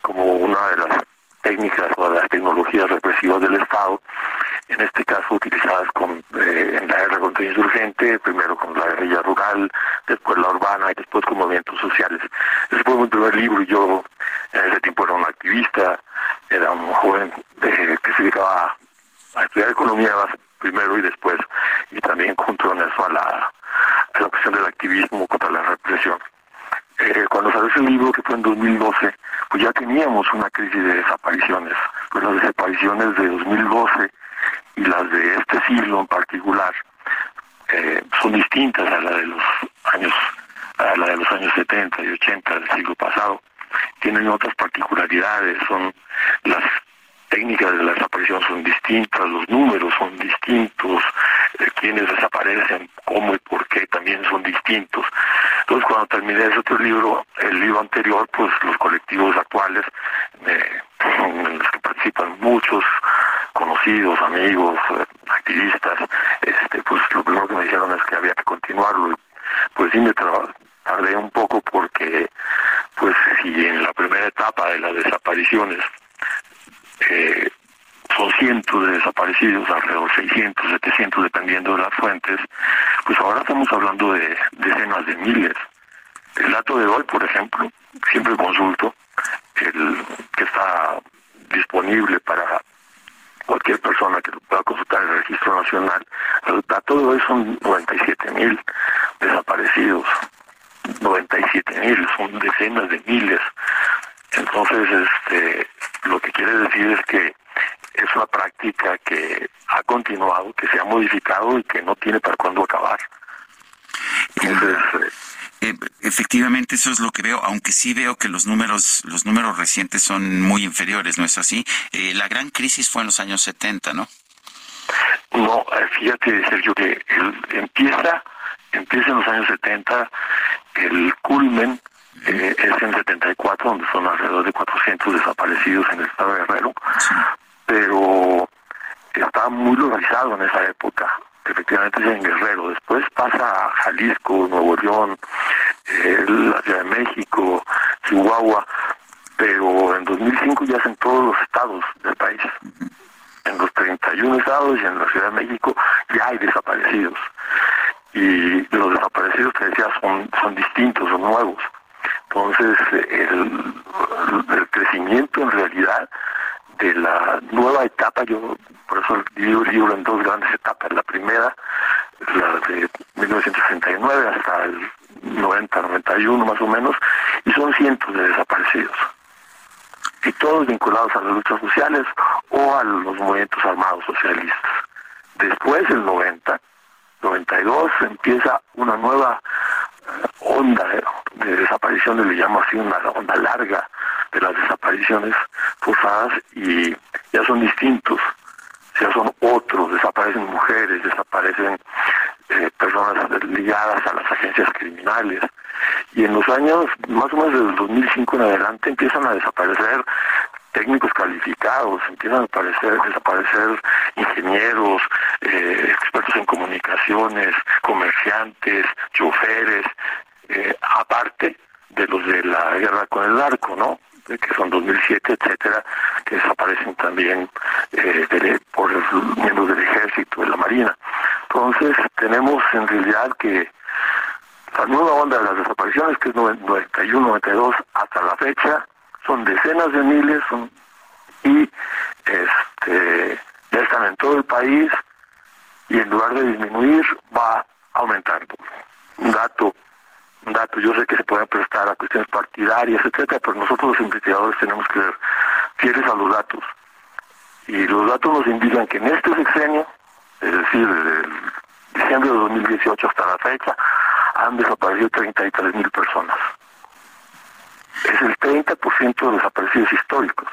como una de las técnicas o de las tecnologías represivas del Estado, en este caso utilizadas con, eh, en la guerra contra insurgente, primero con la guerrilla rural, después la urbana y después con movimientos sociales. Ese fue mi primer libro yo en ese tiempo era un activista, era un joven eh, que se dedicaba a estudiar economía primero y después, y también junto eso a la la cuestión del activismo contra la represión. Eh, cuando salió ese libro, que fue en 2012, pues ya teníamos una crisis de desapariciones. Pues las desapariciones de 2012 y las de este siglo en particular eh, son distintas a la de los años a la de los años 70 y 80 del siglo pasado. Tienen otras particularidades, son las técnicas de la desaparición son distintas, los números son distintos, eh, quienes desaparecen, cómo y por qué también son distintos. Entonces cuando terminé ese otro libro, el libro anterior, pues los colectivos actuales, eh, en los que participan muchos conocidos, amigos, eh, activistas, este, pues lo primero que me dijeron es que había que continuarlo. Pues sí me tardé un poco porque, pues si en la primera etapa de las desapariciones eh, son cientos de desaparecidos, alrededor 600, 700, dependiendo de las fuentes, pues ahora estamos hablando de decenas de miles. El dato de hoy, por ejemplo, siempre consulto, el que está disponible para cualquier persona que pueda consultar el registro nacional, el dato de hoy son 97 mil desaparecidos. 97 mil, son decenas de miles. Entonces, este, lo que quiere decir es que es una práctica que ha continuado, que se ha modificado y que no tiene para cuándo acabar. Entonces, eh, efectivamente eso es lo que veo, aunque sí veo que los números los números recientes son muy inferiores, ¿no es así? Eh, la gran crisis fue en los años 70, ¿no? No, eh, fíjate Sergio que empieza empieza en los años 70 el culmen eh, es en 74, donde son alrededor de 400 desaparecidos en el estado de Guerrero, pero estaba muy localizado en esa época. Efectivamente es en Guerrero. Después pasa a Jalisco, Nuevo León, eh, la Ciudad de México, Chihuahua, pero en 2005 ya es en todos los estados del país. En los 31 estados y en la Ciudad de México ya hay desaparecidos. Y los desaparecidos que decía son, son distintos, son nuevos. Entonces, el, crecimiento en realidad de la nueva etapa, yo por eso divido el libro en dos grandes etapas. La primera 89 hasta el 90, 91 más o menos, y son cientos de desaparecidos. Y todos vinculados a las luchas sociales o a los movimientos armados socialistas. Después, el 90, 92, empieza una nueva onda de, desapariciones, le llamo así una onda larga de las desapariciones forzadas y ya son distintos, ya son otros, desaparecen mujeres, desaparecen eh, personas ligadas a las agencias criminales. Y en los años, más o menos desde el 2005 en adelante, empiezan a desaparecer técnicos calificados, empiezan a aparecer, desaparecer ingenieros, eh, expertos en comunicaciones, comerciantes, choferes, eh, aparte de los de la guerra con el arco, ¿no? que son 2007, etcétera, que desaparecen también eh, por los miembros del ejército, de la marina. Entonces, tenemos en realidad que la nueva onda de las desapariciones, que es 91, 92, hasta la fecha, son decenas de miles y este, ya están en todo el país y en lugar de disminuir, va aumentando. Un dato un dato. Yo sé que se pueden prestar a cuestiones partidarias, etcétera, pero nosotros los investigadores tenemos que ser fieles a los datos. Y los datos nos indican que en este sexenio, es decir, desde diciembre de 2018 hasta la fecha, han desaparecido 33 mil personas. Es el 30% de desaparecidos históricos.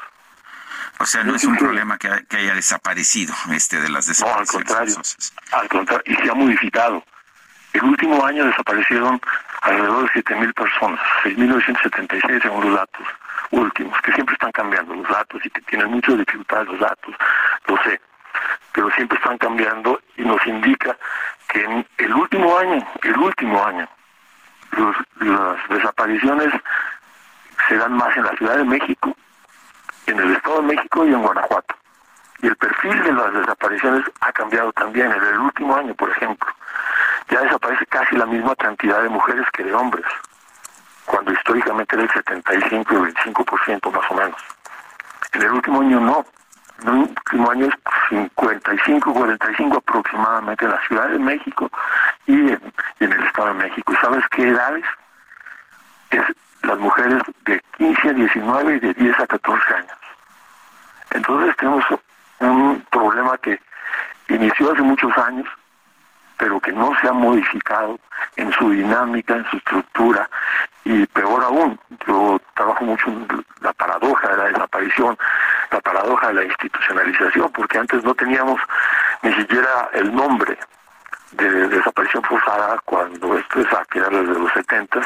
O sea, no es un problema que, haya desaparecido este de las desapariciones. No, al contrario, al contrario, y se ha modificado. El último año desaparecieron alrededor de 7.000 personas, 6.976 según los datos últimos, que siempre están cambiando los datos y que tienen muchas dificultades los datos, lo sé, pero siempre están cambiando y nos indica que en el último año, el último año, las desapariciones se dan más en la Ciudad de México, en el Estado de México y en Guanajuato. Y el perfil de las desapariciones ha cambiado también en el último año, por ejemplo ya desaparece casi la misma cantidad de mujeres que de hombres, cuando históricamente era el 75 y el 25% más o menos. En el último año no, en el último año es 55, 45 aproximadamente en la Ciudad de México y en, en el Estado de México. ¿Y sabes qué edades? Es las mujeres de 15 a 19 y de 10 a 14 años. Entonces tenemos un problema que inició hace muchos años, pero que no se ha modificado en su dinámica, en su estructura, y peor aún, yo trabajo mucho en la paradoja de la desaparición, la paradoja de la institucionalización, porque antes no teníamos ni siquiera el nombre de desaparición forzada cuando esto es a finales de los 70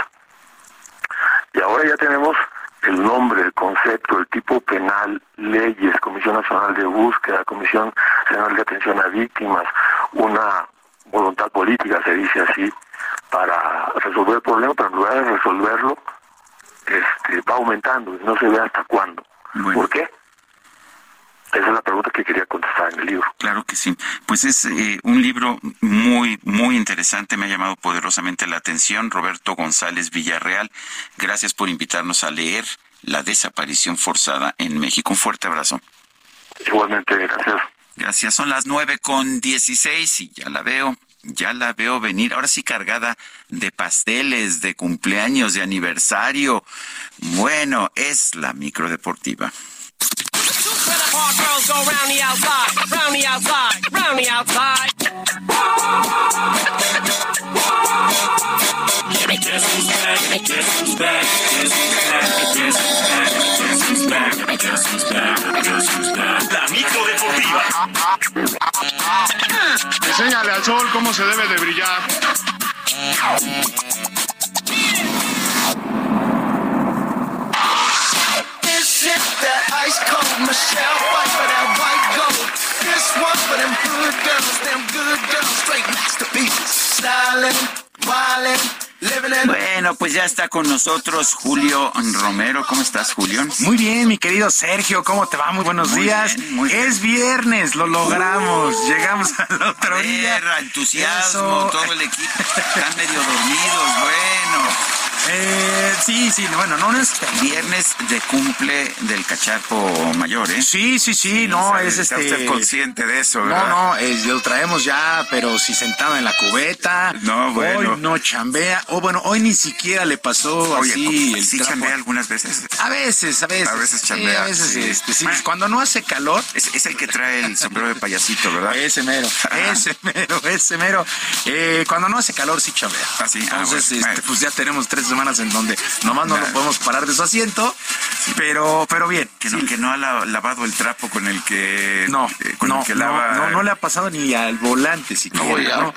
y ahora ya tenemos el nombre, el concepto, el tipo penal, leyes, Comisión Nacional de Búsqueda, Comisión Nacional de Atención a Víctimas, una voluntad política, se dice así, para resolver el problema, pero en lugar de resolverlo, este, va aumentando y no se ve hasta cuándo. ¿Por qué? Esa es la pregunta que quería contestar en el libro. Claro que sí. Pues es eh, un libro muy, muy interesante. Me ha llamado poderosamente la atención. Roberto González Villarreal, gracias por invitarnos a leer La desaparición forzada en México. Un fuerte abrazo. Igualmente, gracias. Gracias. Son las nueve con dieciséis y ya la veo. Ya la veo venir, ahora sí cargada de pasteles, de cumpleaños, de aniversario. Bueno, es la microdeportiva. La micro deportiva. Enséñale al sol cómo se debe de brillar. This is that ice cold Michelle fight for that white gold. This one for them good girls, them good girls, straight masterpieces. Styling, wildin'. Bueno, pues ya está con nosotros Julio Romero. ¿Cómo estás, Julio? Muy bien, mi querido Sergio. ¿Cómo te va? Muy buenos días. es viernes, lo logramos. Uh. Llegamos al otro a día. entusiasmo, todo el equipo están medio dormidos. Bueno. Eh, Sí, sí, bueno, no es viernes de cumple del cacharpo mayor, ¿eh? Sí, sí, sí, no, es está este... usted consciente de eso, No, ¿verdad? no, es- lo traemos ya, pero si sentado en la cubeta. No, bueno. Hoy no chambea. O bueno, hoy ni siquiera le pasó Oye, así el ¿sí trapo. chambea algunas veces? A veces, a veces. A veces Sí, chambea, a veces, sí. este, sí, Cuando no hace calor. Es, es el que trae el sombrero de payasito, ¿verdad? Ese mero, ese mero, ese mero. Eh, cuando no hace calor, sí chambea. Ah, sí, ah, Entonces, bueno, este, pues ya tenemos tres semanas en donde nomás no lo podemos parar de su asiento. Pero, pero bien. Que no, que no ha la- lavado el trapo con el que, No, eh, con no, el que no, lava. no, no le ha pasado ni al volante siquiera. voy a ¿no?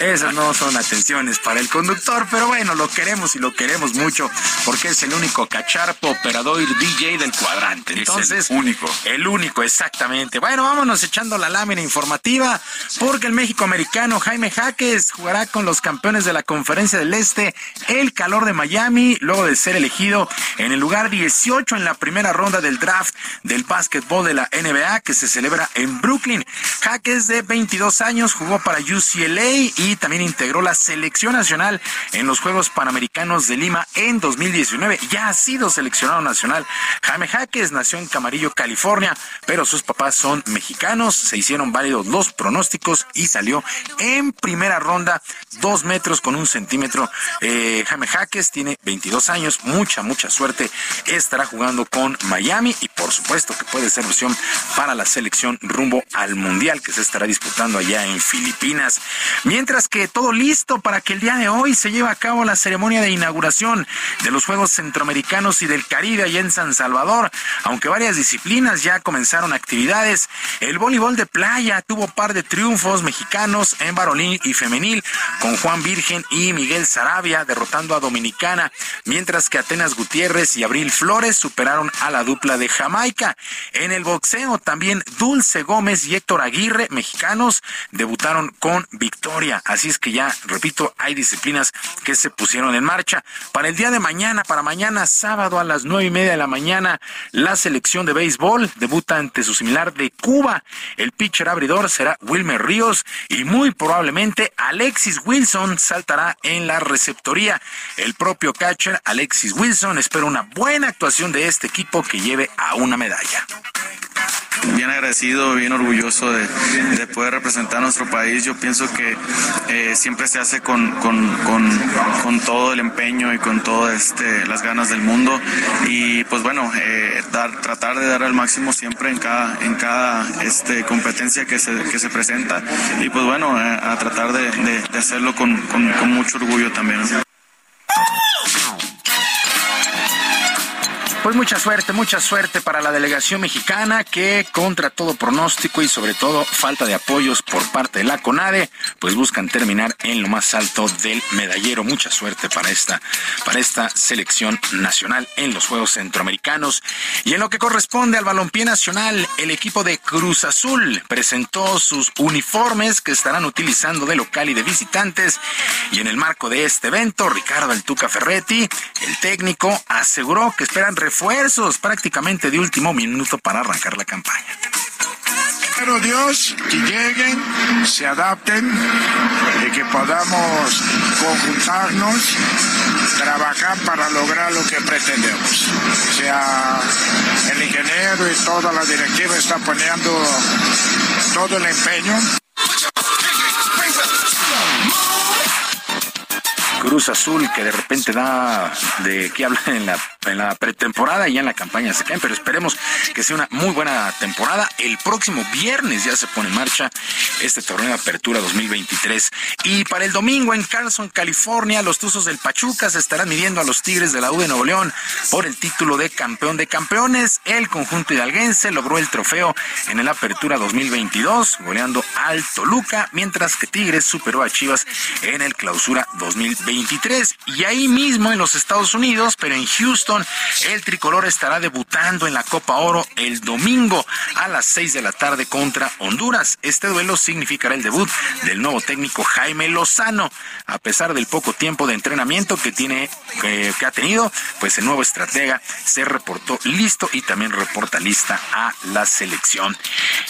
Esas no son atenciones para el conductor, pero bueno, lo queremos y lo queremos mucho porque es el único cacharpo operador DJ del cuadrante. Es el Entonces, único. El único, exactamente. Bueno, vámonos echando la lámina informativa porque el México americano Jaime Jaques jugará con los campeones de la Conferencia del Este, el calor de Miami, luego de ser elegido en el lugar 18 en la primera ronda del draft del básquetbol de la NBA que se celebra en Brooklyn. Jaques de 22 años jugó para UCLA y también integró la selección nacional en los Juegos Panamericanos de Lima en 2019. Ya ha sido seleccionado nacional. Jaime Jaques nació en Camarillo, California, pero sus papás son mexicanos. Se hicieron válidos los pronósticos y salió en primera ronda, dos metros con un centímetro. Eh, Jaime Jaques tiene 22 años, mucha, mucha suerte. Estará jugando con Miami y por supuesto que puede ser opción para la selección rumbo al Mundial que se estará disputando allá en Filipinas. Mientras que todo listo para que el día de hoy se lleve a cabo la ceremonia de inauguración de los Juegos Centroamericanos y del Caribe allá en San Salvador, aunque varias disciplinas ya comenzaron actividades. El voleibol de playa tuvo par de triunfos mexicanos en varonil y femenil con Juan Virgen y Miguel Sarabia derrotando a Dominicana, mientras que Atenas Gutiérrez y Abril Flores superaron a la dupla de Jamaica. En el boxeo también Dulce Gómez y Héctor Aguirre, mexicanos, debutaron con victoria. Así es que ya, repito, hay disciplinas que se pusieron en marcha. Para el día de mañana, para mañana sábado a las nueve y media de la mañana, la selección de béisbol debuta ante su similar de Cuba. El pitcher abridor será Wilmer Ríos y muy probablemente Alexis Wilson saltará en la receptoría. El propio catcher Alexis Wilson espera una buena actuación de este equipo que lleve a una medalla. bien agradecido, bien orgulloso de, de poder representar a nuestro país. Yo pienso que eh, siempre se hace con, con, con, con todo el empeño y con todas este, las ganas del mundo. Y pues bueno, eh, dar, tratar de dar al máximo siempre en cada, en cada este, competencia que se, que se presenta. Y pues bueno, eh, a tratar de, de- de hacerlo con mucho orgullo también. Pues mucha suerte, mucha suerte para la delegación mexicana que contra todo pronóstico y sobre todo falta de apoyos por parte de la CONADE, pues buscan terminar en lo más alto del medallero. Mucha suerte para esta para esta selección nacional en los Juegos Centroamericanos. Y en lo que corresponde al balompié nacional, el equipo de Cruz Azul presentó sus uniformes que estarán utilizando de local y de visitantes y en el marco de este evento, Ricardo El Tuca Ferretti, el técnico, aseguró que esperan refuerzos prácticamente de último minuto para arrancar la campaña. Pero Dios, que lleguen, se adapten y que podamos conjuntarnos, trabajar para lograr lo que pretendemos. O sea, el ingeniero y toda la directiva está poniendo todo el empeño. Cruz Azul que de repente da de qué hablar en la, pretemporada y ya en la campaña se caen, pero esperemos que sea una muy buena temporada. El próximo viernes ya se pone en marcha este torneo de apertura 2023. Y para el domingo en Carlson, California, los Tuzos del Pachuca se estarán midiendo a los Tigres de la U de Nuevo León por el título de campeón de campeones. El conjunto hidalguense logró el trofeo en el apertura 2022, goleando al Toluca, mientras que Tigres superó a Chivas en el clausura 2023. Y ahí mismo en los Estados Unidos, pero en Houston. El tricolor estará debutando en la Copa Oro el domingo a las 6 de la tarde contra Honduras. Este duelo significará el debut del nuevo técnico Jaime Lozano. A pesar del poco tiempo de entrenamiento que tiene que, que ha tenido, pues el nuevo estratega se reportó listo y también reporta lista a la selección.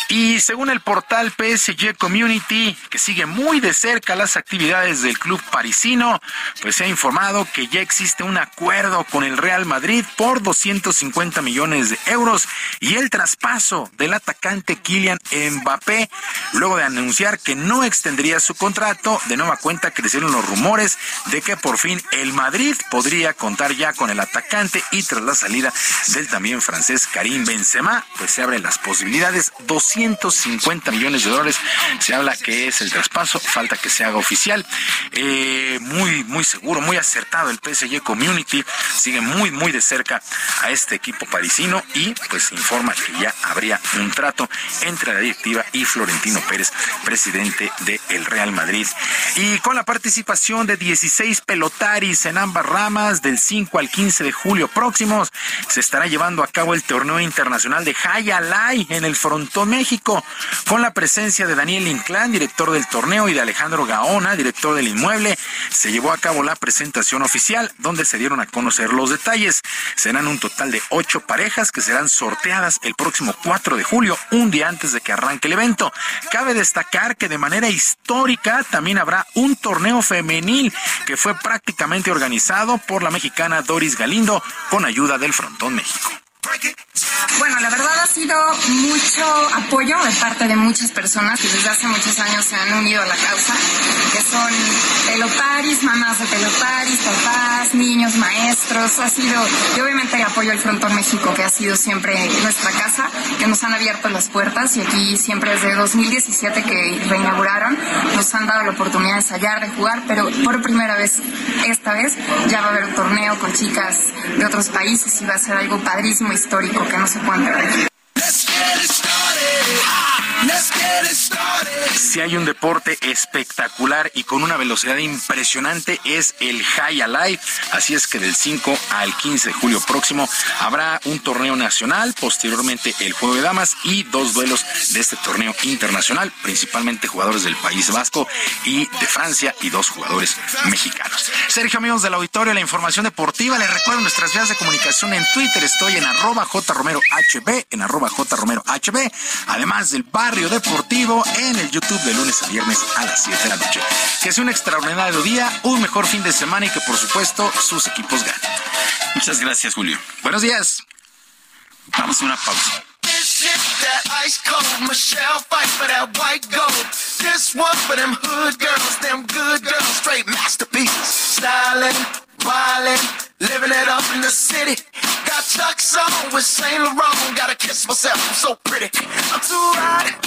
Y según el portal PSG Community, que sigue muy de cerca las actividades del club parisino, pues se ha informado que ya existe un acuerdo con el Real Madrid por 250 millones de euros y el traspaso del atacante Kylian Mbappé, luego de anunciar que no extendería su contrato, de nueva cuenta crecieron los rumores de que por fin el Madrid podría contar ya con el atacante y tras la salida del también francés Karim Benzema, pues se abren las posibilidades, 250 millones de dólares, se habla que es el traspaso, falta que se haga oficial, eh, muy, muy seguro, muy acertado el PSG Community, sigue muy, muy de cerca a este equipo parisino y pues informa que ya habría un trato entre la directiva y Florentino Pérez, presidente del Real Madrid. Y con la participación de 16 pelotaris en ambas ramas del 5 al 15 de julio próximos, se estará llevando a cabo el torneo internacional de Hayalay en el Frontón México, con la presencia de Daniel Inclán, director del torneo, y de Alejandro Gaona, director del inmueble. Se llevó a cabo la presentación oficial, donde se dieron a conocer los detalles. Serán un total de ocho parejas que serán sorteadas el próximo 4 de julio, un día antes de que arranque el evento. Cabe destacar que de manera histórica también habrá un torneo femenil que fue prácticamente organizado por la mexicana Doris Galindo con ayuda del Frontón México. Bueno, la verdad ha sido mucho apoyo de parte de muchas personas que desde hace muchos años se han unido a la causa, que son pelotaris, mamás de pelotaris, papás, niños, maestros. Ha sido, y obviamente apoyo al Frontón México, que ha sido siempre nuestra casa, que nos han abierto las puertas y aquí siempre desde 2017 que reinauguraron, nos han dado la oportunidad de ensayar, de jugar, pero por primera vez, esta vez, ya va a haber un torneo con chicas de otros países y va a ser algo padrísimo histórico que no se puede perder. Si hay un deporte espectacular y con una velocidad impresionante es el High Alive. Así es que del 5 al 15 de julio próximo habrá un torneo nacional, posteriormente el juego de damas y dos duelos de este torneo internacional, principalmente jugadores del País Vasco y de Francia y dos jugadores mexicanos. Sergio, amigos del auditorio, la información deportiva. Les recuerdo nuestras vías de comunicación en Twitter. Estoy en arroba jromerohb, en arroba jromerohb, además del barrio deportivo en el YouTube de lunes a viernes a las 7 de la noche. Que sea un extraordinario día, un mejor fin de semana y que por supuesto sus equipos ganen. Muchas gracias, Julio. Buenos días. Vamos a una pausa. That ice cold Michelle fight for that white gold. This one for them hood girls, them good girls, straight masterpieces. Styling, wildin', living it up in the city. Got Chuck's on with Saint Laurent. Gotta kiss myself, I'm so pretty. I'm too hot.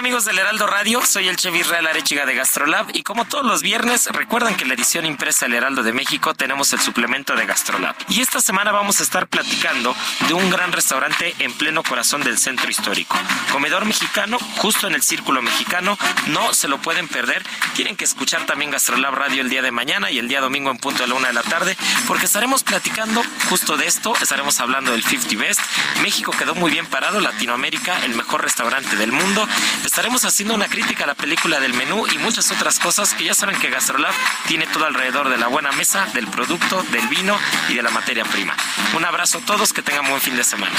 Amigos del Heraldo Radio, soy el Chevy Real Arechiga de Gastrolab y como todos los viernes recuerden que en la edición impresa del Heraldo de México tenemos el suplemento de Gastrolab. Y esta semana vamos a estar platicando de un gran restaurante en pleno corazón del centro histórico. Comedor mexicano, justo en el círculo mexicano, no se lo pueden perder. Tienen que escuchar también Gastrolab Radio el día de mañana y el día domingo en punto de la una de la tarde porque estaremos platicando justo de esto, estaremos hablando del 50 Best. México quedó muy bien parado, Latinoamérica, el mejor restaurante del mundo. Estaremos haciendo una crítica a la película del menú y muchas otras cosas que ya saben que Gastrolab tiene todo alrededor de la buena mesa, del producto, del vino y de la materia prima. Un abrazo a todos, que tengan buen fin de semana.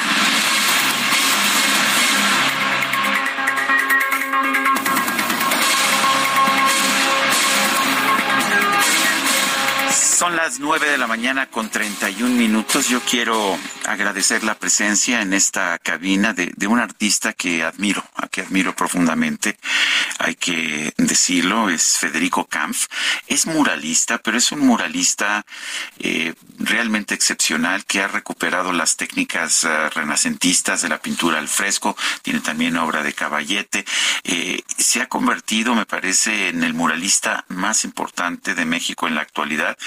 Las nueve de la mañana con 31 minutos. Yo quiero agradecer la presencia en esta cabina de, de un artista que admiro, a que admiro profundamente. Hay que decirlo, es Federico Kampf. Es muralista, pero es un muralista eh, realmente excepcional que ha recuperado las técnicas uh, renacentistas de la pintura al fresco. Tiene también obra de caballete. Eh, se ha convertido, me parece, en el muralista más importante de México en la actualidad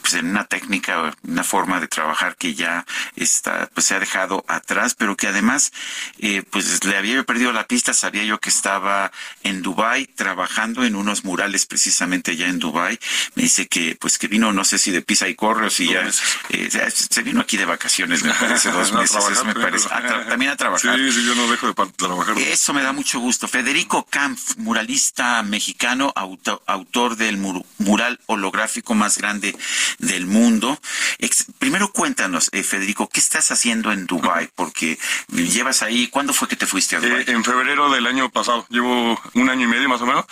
pues en una técnica, una forma de trabajar que ya está, pues se ha dejado atrás, pero que además, eh, pues le había perdido la pista, sabía yo que estaba en Dubai trabajando en unos murales precisamente allá en Dubai. Me dice que, pues que vino, no sé si de pisa y corre o si ya, eh, se vino aquí de vacaciones, me parece, dos meses, eso me parece. A también a trabajar. Sí, sí, yo no dejo de trabajar. Eso me da mucho gusto. Federico Kampf, muralista mexicano, auto, autor del mural holográfico más grande del mundo. primero cuéntanos, eh, Federico, ¿qué estás haciendo en Dubai? Porque llevas ahí, ¿cuándo fue que te fuiste a Dubai? Eh, en febrero del año pasado, llevo un año y medio más o menos.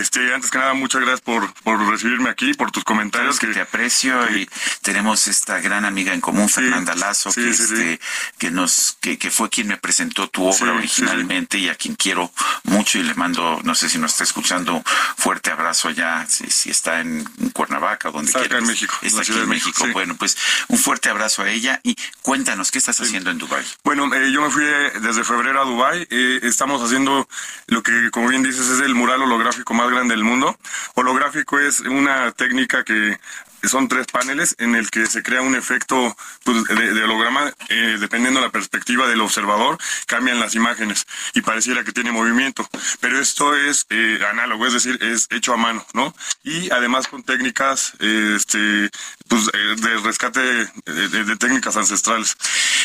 este, antes que nada, muchas gracias por, por recibirme aquí, por tus comentarios. Que, te aprecio y tenemos esta gran amiga en común, Fernanda Lazo, que, este, que nos, que, que, fue quien me presentó tu obra originalmente y a quien quiero mucho y le mando, no sé si nos está escuchando, fuerte abrazo allá, si, si está en Cuernavaca o donde quiera. en México. Está aquí en México. Bueno, pues un fuerte abrazo a ella y cuéntanos, ¿qué estás haciendo en Dubai? Bueno, eh, yo me fui desde febrero a Dubai. Eh, estamos haciendo lo que, como bien dices, es el mural holográfico más grande del mundo. Holográfico es una técnica que son tres paneles en el que se crea un efecto pues, de, holograma eh, dependiendo de la perspectiva del observador cambian las imágenes y pareciera que tiene movimiento. Pero esto es eh, análogo es decir es hecho a mano no y además con técnicas este pues eh, de rescate de, técnicas ancestrales.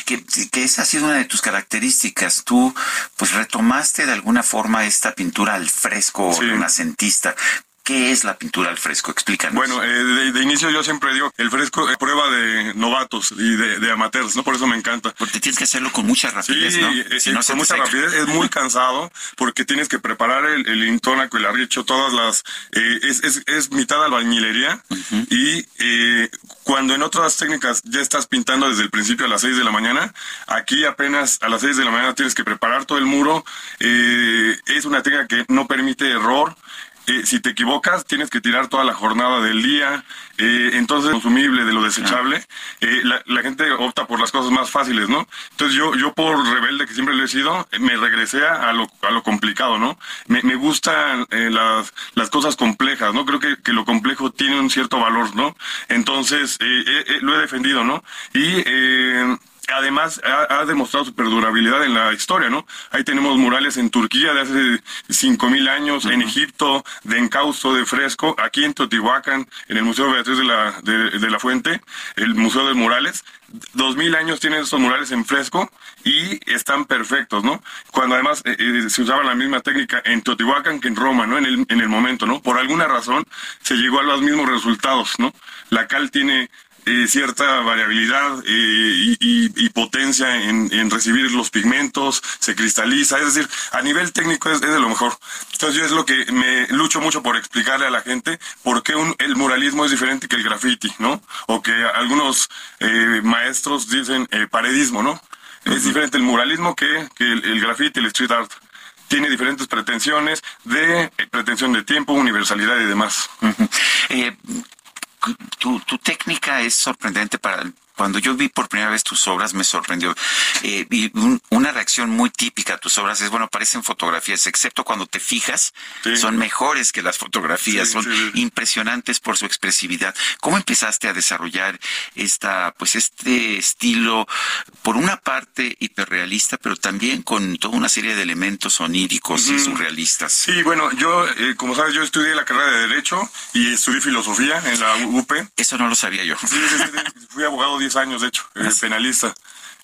Que, que esa ha sido una de tus características. Tú pues retomaste de alguna forma esta pintura al fresco renacentista ¿Qué es la pintura al fresco? Explícanos. Bueno, eh, de, inicio yo siempre digo, el fresco es prueba de novatos y de, amateurs, ¿no? Por eso me encanta. Porque tienes que hacerlo con mucha rapidez, ¿no? Eh, si no con mucha rapidez, es muy cansado porque tienes que preparar el, el intónaco, el arricho, todas las... Eh, es, es, es, mitad albañilería y cuando en otras técnicas ya estás pintando desde el principio a las 6 de la mañana, aquí apenas a las 6 de la mañana tienes que preparar todo el muro. es una técnica que no permite error eh, si te equivocas, tienes que tirar toda la jornada del día. Eh, entonces, consumible de lo desechable, eh, la, gente opta por las cosas más fáciles, ¿no? Entonces, yo, yo por rebelde que siempre lo he sido, me regresé a lo, a lo complicado, ¿no? Me, me gustan las, las cosas complejas, ¿no? Creo que, que lo complejo tiene un cierto valor, ¿no? Entonces, lo he defendido, ¿no? Y además ha, demostrado su perdurabilidad en la historia, ¿no? Ahí tenemos murales en Turquía de hace cinco mil años, en Egipto, de encausto, de fresco, aquí en Teotihuacán, en el Museo Beatriz de la, de, la Fuente, el Museo de Murales. Dos mil años tienen estos murales en fresco y están perfectos, ¿no? Cuando además eh, eh, se usaba la misma técnica en Teotihuacán que en Roma, ¿no? En el, en el momento, ¿no? Por alguna razón se llegó a los mismos resultados, ¿no? La cal tiene eh, cierta variabilidad eh, y, potencia en, recibir los pigmentos, se cristaliza, es decir, a nivel técnico es, de lo mejor. Entonces yo es lo que me lucho mucho por explicarle a la gente por qué un, el muralismo es diferente que el graffiti, ¿no? O que algunos eh, maestros dicen paredismo, ¿no? Es diferente el muralismo que, el, el graffiti, el street art tiene diferentes pretensiones de pretensión de tiempo, universalidad y demás tu, tu técnica es sorprendente para cuando yo vi por primera vez tus obras me sorprendió. Eh, y una reacción muy típica a tus obras es, bueno, parecen fotografías, excepto cuando te fijas, son mejores que las fotografías, son impresionantes por su expresividad. ¿Cómo empezaste a desarrollar esta, pues este estilo, por una parte hiperrealista, pero también con toda una serie de elementos oníricos y surrealistas? Sí, bueno, yo, eh, como sabes, yo estudié la carrera de Derecho y estudié Filosofía en la UP. Eso no lo sabía yo. fui abogado 10 años, de hecho, eh, penalista.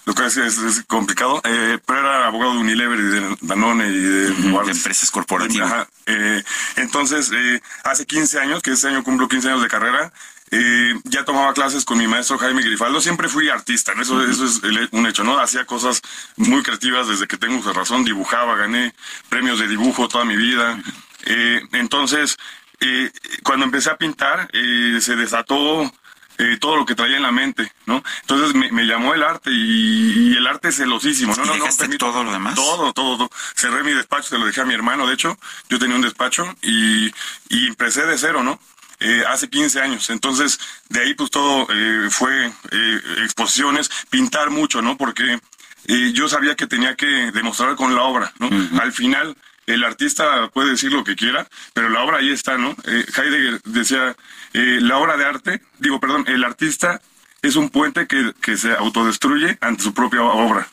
Lo que es, es, es complicado, eh, pero era abogado de Unilever y de Danone y de, de empresas corporativas. Ajá, eh, entonces, eh, hace 15 años, que este año cumplo 15 años de carrera, eh, ya tomaba clases con mi maestro Jaime Grifaldo. Siempre fui artista, ¿no? eso, eso es el- un hecho, ¿no? Hacía cosas muy creativas desde que tengo razón, dibujaba, gané premios de dibujo toda mi vida. Eh, entonces, eh, cuando empecé a pintar, eh, se desató eh, todo lo que traía en la mente, ¿no? Entonces me, me llamó el arte y, y el arte es celosísimo, ¿no? ¿Y no, no, permito- todo lo demás? Todo, todo, todo. Cerré mi despacho, se lo dejé a mi hermano, de hecho, yo tenía un despacho y, y empecé de cero, ¿no? Eh, hace 15 años. Entonces, de ahí pues todo eh, fue eh, exposiciones, pintar mucho, ¿no? Porque eh, yo sabía que tenía que demostrar con la obra, ¿no? Al final, el artista puede decir lo que quiera, pero la obra ahí está, ¿no? Eh, Heidegger decía, eh, la obra de arte, digo, perdón, el artista es un puente que, que se autodestruye ante su propia obra.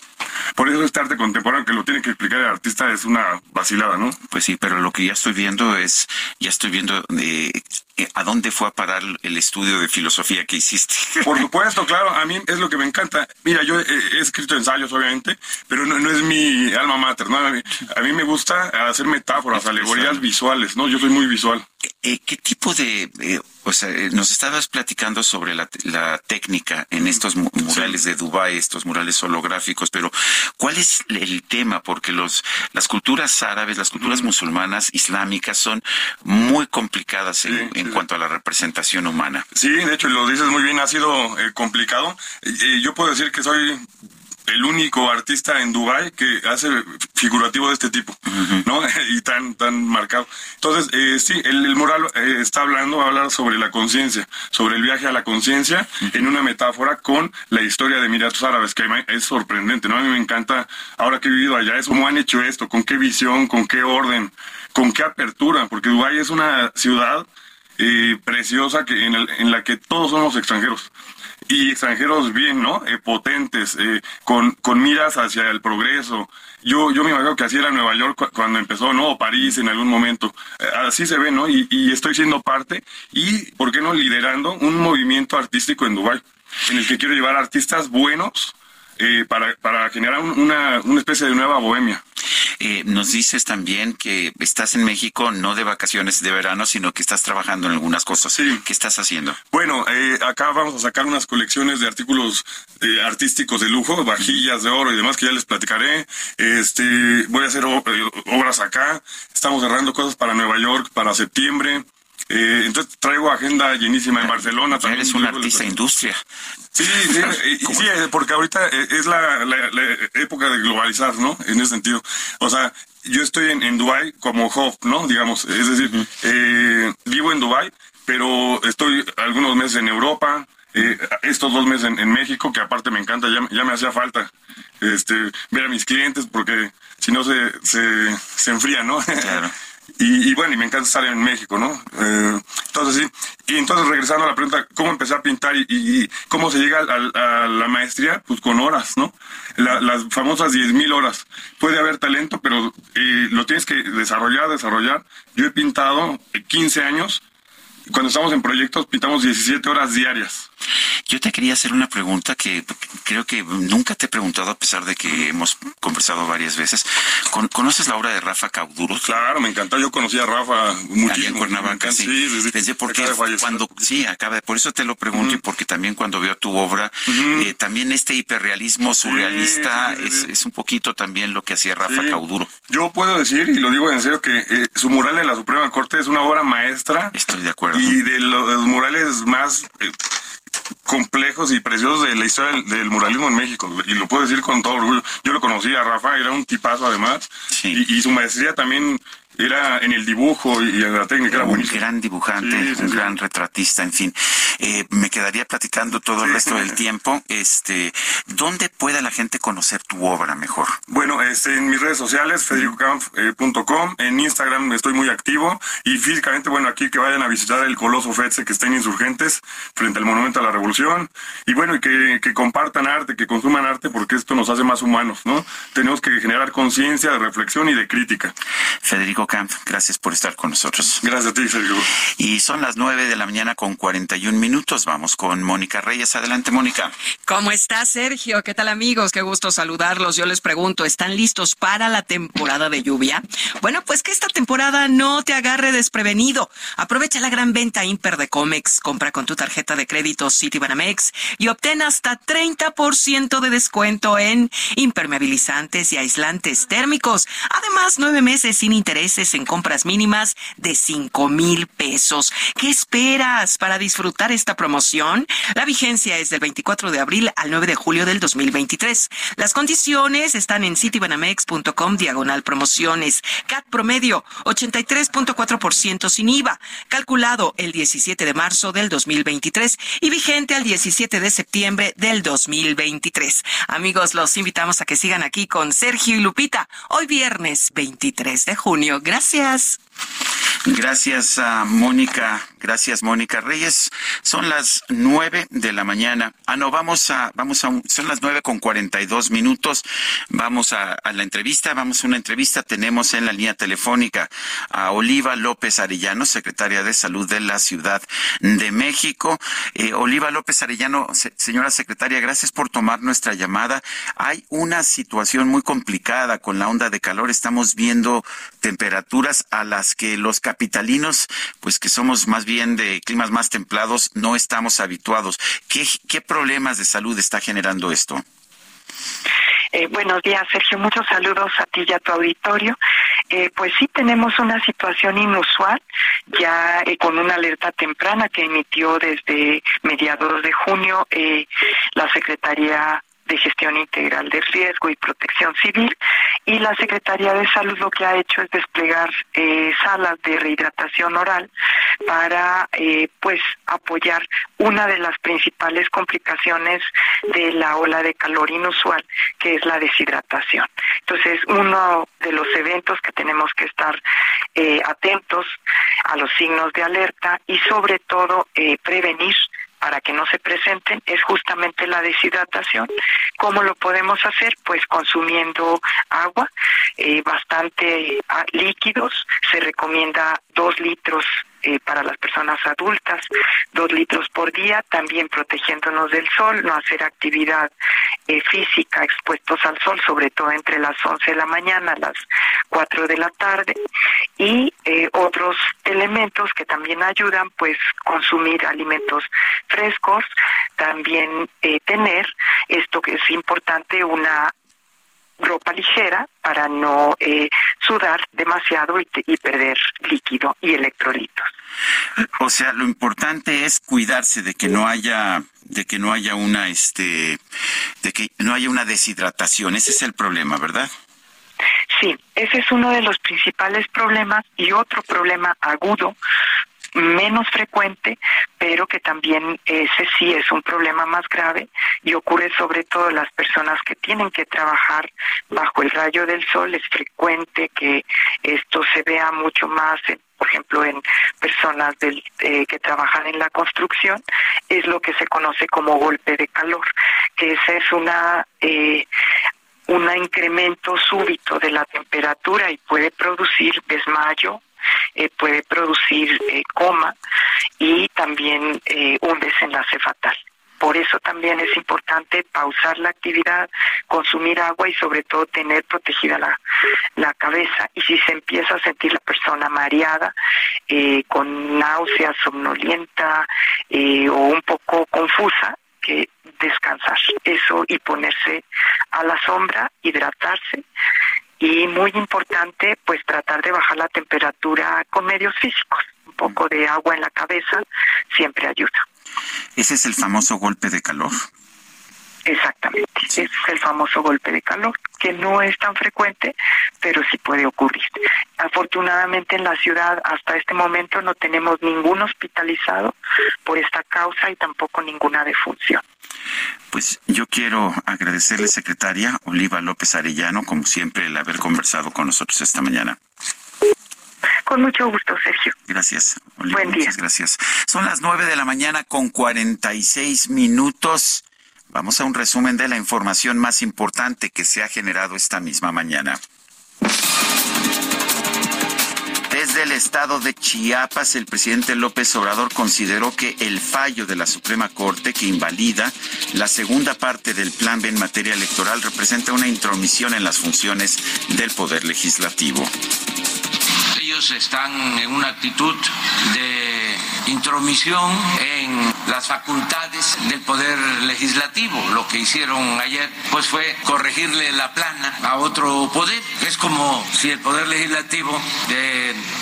Por eso este arte contemporáneo que lo tiene que explicar el artista es una vacilada, ¿no? Pues sí, pero lo que ya estoy viendo es, ya estoy viendo eh, eh, a dónde fue a parar el estudio de filosofía que hiciste. Por supuesto, claro, a mí es lo que me encanta. Mira, yo he, he escrito ensayos, obviamente, pero no, no es mi alma mater, ¿no? A mí, a mí me gusta hacer metáforas, alegorías visuales, ¿no? Yo soy muy visual. Eh, ¿Qué tipo de, eh, o sea, eh, nos estabas platicando sobre la, la técnica en estos mu- murales de Dubái, estos murales holográficos, pero ¿cuál es el tema? Porque los, las culturas árabes, las culturas musulmanas, islámicas, son muy complicadas en, en cuanto a la representación humana. Sí, de hecho, lo dices muy bien, ha sido eh, complicado. Eh, yo puedo decir que soy el único artista en Dubai que hace figurativo de este tipo, ¿no? y tan tan marcado. Entonces, eh, sí, el, el mural eh, está hablando, va a hablar sobre la conciencia, sobre el viaje a la conciencia en una metáfora con la historia de Emiratos Árabes, que es sorprendente, ¿no? A mí me encanta, ahora que he vivido allá, es cómo han hecho esto, con qué visión, con qué orden, con qué apertura, porque Dubái es una ciudad eh, preciosa que en, el- en la que todos somos extranjeros y extranjeros bien, ¿no? Eh, potentes, eh, con, con miras hacia el progreso. Yo, yo me imagino que así era Nueva York cu- cuando empezó, ¿no? O París en algún momento. Eh, así se ve, ¿no? Y, y estoy siendo parte y, ¿por qué no?, liderando un movimiento artístico en Dubái, en el que quiero llevar artistas buenos eh, para, para generar un- una, una especie de nueva bohemia. Eh, nos dices también que estás en México no de vacaciones de verano, sino que estás trabajando en algunas cosas. ¿Qué estás haciendo? Bueno, eh, acá vamos a sacar unas colecciones de artículos eh, artísticos de lujo, vajillas de oro y demás que ya les platicaré. Este, voy a hacer eh, obras acá. Estamos cerrando cosas para Nueva York para septiembre. Eh, entonces traigo agenda llenísima en Barcelona. También Eres un artista industria. Sí, sí, eh, y sí, porque ahorita eh, es la, la- la época de globalizar, ¿no? En ese sentido. O sea, yo estoy en, en Dubai como hub, ¿no? Digamos, es decir, eh, vivo en Dubai, pero estoy algunos meses en Europa, eh, estos dos meses en, en México, que aparte me encanta, ya, ya me hacía falta este ver a mis clientes, porque si no se, se, se enfrían, ¿no? Claro. Y, y bueno, y me encanta estar en México, ¿no? Eh, entonces sí, y entonces regresando a la pregunta, ¿cómo empecé a pintar y, y- cómo se llega al- a, la maestría? Pues con horas, ¿no? La- las famosas 10.000 horas. Puede haber talento, pero eh, lo tienes que desarrollar, desarrollar. Yo he pintado eh, 15 años, cuando estamos en proyectos pintamos 17 horas diarias. Yo te quería hacer una pregunta que creo que nunca te he preguntado a pesar de que hemos conversado varias veces. ¿Con- ¿Conoces la obra de Rafa Cauduro? Claro, me encanta. Yo conocí a Rafa muchísimo. Allá en Cuernavaca, sí. Sí, sí. Pensé porque Acaba cuando, sí, acaba de, por eso te lo pregunto y porque también cuando veo tu obra, eh, también este hiperrealismo surrealista sí, es, es un poquito también lo que hacía Rafa. Cauduro. Yo puedo decir, y lo digo en serio, que eh, su mural en la Suprema Corte es una obra maestra. Estoy de acuerdo. Y de los murales más eh, complejos y preciosos de la historia del, del muralismo en México. Y lo puedo decir con todo orgullo. Yo lo conocí a Rafa, era un tipazo además. Y, y su maestría también era en el dibujo y en la técnica, era un buenísimo. gran dibujante, Sí, sí, un sí. gran retratista, en fin. Eh, me quedaría platicando todo el resto del tiempo. Este, ¿dónde puede la gente conocer tu obra mejor? Bueno, este, en mis redes sociales, federicocamp.com, en Instagram estoy muy activo y físicamente, bueno, aquí que vayan a visitar el Coloso FETSE que está en Insurgentes, frente al Monumento a la Revolución, y bueno, y que, que compartan arte, que consuman arte, porque esto nos hace más humanos, ¿no? Tenemos que generar conciencia de reflexión y de crítica. Federico Camp, gracias por estar con nosotros. Gracias a ti, Federico. Y son las nueve de la mañana con 41 minutos. minutos. Vamos con Mónica Reyes. Adelante, Mónica. ¿Cómo está, Sergio? ¿Qué tal, amigos? Qué gusto saludarlos. Yo les pregunto, ¿están listos para la temporada de lluvia? Bueno, pues que esta temporada no te agarre desprevenido. Aprovecha la gran venta Imper de Comex. Compra con tu tarjeta de crédito Citibanamex y obtén hasta 30% de descuento en impermeabilizantes y aislantes térmicos. Además, nueve meses sin en compras mínimas de cinco mil pesos. ¿Qué esperas para disfrutar esta promoción? La vigencia es del 24 de abril al 9 de julio del 2023. Las condiciones están en citibanamex.com diagonal promociones. CAT promedio 83.4% sin IVA, calculado el 17 de marzo del 2023 y vigente al 17 de septiembre del 2023. Amigos, los invitamos a que sigan aquí con Sergio y Lupita hoy viernes 23 de junio. Gracias. Gracias a Mónica, gracias Mónica Reyes. Son las nueve de la mañana. Ah, no, vamos a, vamos a, son las nueve con cuarenta y dos minutos. Vamos a, la entrevista, vamos a una entrevista. Tenemos en la línea telefónica a Oliva López Arellano, secretaria de Salud de la Ciudad de México. Eh, Oliva López Arellano, se, señora secretaria, gracias por tomar nuestra llamada. Hay una situación muy complicada con la onda de calor. Estamos viendo temperaturas a las que los capitalinos, pues que somos más bien de climas más templados, no estamos habituados. ¿Qué, problemas de salud está generando esto? Eh, buenos días, Sergio. Muchos saludos a ti y a tu auditorio. Eh, pues sí, tenemos una situación inusual, ya eh, con una alerta temprana que emitió desde mediados de junio eh, la Secretaría de Gestión Integral de Riesgo y Protección Civil y la Secretaría de Salud lo que ha hecho es desplegar eh, salas de rehidratación oral para eh, pues apoyar una de las principales complicaciones de la ola de calor inusual que es la deshidratación. Entonces uno de los eventos que tenemos que estar eh, atentos a los signos de alerta y sobre todo prevenir para que no se presenten es justamente la deshidratación. ¿Cómo lo podemos hacer? Pues consumiendo agua, eh, bastante ah, líquidos. Se recomienda dos litros eh, para las personas adultas, dos litros por día, también protegiéndonos del sol, no hacer actividad eh, física expuestos al sol, sobre todo entre las 11 de la mañana las 4 de la tarde, y eh, otros elementos que también ayudan, pues consumir alimentos frescos, también eh, tener esto que es importante, una ropa ligera para no eh, sudar demasiado y, y, perder líquido y electrolitos. O sea, lo importante es cuidarse de que no haya de que no haya una este de que no haya una deshidratación, ese es el problema, ¿verdad? Sí, ese es uno de los principales problemas y otro problema agudo menos frecuente, pero que también ese sí es un problema más grave y ocurre sobre todo en las personas que tienen que trabajar bajo el rayo del sol. Es frecuente que esto se vea mucho más por ejemplo, en personas del, eh, que trabajan en la construcción, es lo que se conoce como golpe de calor, que esa es una eh, un incremento súbito de la temperatura y puede producir desmayo, eh, puede producir eh, coma y también eh, un desenlace fatal. Por eso también es importante pausar la actividad, consumir agua y sobre todo tener protegida la, la cabeza. Y si se empieza a sentir la persona mareada, eh, con náuseas, somnolienta eh, o un poco confusa, que descansar eso y ponerse a la sombra, hidratarse y muy importante pues tratar de bajar la temperatura con medios físicos. Un poco de agua en la cabeza siempre ayuda. ¿Ese es el famoso golpe de calor? Exactamente, sí. es el famoso golpe de calor, que no es tan frecuente, pero sí puede ocurrir. Afortunadamente en la ciudad hasta este momento no tenemos ningún hospitalizado por esta causa y tampoco ninguna defunción. Pues yo quiero agradecerle, secretaria Oliva López Arellano, como siempre, el haber conversado con nosotros esta mañana. Con mucho gusto, Sergio. Gracias. Oliva, Buen día. Muchas gracias. Son las nueve de la mañana con 46 minutos. Vamos a un resumen de la información más importante que se ha generado esta misma mañana. Desde el estado de Chiapas, el presidente López Obrador consideró que el fallo de la Suprema Corte que invalida la segunda parte del plan B en materia electoral representa una intromisión en las funciones del Poder Legislativo. Están en una actitud de intromisión en las facultades del poder legislativo. Lo que hicieron ayer pues fue corregirle la plana a otro poder. Es como si el poder legislativo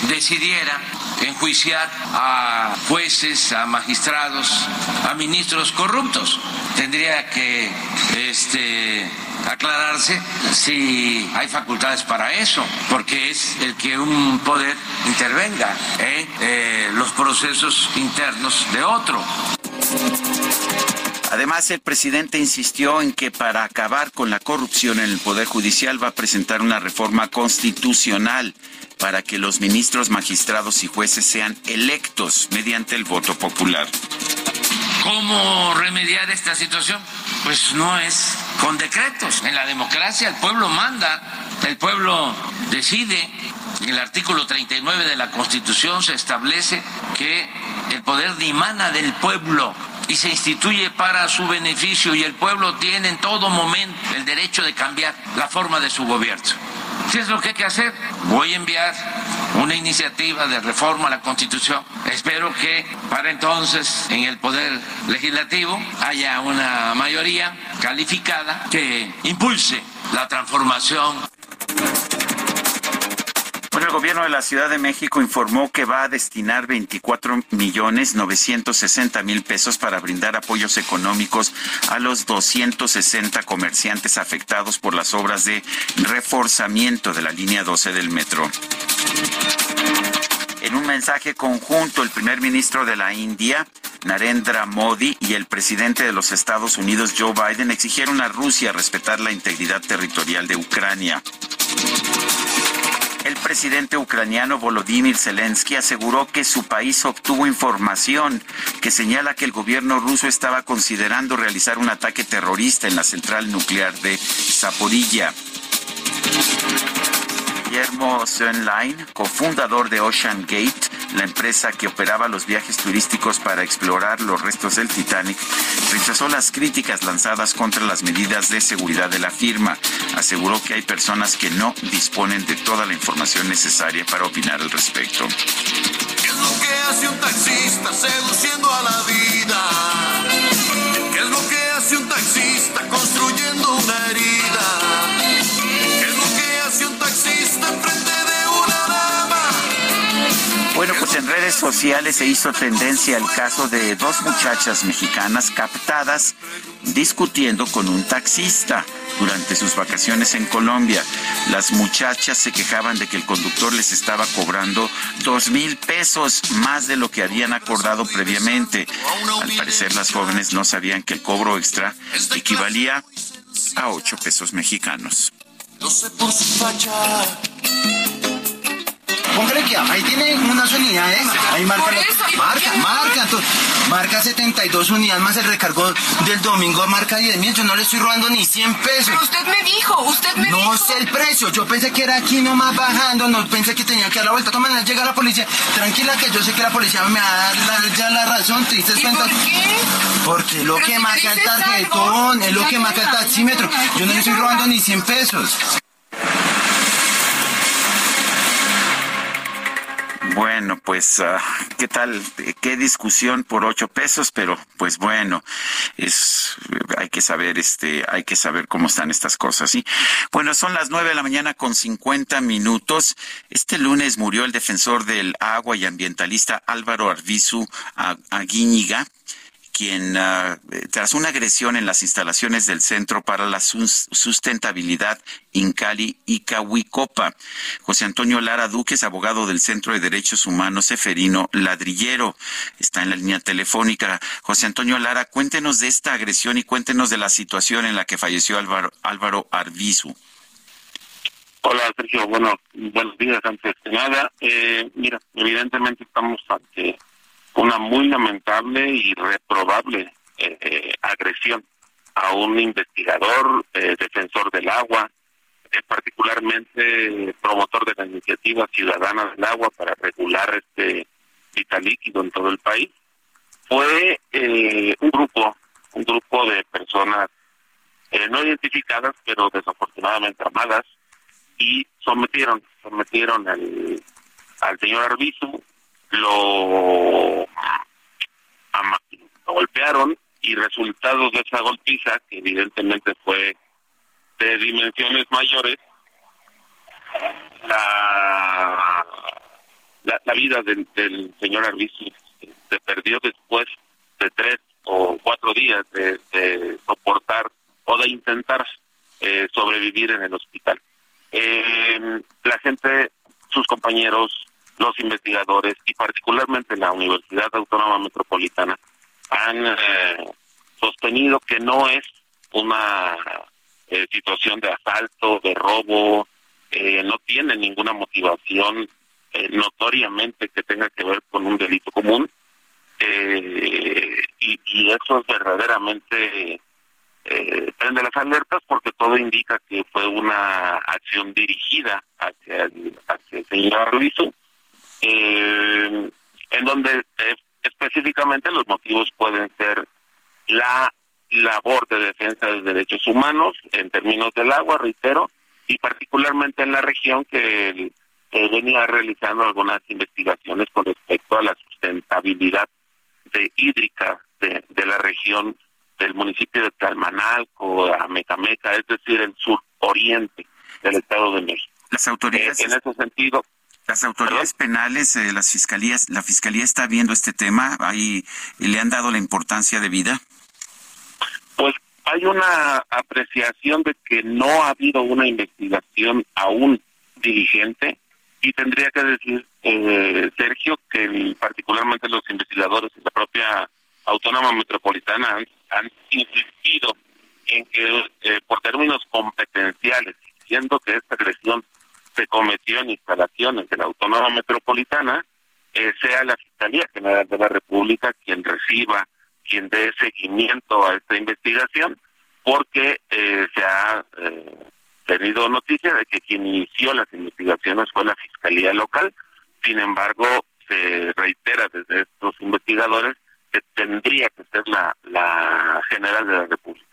decidiera enjuiciar a jueces, a magistrados, a ministros corruptos. Tendría que este aclararse si hay facultades para eso, porque es el que un poder intervenga en eh, los procesos internos de otro. Además, el presidente insistió en que para acabar con la corrupción en el Poder Judicial va a presentar una reforma constitucional para que los ministros, magistrados y jueces sean electos mediante el voto popular. ¿Cómo remediar esta situación? Pues no es con decretos. En la democracia el pueblo manda, el pueblo decide. En el artículo 39 de la Constitución se establece que el poder dimana del pueblo y se instituye para su beneficio y el pueblo tiene en todo momento el derecho de cambiar la forma de su gobierno. ¿Qué es lo que hay que hacer? Voy a enviar una iniciativa de reforma a la Constitución. Espero que para entonces en el Poder Legislativo haya una mayoría calificada que impulse la transformación el gobierno de la Ciudad de México informó que va a destinar 24 millones 960 mil pesos para brindar apoyos económicos a los 260 comerciantes afectados por las obras de reforzamiento de la línea 12 del metro. En un mensaje conjunto, el primer ministro de la India, Narendra Modi, y el presidente de los Estados Unidos, Joe Biden, exigieron a Rusia respetar la integridad territorial de Ucrania. El presidente ucraniano Volodymyr Zelensky aseguró que su país obtuvo información que señala que el gobierno ruso estaba considerando realizar un ataque terrorista en la central nuclear de Zaporilla. Guillermo Sönlein, cofundador de Ocean Gate, la empresa que operaba los viajes turísticos para explorar los restos del Titanic, rechazó las críticas lanzadas contra las medidas de seguridad de la firma. Aseguró que hay personas que no disponen de toda la información necesaria para opinar al respecto. ¿Qué es lo que hace un taxista seduciendo a la vida? ¿Qué es lo que hace un taxista construyendo una herida? En redes sociales se hizo tendencia el caso de dos muchachas mexicanas captadas discutiendo con un taxista durante sus vacaciones en Colombia. Las muchachas se quejaban de que el conductor les estaba cobrando dos mil pesos más de lo que habían acordado previamente. Al parecer las jóvenes no sabían que el cobro extra equivalía a ocho pesos mexicanos. No sé por su. Que ahí tiene unas unidades, ahí marca, marca, marca, entonces, marca 72 unidades más el recargo del domingo, marca 10 mil, yo no le estoy robando ni 100 pesos. Pero usted me dijo, usted me no dijo. sé el precio, yo pensé que era aquí nomás bajando, no pensé que tenía que dar la vuelta, toma, llega la policía, tranquila que yo sé que la policía me va a dar la- ya la razón, ¿te diste cuenta? por qué? Porque es lo Pero que si marca el tarjetón, algo, es lo que no marca el me- taxímetro, yo no le estoy robando ni 100 pesos. Bueno, pues, ah, ¿qué tal? ¿Qué discusión por ocho pesos? Pero, pues bueno, es, hay que saber, este, hay que saber cómo están estas cosas, ¿sí? Bueno, son las nueve de la mañana con cincuenta minutos. Este lunes murió el defensor del agua y ambientalista Álvaro Arvizu A- Aguíñiga quien eh, tras una agresión en las instalaciones del Centro para la Sus- Sustentabilidad Incali Icahuicopa. José Antonio Lara Duques, abogado del Centro de Derechos Humanos Seferino Ladrillero, está en la línea telefónica. José Antonio Lara, cuéntenos de esta agresión y cuéntenos de la situación en la que falleció Álvaro, Álvaro Arbizu. Hola Sergio, bueno, buenos días antes que nada. Eh, mira, evidentemente estamos ante una muy lamentable y reprobable eh, eh, agresión a un investigador, eh, defensor del agua, particularmente promotor de la iniciativa ciudadana del agua para regular este vital líquido en todo el país, fue un grupo, un grupo de personas no identificadas, pero desafortunadamente armadas, y sometieron, sometieron al, al señor Arbizu, lo, golpearon y resultado de esa golpiza, que evidentemente fue de dimensiones mayores, la, la, vida del, del señor Arbizu se perdió después de tres o cuatro días de, soportar o de intentar eh, sobrevivir en el hospital. Eh, la gente, sus compañeros, los investigadores y particularmente la Universidad Autónoma Metropolitana han eh, sostenido que no es una situación de asalto, de robo, no tiene ninguna motivación notoriamente que tenga que ver con un delito común, eh, y, eso es verdaderamente eh, prende las alertas porque todo indica que fue una acción dirigida hacia el, hacia el señor Arbizu, eh, en donde eh, específicamente los motivos pueden ser la labor de defensa de derechos humanos en términos del agua, reitero, y particularmente en la región que, que venía realizando algunas investigaciones con respecto a la sustentabilidad de hídrica de, de la región del municipio de Talmanalco, Amecameca, es decir, el sur oriente del Estado de México. Las autoridades. Eh, en ese sentido. Las autoridades penales, eh, las fiscalías, la fiscalía está viendo este tema, ahí le han dado la importancia de vida. Pues hay una apreciación de que no ha habido una investigación aún diligente y tendría que decir, eh, Sergio, que particularmente los investigadores y la propia Autónoma Metropolitana han, insistido en que eh, por términos competenciales, siendo que esta agresión se cometió en instalaciones de la Autónoma Metropolitana, eh, sea la Fiscalía General de la República quien reciba, quien dé seguimiento a esta investigación, porque se ha tenido noticia de que quien inició las investigaciones fue la Fiscalía Local. Sin embargo, se reitera desde estos investigadores que tendría que ser la, la General de la República.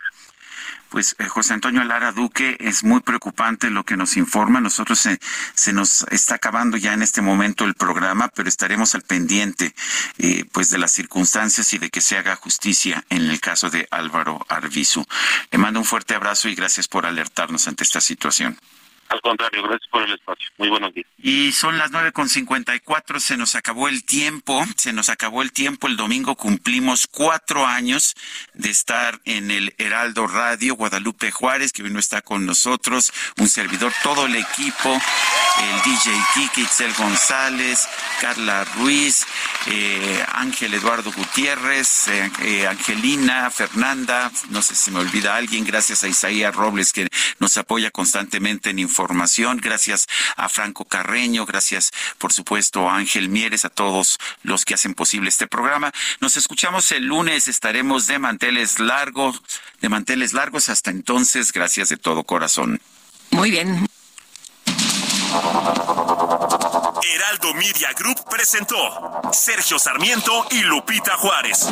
Pues eh, José Antonio Lara Duque, es muy preocupante lo que nos informa. Nosotros se, se nos está acabando ya en este momento el programa, pero estaremos al pendiente eh, pues de las circunstancias y de que se haga justicia en el caso de Álvaro Arbizu. Le mando un fuerte abrazo y gracias por alertarnos ante esta situación. Al contrario, gracias por el espacio. Muy buenos días. Y son las nueve con cincuenta y cuatro, se nos acabó el tiempo, se nos acabó el tiempo. El domingo cumplimos cuatro años de estar en el Heraldo Radio. Guadalupe Juárez, que hoy no está con nosotros, un servidor, todo el equipo, el DJ Kiki, Itzel González, Carla Ruiz, eh, Ángel Eduardo Gutiérrez, eh, eh, Angelina, Fernanda, no sé si me olvida alguien, gracias a Isaías Robles que nos apoya constantemente en información información. Gracias a Franco Carreño, gracias por supuesto a Ángel Mieres, a todos los que hacen posible este programa. Nos escuchamos el lunes, estaremos de manteles largos, de manteles largos. Hasta entonces, gracias de todo corazón. Muy bien. Heraldo Media Group presentó Sergio Sarmiento y Lupita Juárez.